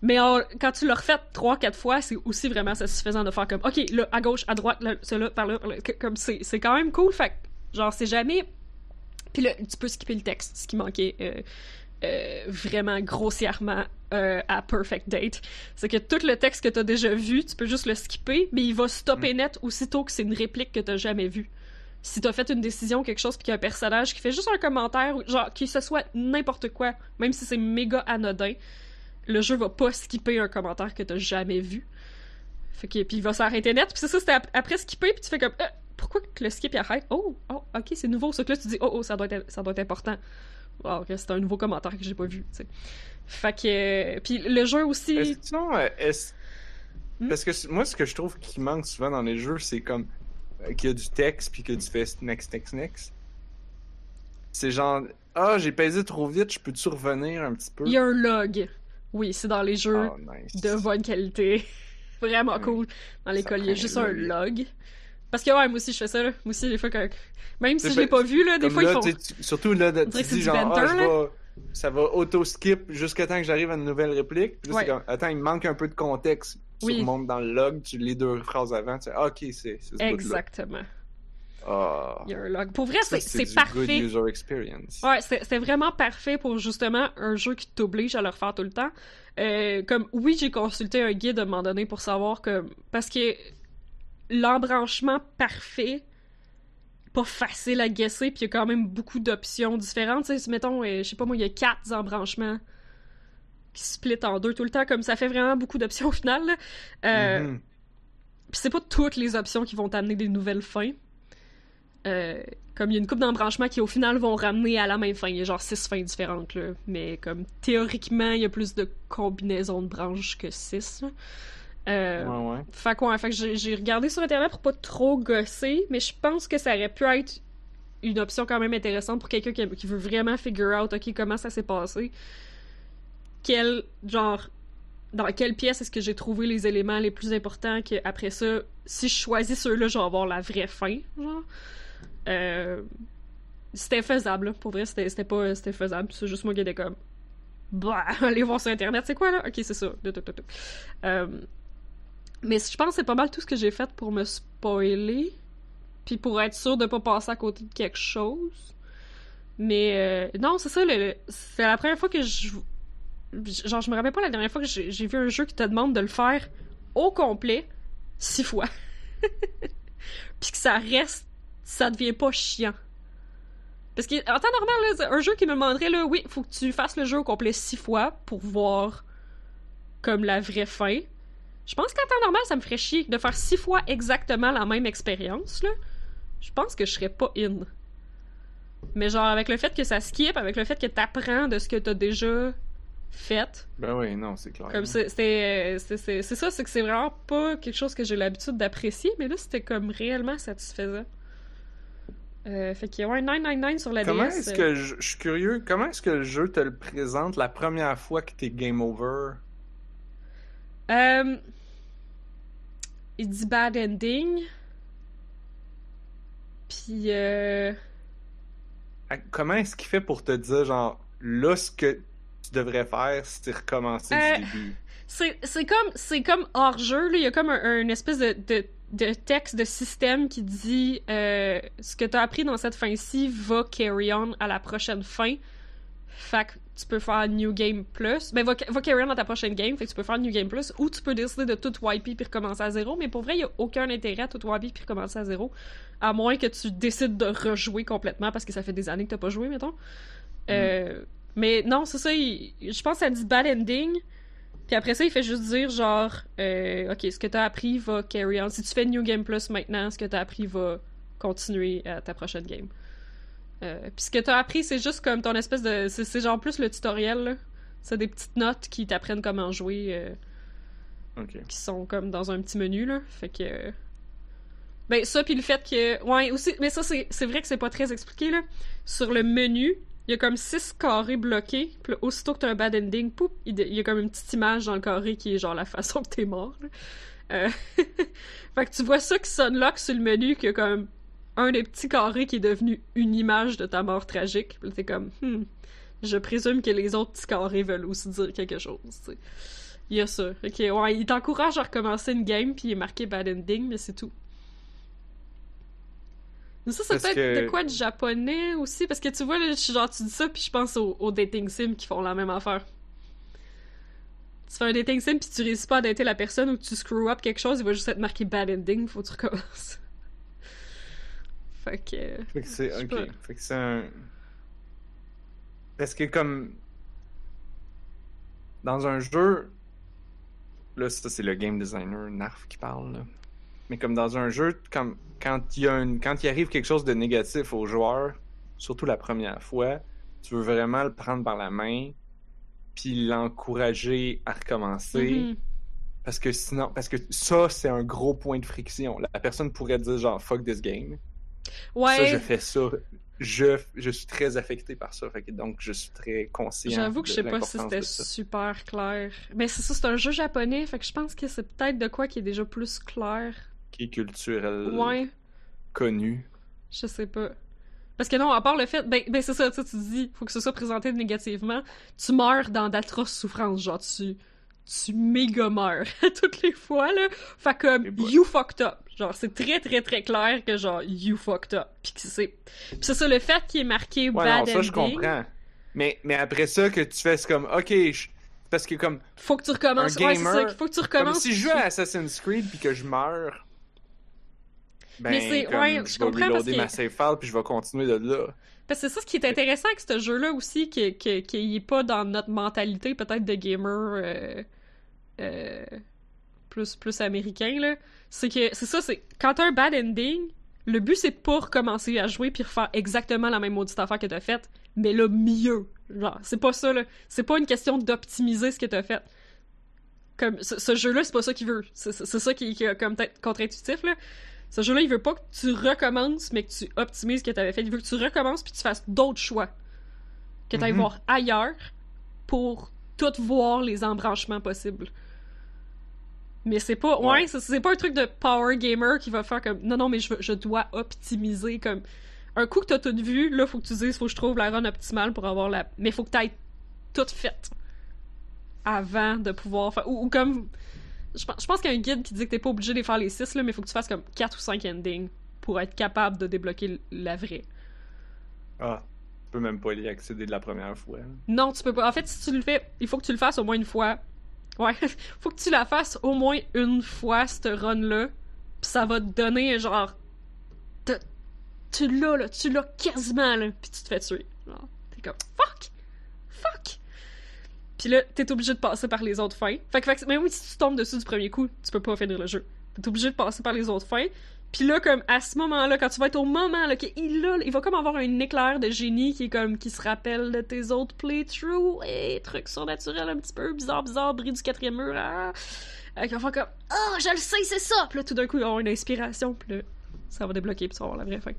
Mais en- quand tu le refais trois, quatre fois, c'est aussi vraiment satisfaisant de faire comme, ok, là, à gauche, à droite, là, celui-là, par là, par là. Que- comme c'est, c'est quand même cool. Fait que, genre, c'est jamais. Puis là, tu peux skipper le texte, ce qui manquait euh, euh, vraiment grossièrement euh, à Perfect Date. C'est que tout le texte que t'as déjà vu, tu peux juste le skipper, mais il va stopper net aussitôt que c'est une réplique que t'as jamais vue. Si t'as fait une décision, quelque chose, puis qu'il y a un personnage qui fait juste un commentaire, genre, que ce soit n'importe quoi, même si c'est méga anodin, le jeu va pas skipper un commentaire que t'as jamais vu. Fait que, puis il va s'arrêter net, puis c'est ça, c'était ap- après skipper, puis tu fais comme, Euh, pourquoi que le skip il arrête? Oh, oh, ok, c'est nouveau, ça que là tu dis, oh, oh, ça doit être, ça doit être important. Wow, c'est un nouveau commentaire que j'ai pas vu, tu sais. Fait que, euh, puis le jeu aussi. Est-ce sinon, euh, est-ce- Hmm? Parce que moi, ce que je trouve qui manque souvent dans les jeux, c'est comme euh, qu'il y a du texte puis que tu fais next, next, next. C'est genre, ah, j'ai pesé trop vite, je peux-tu revenir un petit peu? Il y a un log. Oui, c'est dans les jeux Oh, nice. de bonne qualité. Vraiment cool. Dans l'école, il y a juste un log. Parce que, ouais, moi aussi, je fais ça, là. Moi aussi, des fois, quand... même si je l'ai pas- vu, là, des fois, là, ils font. surtout là, tu dis du genre, ah, je vais- ça va auto-skip jusqu'à temps que j'arrive à une nouvelle réplique. Puis là, Ouais. c'est comme, attends, il me manque un peu de contexte. Tu Oui. remontes dans le log, tu lis deux phrases avant, tu sais, ah, ok, c'est ce. Exactement. Ah. Il y a un log. Pour vrai, c'est parfait. good user experience. Ouais, c'est c'est vraiment parfait pour justement un jeu qui t'oblige à le refaire tout le temps. Euh, comme, oui, j'ai consulté un guide à un moment donné pour savoir que. Parce que l'embranchement parfait, pas facile à guesser, puis il y a quand même beaucoup d'options différentes. Tu sais, si, mettons, euh, je sais pas moi, il y a quatre embranchements qui split en deux tout le temps, comme ça fait vraiment beaucoup d'options au final. Euh, Mhm. Puis c'est pas toutes les options qui vont t'amener des nouvelles fins. Euh, comme il y a une coupe d'embranchements qui au final vont ramener à la même fin. Il y a genre six fins différentes là. Mais comme théoriquement, il y a plus de combinaisons de branches que six. là. Euh, Ouais, ouais. fait que, ouais, fait que j'ai regardé sur internet pour pas trop gosser, mais je pense que ça aurait pu être une option quand même intéressante pour quelqu'un qui, qui veut vraiment figure out ok comment ça s'est passé. Quel genre dans quelle pièce est-ce que j'ai trouvé les éléments les plus importants que après ça, si je choisis ceux-là, je vais avoir la vraie fin, genre. Euh, c'était faisable, là. pour vrai, c'était pas c'était faisable, c'est juste moi qui étais comme bah, allez voir sur internet, c'est quoi là? Ok, c'est ça. Euh, mais je pense que c'est pas mal tout ce que j'ai fait pour me spoiler, puis pour être sûr de pas passer à côté de quelque chose. Mais euh, non, c'est ça, c'est la première fois que je genre je me rappelle pas la dernière fois que j'ai vu un jeu qui te demande de le faire au complet six fois. Puis que ça reste ça devient pas chiant. Parce que en temps normal un jeu qui me demanderait là oui, faut que tu fasses le jeu au complet six fois pour voir comme la vraie fin. Je pense qu'en temps normal, ça me ferait chier de faire six fois exactement la même expérience là. Je pense que je serais pas in. Mais genre avec le fait que ça skip, avec le fait que t'apprends de ce que t'as déjà fait, Ben oui, non, c'est clair. comme c'est ça, c'est que c'est vraiment pas quelque chose que j'ai l'habitude d'apprécier, mais là c'était comme réellement satisfaisant. Euh, fait que ouais, 999 sur la Comment DS. est-ce euh, que je, je suis curieux, comment est-ce que le jeu te le présente la première fois que t'es game over? euh, il dit bad ending. Puis euh, Comment est-ce qu'il fait pour te dire, genre, là, ce que tu devrais faire, c'est recommencer Euh, du début? C'est comme c'est comme hors jeu là, il y a comme un, un espèce de, de, de texte de système qui dit euh, ce que t'as appris dans cette fin-ci va carry on à la prochaine fin. Fait que tu peux faire New Game Plus. Ben, va, va carry on dans ta prochaine game. Fait que tu peux faire New Game Plus. Ou tu peux décider de tout wiper puis recommencer à zéro. Mais pour vrai, il y a aucun intérêt à tout wiper puis recommencer à zéro. À moins que tu décides de rejouer complètement parce que ça fait des années que t'as pas joué, mettons. Euh, mais non, c'est ça. il- je pense que ça dit bad ending. Puis après ça, il fait juste dire genre, euh, ok, ce que t'as appris va carry on. Si tu fais New Game Plus maintenant, ce que t'as appris va continuer à ta prochaine game. Euh, puis ce que t'as appris, c'est juste comme ton espèce de. C'est genre plus le tutoriel, là. C'est des petites notes qui t'apprennent comment jouer, euh, Ok. qui sont comme dans un petit menu, là. Fait que. euh, Ben, ça, puis le fait que. Ouais, aussi. Mais ça, c'est c'est vrai que c'est pas très expliqué, là. Sur le menu, il y a comme six carrés bloqués. Puis aussitôt que t'as un bad ending, poup, il y a comme une petite image dans le carré qui est genre la façon que t'es mort, là. Euh, fait que tu vois ça qui s'unlock sur le menu, qu'il y a comme un des petits carrés qui est devenu une image de ta mort tragique. Puis t'es comme, hmm, je présume que les autres petits carrés veulent aussi dire quelque chose. Il y a ça. Ok, ouais, il t'encourage à recommencer une game, puis il est marqué bad ending, mais c'est tout. Mais ça, c'est peut-être que- de quoi de japonais aussi, parce que tu vois, là, genre, tu dis ça, puis je pense aux, aux dating sims qui font la même affaire. Tu fais un dating sim, puis tu réussis pas à dater la personne, ou tu screw up quelque chose, il va juste être marqué bad ending, faut que tu recommences. Fait que. Fait que c'est. Ok. pas. Fait que c'est un. Parce que comme. Dans un jeu. Là, ça, c'est le game designer Narf qui parle, là. Mais comme dans un jeu, comme, quand il y a une, quand il arrive quelque chose de négatif au joueur, surtout la première fois, tu veux vraiment le prendre par la main, puis l'encourager à recommencer. Mhm. Parce que sinon, parce que ça, c'est un gros point de friction. La personne pourrait dire genre fuck this game. Ouais. Ça, je fais ça. Je, je suis très affecté par ça. Fait que donc, je suis très conscient. J'avoue que de je sais pas si c'était super clair. Mais c'est ça, c'est un jeu japonais, fait que je pense que c'est peut-être de quoi qui est déjà plus clair. Qui est culturel. Ouais. connu. Je sais pas. Parce que non, à part le fait, ben, ben c'est ça, tu dis, faut que ce soit présenté négativement, tu meurs dans d'atroces souffrances, genre tu, tu méga meurs toutes les fois, là. Fait comme, you fucked up. Genre, c'est très très très clair que genre, you fucked up. Que c'est, c'est ça, le fait qu'il est marqué Ouais, bad non, ça, je comprends. Mais, mais après ça, que tu fais, c'est comme, ok, je- parce que comme, faut que tu recommences. Un Ouais, c'est ça, gamer, faut que tu comme recommences. si je joue à Assassin's Creed puis que je meurs, ben, Mais c'est- comme, ouais, je je vais comprends parce reloader que- ma save file puis je vais continuer de là. Parce que c'est ça ce qui est intéressant avec ce jeu-là aussi, qu'il est pas dans notre mentalité peut-être de gamer euh, euh, plus, plus américain, là. C'est que, c'est ça, c'est quand t'as un bad ending, le but c'est pas recommencer à jouer puis refaire exactement la même maudite affaire que t'as faite, mais là, mieux. Genre, c'est pas ça, là. C'est pas une question d'optimiser ce que t'as fait. Comme, ce, ce jeu-là, c'est pas ça qu'il veut. C'est ça qui, qui est comme peut-être contre-intuitif, là. Ce jeu-là, il veut pas que tu recommences, mais que tu optimises ce que tu avais fait. Il veut que tu recommences puis tu fasses d'autres choix. Que tu ailles Mhm. voir ailleurs pour tout voir les embranchements possibles. Mais c'est pas. Ouais, Ouais. c'est- pas un truc de power gamer qui va faire comme. Non, non, mais je, je dois optimiser. Comme. Un coup que t'as tout vu, là, faut que tu dises, faut que je trouve la run optimale pour avoir la. Mais faut que t'ailles tout fait avant de pouvoir faire. Ou, ou comme. Je pense, je pense qu'il y a un guide qui dit que t'es pas obligé de faire les 6, là, mais faut que tu fasses comme 4 ou 5 endings pour être capable de débloquer la vraie. Ah, tu peux même pas y accéder de la première fois. Non, tu peux pas. En fait, si tu le fais, il faut que tu le fasses au moins une fois. Ouais, faut que tu la fasses au moins une fois, cette run-là. Pis ça va te donner, genre. Tu l'as, là. Tu l'as quasiment, là. Pis tu te fais tuer. Genre, t'es comme. Fuck! Fuck! Pis là, t'es obligé de passer par les autres fins. Fait que même si tu tombes dessus du premier coup, tu peux pas finir le jeu. T'es obligé de passer par les autres fins. Puis là, comme, à ce moment-là, quand tu vas être au moment, là, qu'il a, il va comme avoir un éclair de génie qui est comme, qui se rappelle de tes autres playthroughs et trucs surnaturels un petit peu, bizarre, bizarre, bris du quatrième mur, là. Euh, qui va faire comme, ah, je le sais, c'est ça! Puis là, tout d'un coup, il va avoir une inspiration, puis là, ça va débloquer, puis ça va avoir la vraie fin.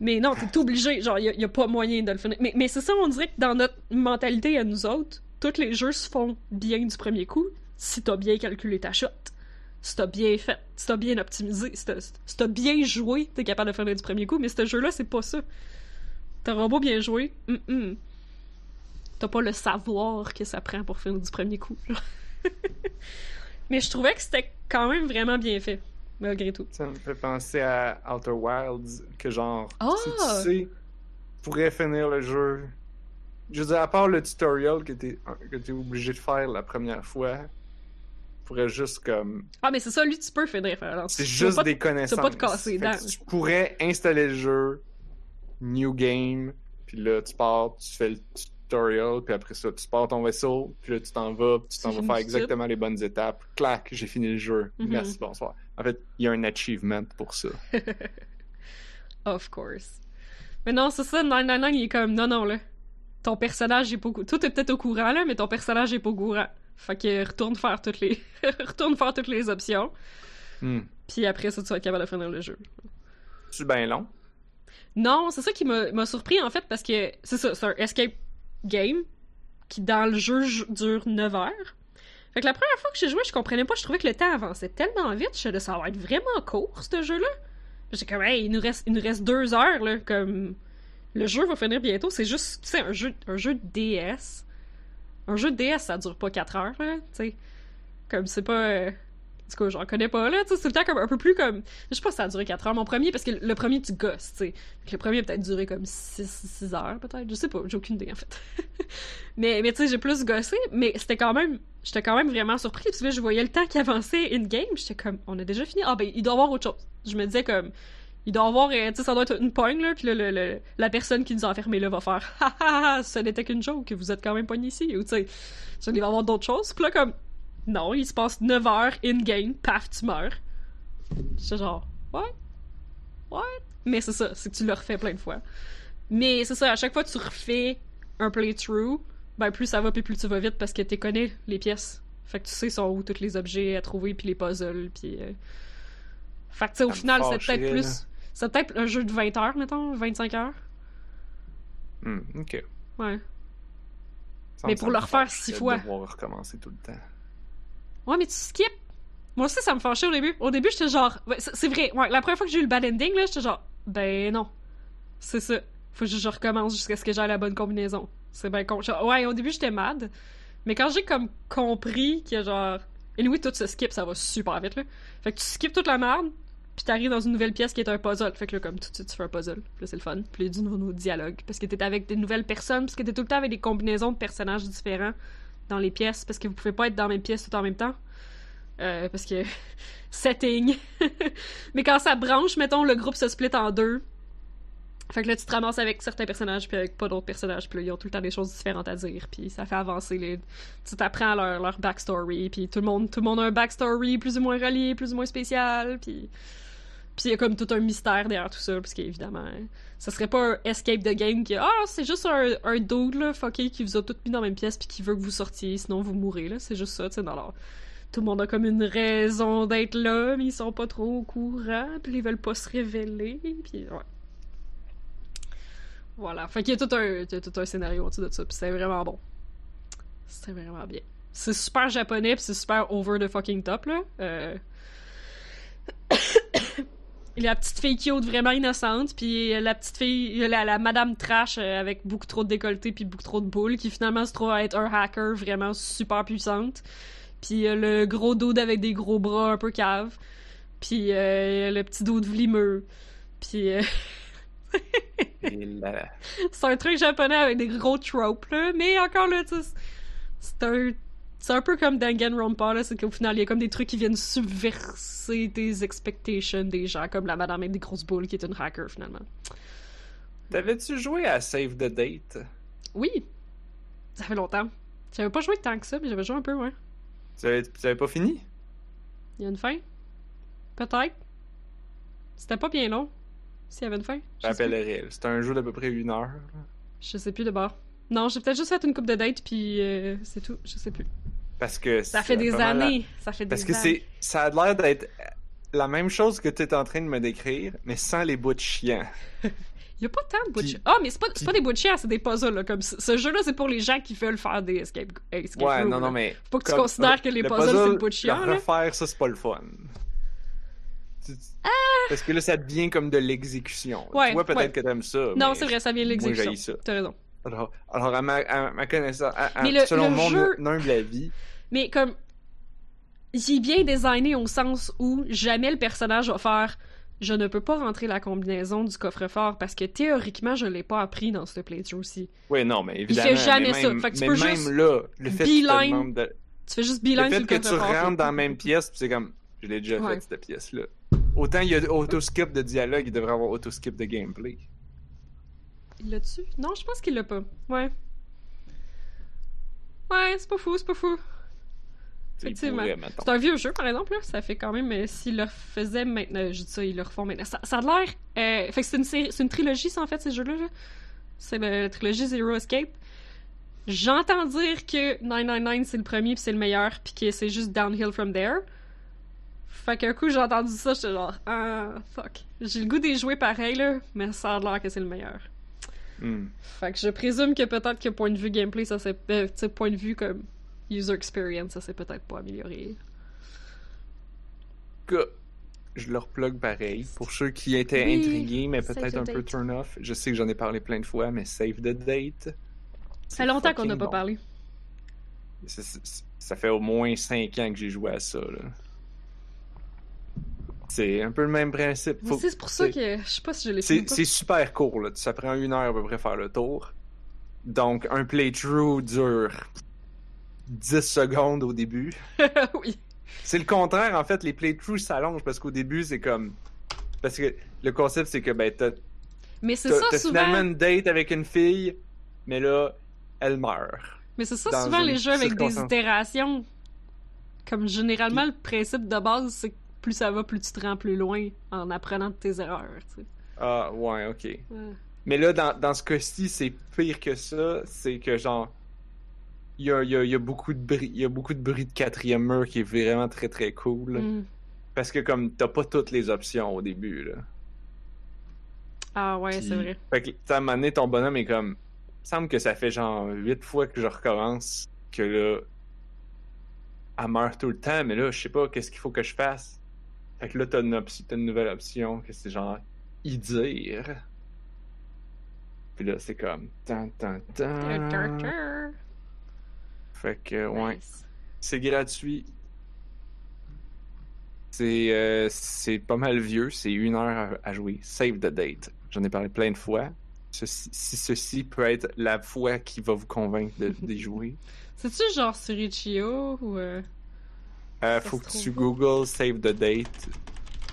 Mais non, t'es obligé, genre, y a, y a pas moyen de le finir. Mais, mais c'est ça, on dirait que dans notre mentalité à nous autres, tous les jeux se font bien du premier coup si t'as bien calculé ta shot si t'as bien fait, si t'as bien optimisé, si t'as si t'as bien joué, t'es capable de faire du premier coup, mais ce jeu-là, c'est pas ça. T'auras beau bien joué, hum, hum. t'as pas le savoir que ça prend pour faire du premier coup. mais je trouvais que c'était quand même vraiment bien fait, malgré tout. Ça me fait penser à Outer Wilds, que genre, Ah! si tu sais, pourrais finir le jeu. Je veux dire, à part le tutorial que t'es que t'es obligé de faire la première fois, pourrais juste comme. Ah, mais c'est ça, lui, tu peux finir. C'est tu juste des connaissances. pas te casser. Tu pourrais installer le jeu, new game, puis là, tu pars, tu fais le tutorial, puis après ça, tu pars ton vaisseau, puis là, tu t'en vas, puis tu t'en Tu vas faire exactement les bonnes étapes. Clac, j'ai fini le jeu. Mhm. Merci, bonsoir. En fait, il y a un achievement pour ça. Of course. Mais non, c'est ça, 999, il est comme, non, non, là. Ton personnage est pas au courant. Toi, t'es peut-être au courant, là, mais ton personnage est pas au courant. Fait que retourne faire toutes les... retourne faire toutes les options. Hmm. Puis après ça, tu vas être capable de finir le jeu. C'est bien long. Non, c'est ça qui m'a surpris, en fait, parce que c'est ça, c'est un escape game qui, dans le jeu, dure 9 heures. Fait que la première fois que j'ai joué, je comprenais pas, je trouvais que le temps avançait tellement vite, je disais, ça va être vraiment court, ce jeu-là. J'étais comme, hey, il nous reste, il nous reste deux heures, là, comme... Le jeu va finir bientôt, c'est juste, tu sais, un jeu, un jeu de DS. Un jeu de DS, ça dure pas 4 heures, là, tu sais. Comme, c'est pas... euh, tout cas, j'en connais pas, là, tu sais, c'est le temps comme un peu plus comme... Je sais pas si ça a duré 4 heures, mon premier, parce que le premier, tu gosses, tu sais. Le premier a peut-être duré comme 6, 6 heures, peut-être. Je sais pas, j'ai aucune idée, en fait. mais, mais tu sais, j'ai plus gossé, mais c'était quand même... J'étais quand même vraiment surpris, que là, je voyais le temps qui avançait in-game, j'étais comme, on a déjà fini? Ah ben, il doit y avoir autre chose. Je me disais comme... Il doit y avoir, euh, tu sais, ça doit être une pogne, là, puis là, le, le- la personne qui nous a enfermés là va faire « Ha ha ha, ce n'était qu'une joke, vous êtes quand même pognés ici. » Ou tu sais, il va y avoir d'autres choses. Puis là, comme, non, il se passe 9 heures in-game, paf, tu meurs. J'étais genre, what? What? Mais c'est ça, c'est que tu le refais plein de fois. Mais c'est ça, à chaque fois que tu refais un playthrough, ben plus ça va, puis plus tu vas vite parce que tu connais les pièces. Fait que tu sais sont où tous les objets à trouver, puis les puzzles, puis... euh, Fait que tu sais, au Ça final, c'est peut-être plus... C'est peut-être un jeu de 20 heures, mettons, 25 heures. Hmm, ok. Ouais. Ça Mais pour le refaire six fois. devoir recommencer tout le temps. Ouais, mais tu skips. Moi aussi, ça me fâchait au début. Au début, j'étais genre. ouais, c'est vrai, ouais, la première fois que j'ai eu le bad ending, là, j'étais genre. Ben non. C'est ça. Faut que je recommence jusqu'à ce que j'aie la bonne combinaison. C'est bien con. Genre, ouais, au début, j'étais mad. Mais quand j'ai comme compris que genre. Et oui, tout se skip, ça va super vite, là. Fait que tu skips toute la merde, puis t'arrives dans une nouvelle pièce qui est un puzzle. Fait que là, comme tout de suite, tu fais un puzzle. Puis là, c'est le fun. Puis là, du nouveau dialogue. Parce que t'es avec des nouvelles personnes, parce que t'es tout le temps avec des combinaisons de personnages différents dans les pièces, parce que vous pouvez pas être dans la même pièce tout en même temps. Euh, parce que setting. Mais quand ça branche, mettons, le groupe se split en deux. Fait que là, tu te ramasses avec certains personnages, puis avec pas d'autres personnages, puis là, ils ont tout le temps des choses différentes à dire, puis ça fait avancer les... Tu t'apprends leur, leur backstory, puis tout le monde tout le monde a un backstory plus ou moins relié, plus ou moins spécial, puis... Puis il y a comme tout un mystère derrière tout ça, parce qu'évidemment, hein, ça serait pas un escape de game qui... Ah, c'est juste un, un dude, là, fucké, qui vous a tout mis dans la même pièce, puis qui veut que vous sortiez, sinon vous mourrez, là. C'est juste ça, tu sais, dans leur... Tout le monde a comme une raison d'être là, mais ils sont pas trop au courant, puis ils veulent pas se révéler, puis ouais. Voilà. Fait qu'il y a tout un, tout un scénario autour de ça, puis c'était vraiment bon. C'était vraiment bien. C'est super japonais, puis c'est super over the fucking top, là. Euh... la petite fille cute, vraiment innocente, puis la petite fille, la, la madame trash euh, avec beaucoup trop de décolleté puis beaucoup trop de boules, qui finalement se trouve à être un hacker vraiment super puissante. Puis euh, le gros dude avec des gros bras un peu cave. Puis euh, le petit dude vlimeux. Puis... euh, c'est un truc japonais avec des gros tropes, là. Mais encore là, tu sais, c'est un. C'est un peu comme Danganronpa, là. C'est qu'au final, il y a comme des trucs qui viennent subverser tes expectations des gens, comme la madame avec des grosses boules qui est une hacker, finalement. T'avais-tu joué à Save the Date? Oui! Ça fait longtemps. J'avais pas joué tant que ça, mais j'avais joué un peu, ouais. Tu avais, tu avais pas fini? Il y a une fin? Peut-être. C'était pas bien long. S'il y avait une fin. Rappellerai. C'était un jeu d'à peu près une heure. Je sais plus de bord. Non, j'ai peut-être juste fait une coupe de date, puis euh, c'est tout. Je sais plus. Parce que Ça c'est fait des la- années. Ça fait des Parce que années. c'est, ça a l'air d'être la même chose que tu es en train de me décrire, mais sans les bouts de chiants. Il y a pas tant de bouts de chiens. Ah, mais c'est pas, puis- pas des bouts de chiens, c'est des puzzles, là. Comme ce jeu-là, c'est pour les gens qui veulent faire des escape, escape Ouais, rooms, non, non, mais. Faut pas que tu considères que les le puzzles, c'est le bout de chien, refaire, ça, c'est pas le fun. Tu- Parce que là, ça devient comme de l'exécution. Ah! Ouais, tu vois, peut-être ouais. que t'aimes ça. Non, mais c'est vrai, ça vient de l'exécution. T'as raison. Alors, alors à, ma, à ma connaissance, à- à- le- selon le mon jeu- humble avis, Mais comme. J'ai bien designé au sens où jamais le personnage va faire. Je ne peux pas rentrer la combinaison du coffre-fort parce que théoriquement, je l'ai pas appris dans ce playthrough-ci. oui, non, mais évidemment. jamais mais ça. même, Fait que tu mais peux même juste là, le fait que de- Tu fais juste Le bilan sur fait le que tu rentres dans la même pièce, c'est comme, je l'ai déjà Ouais. fait, cette pièce-là. Autant il y a auto-skip de dialogue, il devrait avoir auto-skip de gameplay. Il l'a dessus? Non, je pense qu'il l'a pas. Ouais. Ouais, c'est pas fou, c'est pas fou. Effectivement. C'est un vieux jeu, par exemple, là. Ça fait quand même. euh, S'ils le refaisaient maintenant. Je dis ça, ils le refont maintenant. Ça, ça a l'air. euh, fait que c'est une, une trilogie, ça, en fait, ces jeux-là. là. C'est la, la trilogie Zero Escape. J'entends dire que 999 c'est le premier puis c'est le meilleur puis que c'est juste downhill from there. Fait qu'un coup j'ai entendu ça, j'étais genre ah fuck. J'ai le goût d'y jouer pareil là, mais ça a l'air que c'est le meilleur. Hmm. Fait que je présume que peut-être que point de vue gameplay, ça s'est. euh, point de vue comme user experience, ça s'est peut-être pas amélioré. Je leur plug pareil. Pour ceux qui étaient Oui, intrigués, mais peut-être un peu turn off. Je sais que j'en ai parlé plein de fois, mais Save the Date. Ça fait longtemps qu'on n'a pas bon. parlé. C'est- c'est- Ça fait au moins 5 ans que j'ai joué à ça. là. C'est un peu le même principe. Faut- c'est pour ça que je sais pas si je l'ai pas. c'est super court, là. Ça prend une heure à peu près faire le tour. Donc, un playthrough dure 10 secondes au début. oui. C'est le contraire, en fait. Les playthroughs s'allongent parce qu'au début, c'est comme. Parce que le concept, c'est que ben, t'as Mais c'est ça souvent. finalement une date avec une fille, mais là, elle meurt. Mais c'est ça souvent les jeux avec des itérations. Comme généralement, le principe de base, c'est que plus ça va, plus tu te rends plus loin en apprenant de tes erreurs. tu sais. Ah, ouais, ok. Ouais. Mais là, dans, dans ce cas-ci, c'est pire que ça. C'est que, genre, il y a, y a- il y a beaucoup de bruit, il y a beaucoup de bruit de quatrième mur qui est vraiment très très cool. Mm. Parce que, comme, t'as pas toutes les options au début, là. Ah ouais, c'est vrai. Fait que, à un moment donné, ton bonhomme est comme. Il me semble que ça fait genre huit fois que je recommence que là. elle meurt tout le temps, mais là, je sais pas, qu'est-ce qu'il faut que je fasse? Fait que là, t'as une, option, t'as une nouvelle option, que c'est genre, y dire. Puis là, c'est comme, tan, tan, tan. Fait que, ouais, Nice. c'est gratuit. C'est euh, c'est pas mal vieux, c'est une heure à, à jouer. Save the date. J'en ai parlé plein de fois. Ceci- si ceci peut être la fois qui va vous convaincre de, d'y jouer, C'est-tu genre sur Itch.io ou. euh, euh, faut que tu googles Save the date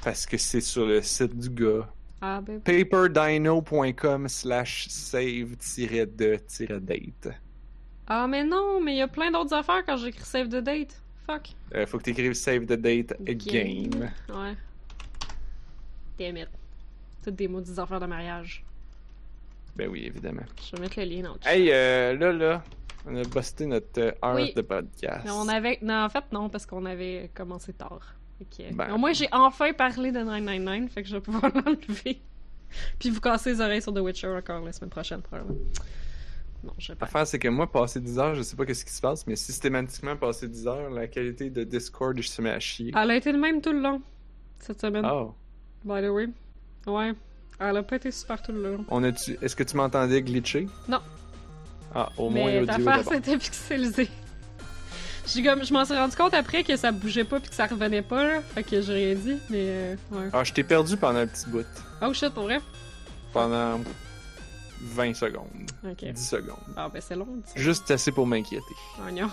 parce que c'est sur le site du gars. Ah, ben. paperdino.com slash save-de-date. Ah, mais non, mais il y a plein d'autres affaires quand j'écris Save the Date. Fuck. Euh, faut que tu écrives Save the date game. Ouais. Damn it. Toutes des maudites affaires de mariage. Ben oui, évidemment. Je vais mettre le lien dans le chat. Hey, euh, là, là, on a busté notre euh, heure Oui. de podcast. Mais on avait... Non, en fait, non, parce qu'on avait commencé tard. Que- Ben. Au moins, j'ai enfin parlé de 999, fait que je vais pouvoir l'enlever. Puis vous casser les oreilles sur The Witcher encore la semaine prochaine, probablement. Non, je. L'affaire, c'est que moi, passer 10 heures, je sais pas qu'est-ce qui se passe, mais systématiquement, passer 10 heures, la qualité de Discord, je se met à chier. Elle a été le même tout le long, cette semaine. Oh. By the way. Ouais. Elle a pas été super tout le long. On a -tu... Est-ce que tu m'entendais glitcher? Non. Ah, au moins Mais l'affaire, d'abord. c'était pixelisé. J'ai comme, je m'en suis rendu compte après que ça bougeait pas puis que ça revenait pas, là. Fait que j'ai rien dit, mais euh, ouais. Ah, je t'ai perdu pendant un petit bout. Oh shit, pour vrai? Pendant 20 secondes. Ok. 10 secondes. Ah ben c'est long, Juste assez pour m'inquiéter. Oh non.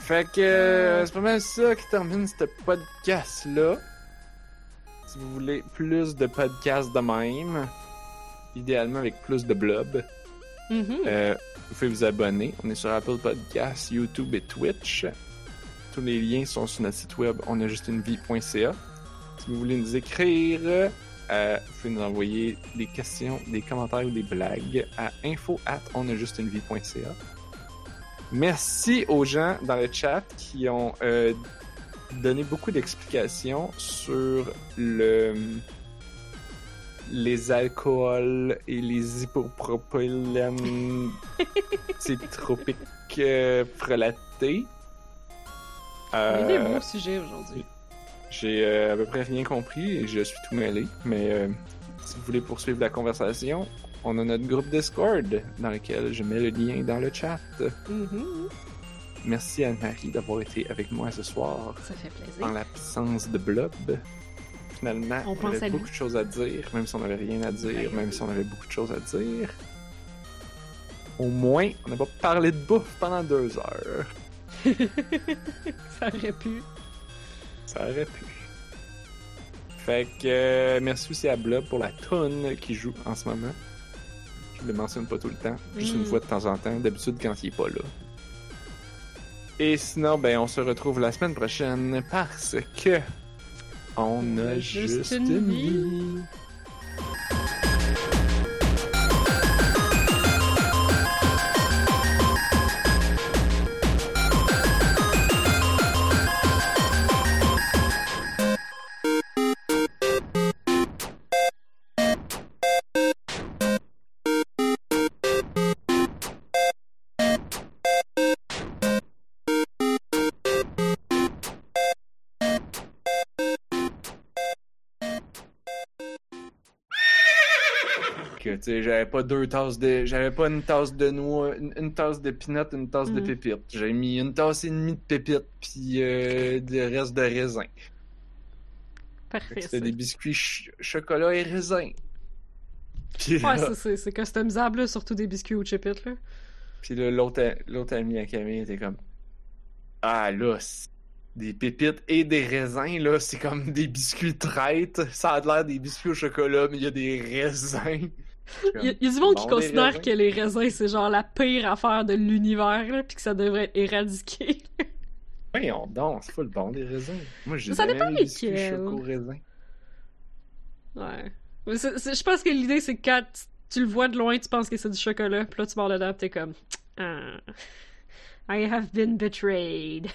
Fait que euh, c'est pas mal ça qui termine ce podcast-là. Si vous voulez plus de podcasts de même, idéalement avec plus de blob, Mhm. euh, vous pouvez vous abonner. On est sur Apple Podcasts, YouTube et Twitch. Tous les liens sont sur notre site web onajustunevie.ca. Si vous voulez nous écrire, euh, vous pouvez nous envoyer des questions, des commentaires ou des blagues à info at onajustunevie.ca. Merci aux gens dans le chat qui ont euh, donné beaucoup d'explications sur le les alcools et les isopropylènes tropiques euh, frelatés. On a des Euh, beaux sujets aujourd'hui. j'ai euh, à peu près rien compris et je suis tout mêlé. Mais euh, si vous voulez poursuivre la conversation, on a notre groupe Discord dans lequel je mets le lien dans le chat. Mhm. Merci Anne-Marie d'avoir été avec moi ce soir Ça fait en plaisir. l'absence de Blob. Finalement, On on, avait lui. beaucoup de choses à dire, même si on n'avait rien à dire, même si on avait beaucoup de choses à dire. Au moins, on n'a pas parlé de bouffe pendant deux heures. Ça aurait pu. Ça aurait pu. Fait que euh, merci aussi à Blob pour la tonne qui joue en ce moment. Je le mentionne pas tout le temps, juste Mm. une fois de temps en temps, d'habitude quand il est pas là. Et sinon, ben on se retrouve la semaine prochaine parce que on a juste, une vie. J'avais pas deux tasses de j'avais pas une tasse de noix une, une tasse de peanut une tasse de Mhm. pépites j'ai mis une tasse et demie de pépites puis euh, des restes de raisin Fait Parfait. c'était des biscuits ch- chocolat et raisin puis Ouais, là, c'est- customisable, là, surtout des biscuits au chip it, là. puis là l'autre l'autre ami à Camille était comme ah là des pépites et des raisins là c'est comme des biscuits traites ça a l'air des biscuits au chocolat mais il y a des raisins Il y, a- il y a du monde qui Bon, considère que les raisins, c'est genre la pire affaire de l'univers, pis que ça devrait être éradiqué. Voyons donc, c'est pas le bon des raisins. Moi, j'ai Ça dépend lesquels. choco raisin. ouais. Mais c'est- c'est- je pense que l'idée, c'est que quand tu, le vois de loin, tu penses que c'est du chocolat, pis là, tu mords dedans, pis t'es comme... Ah, I have been betrayed.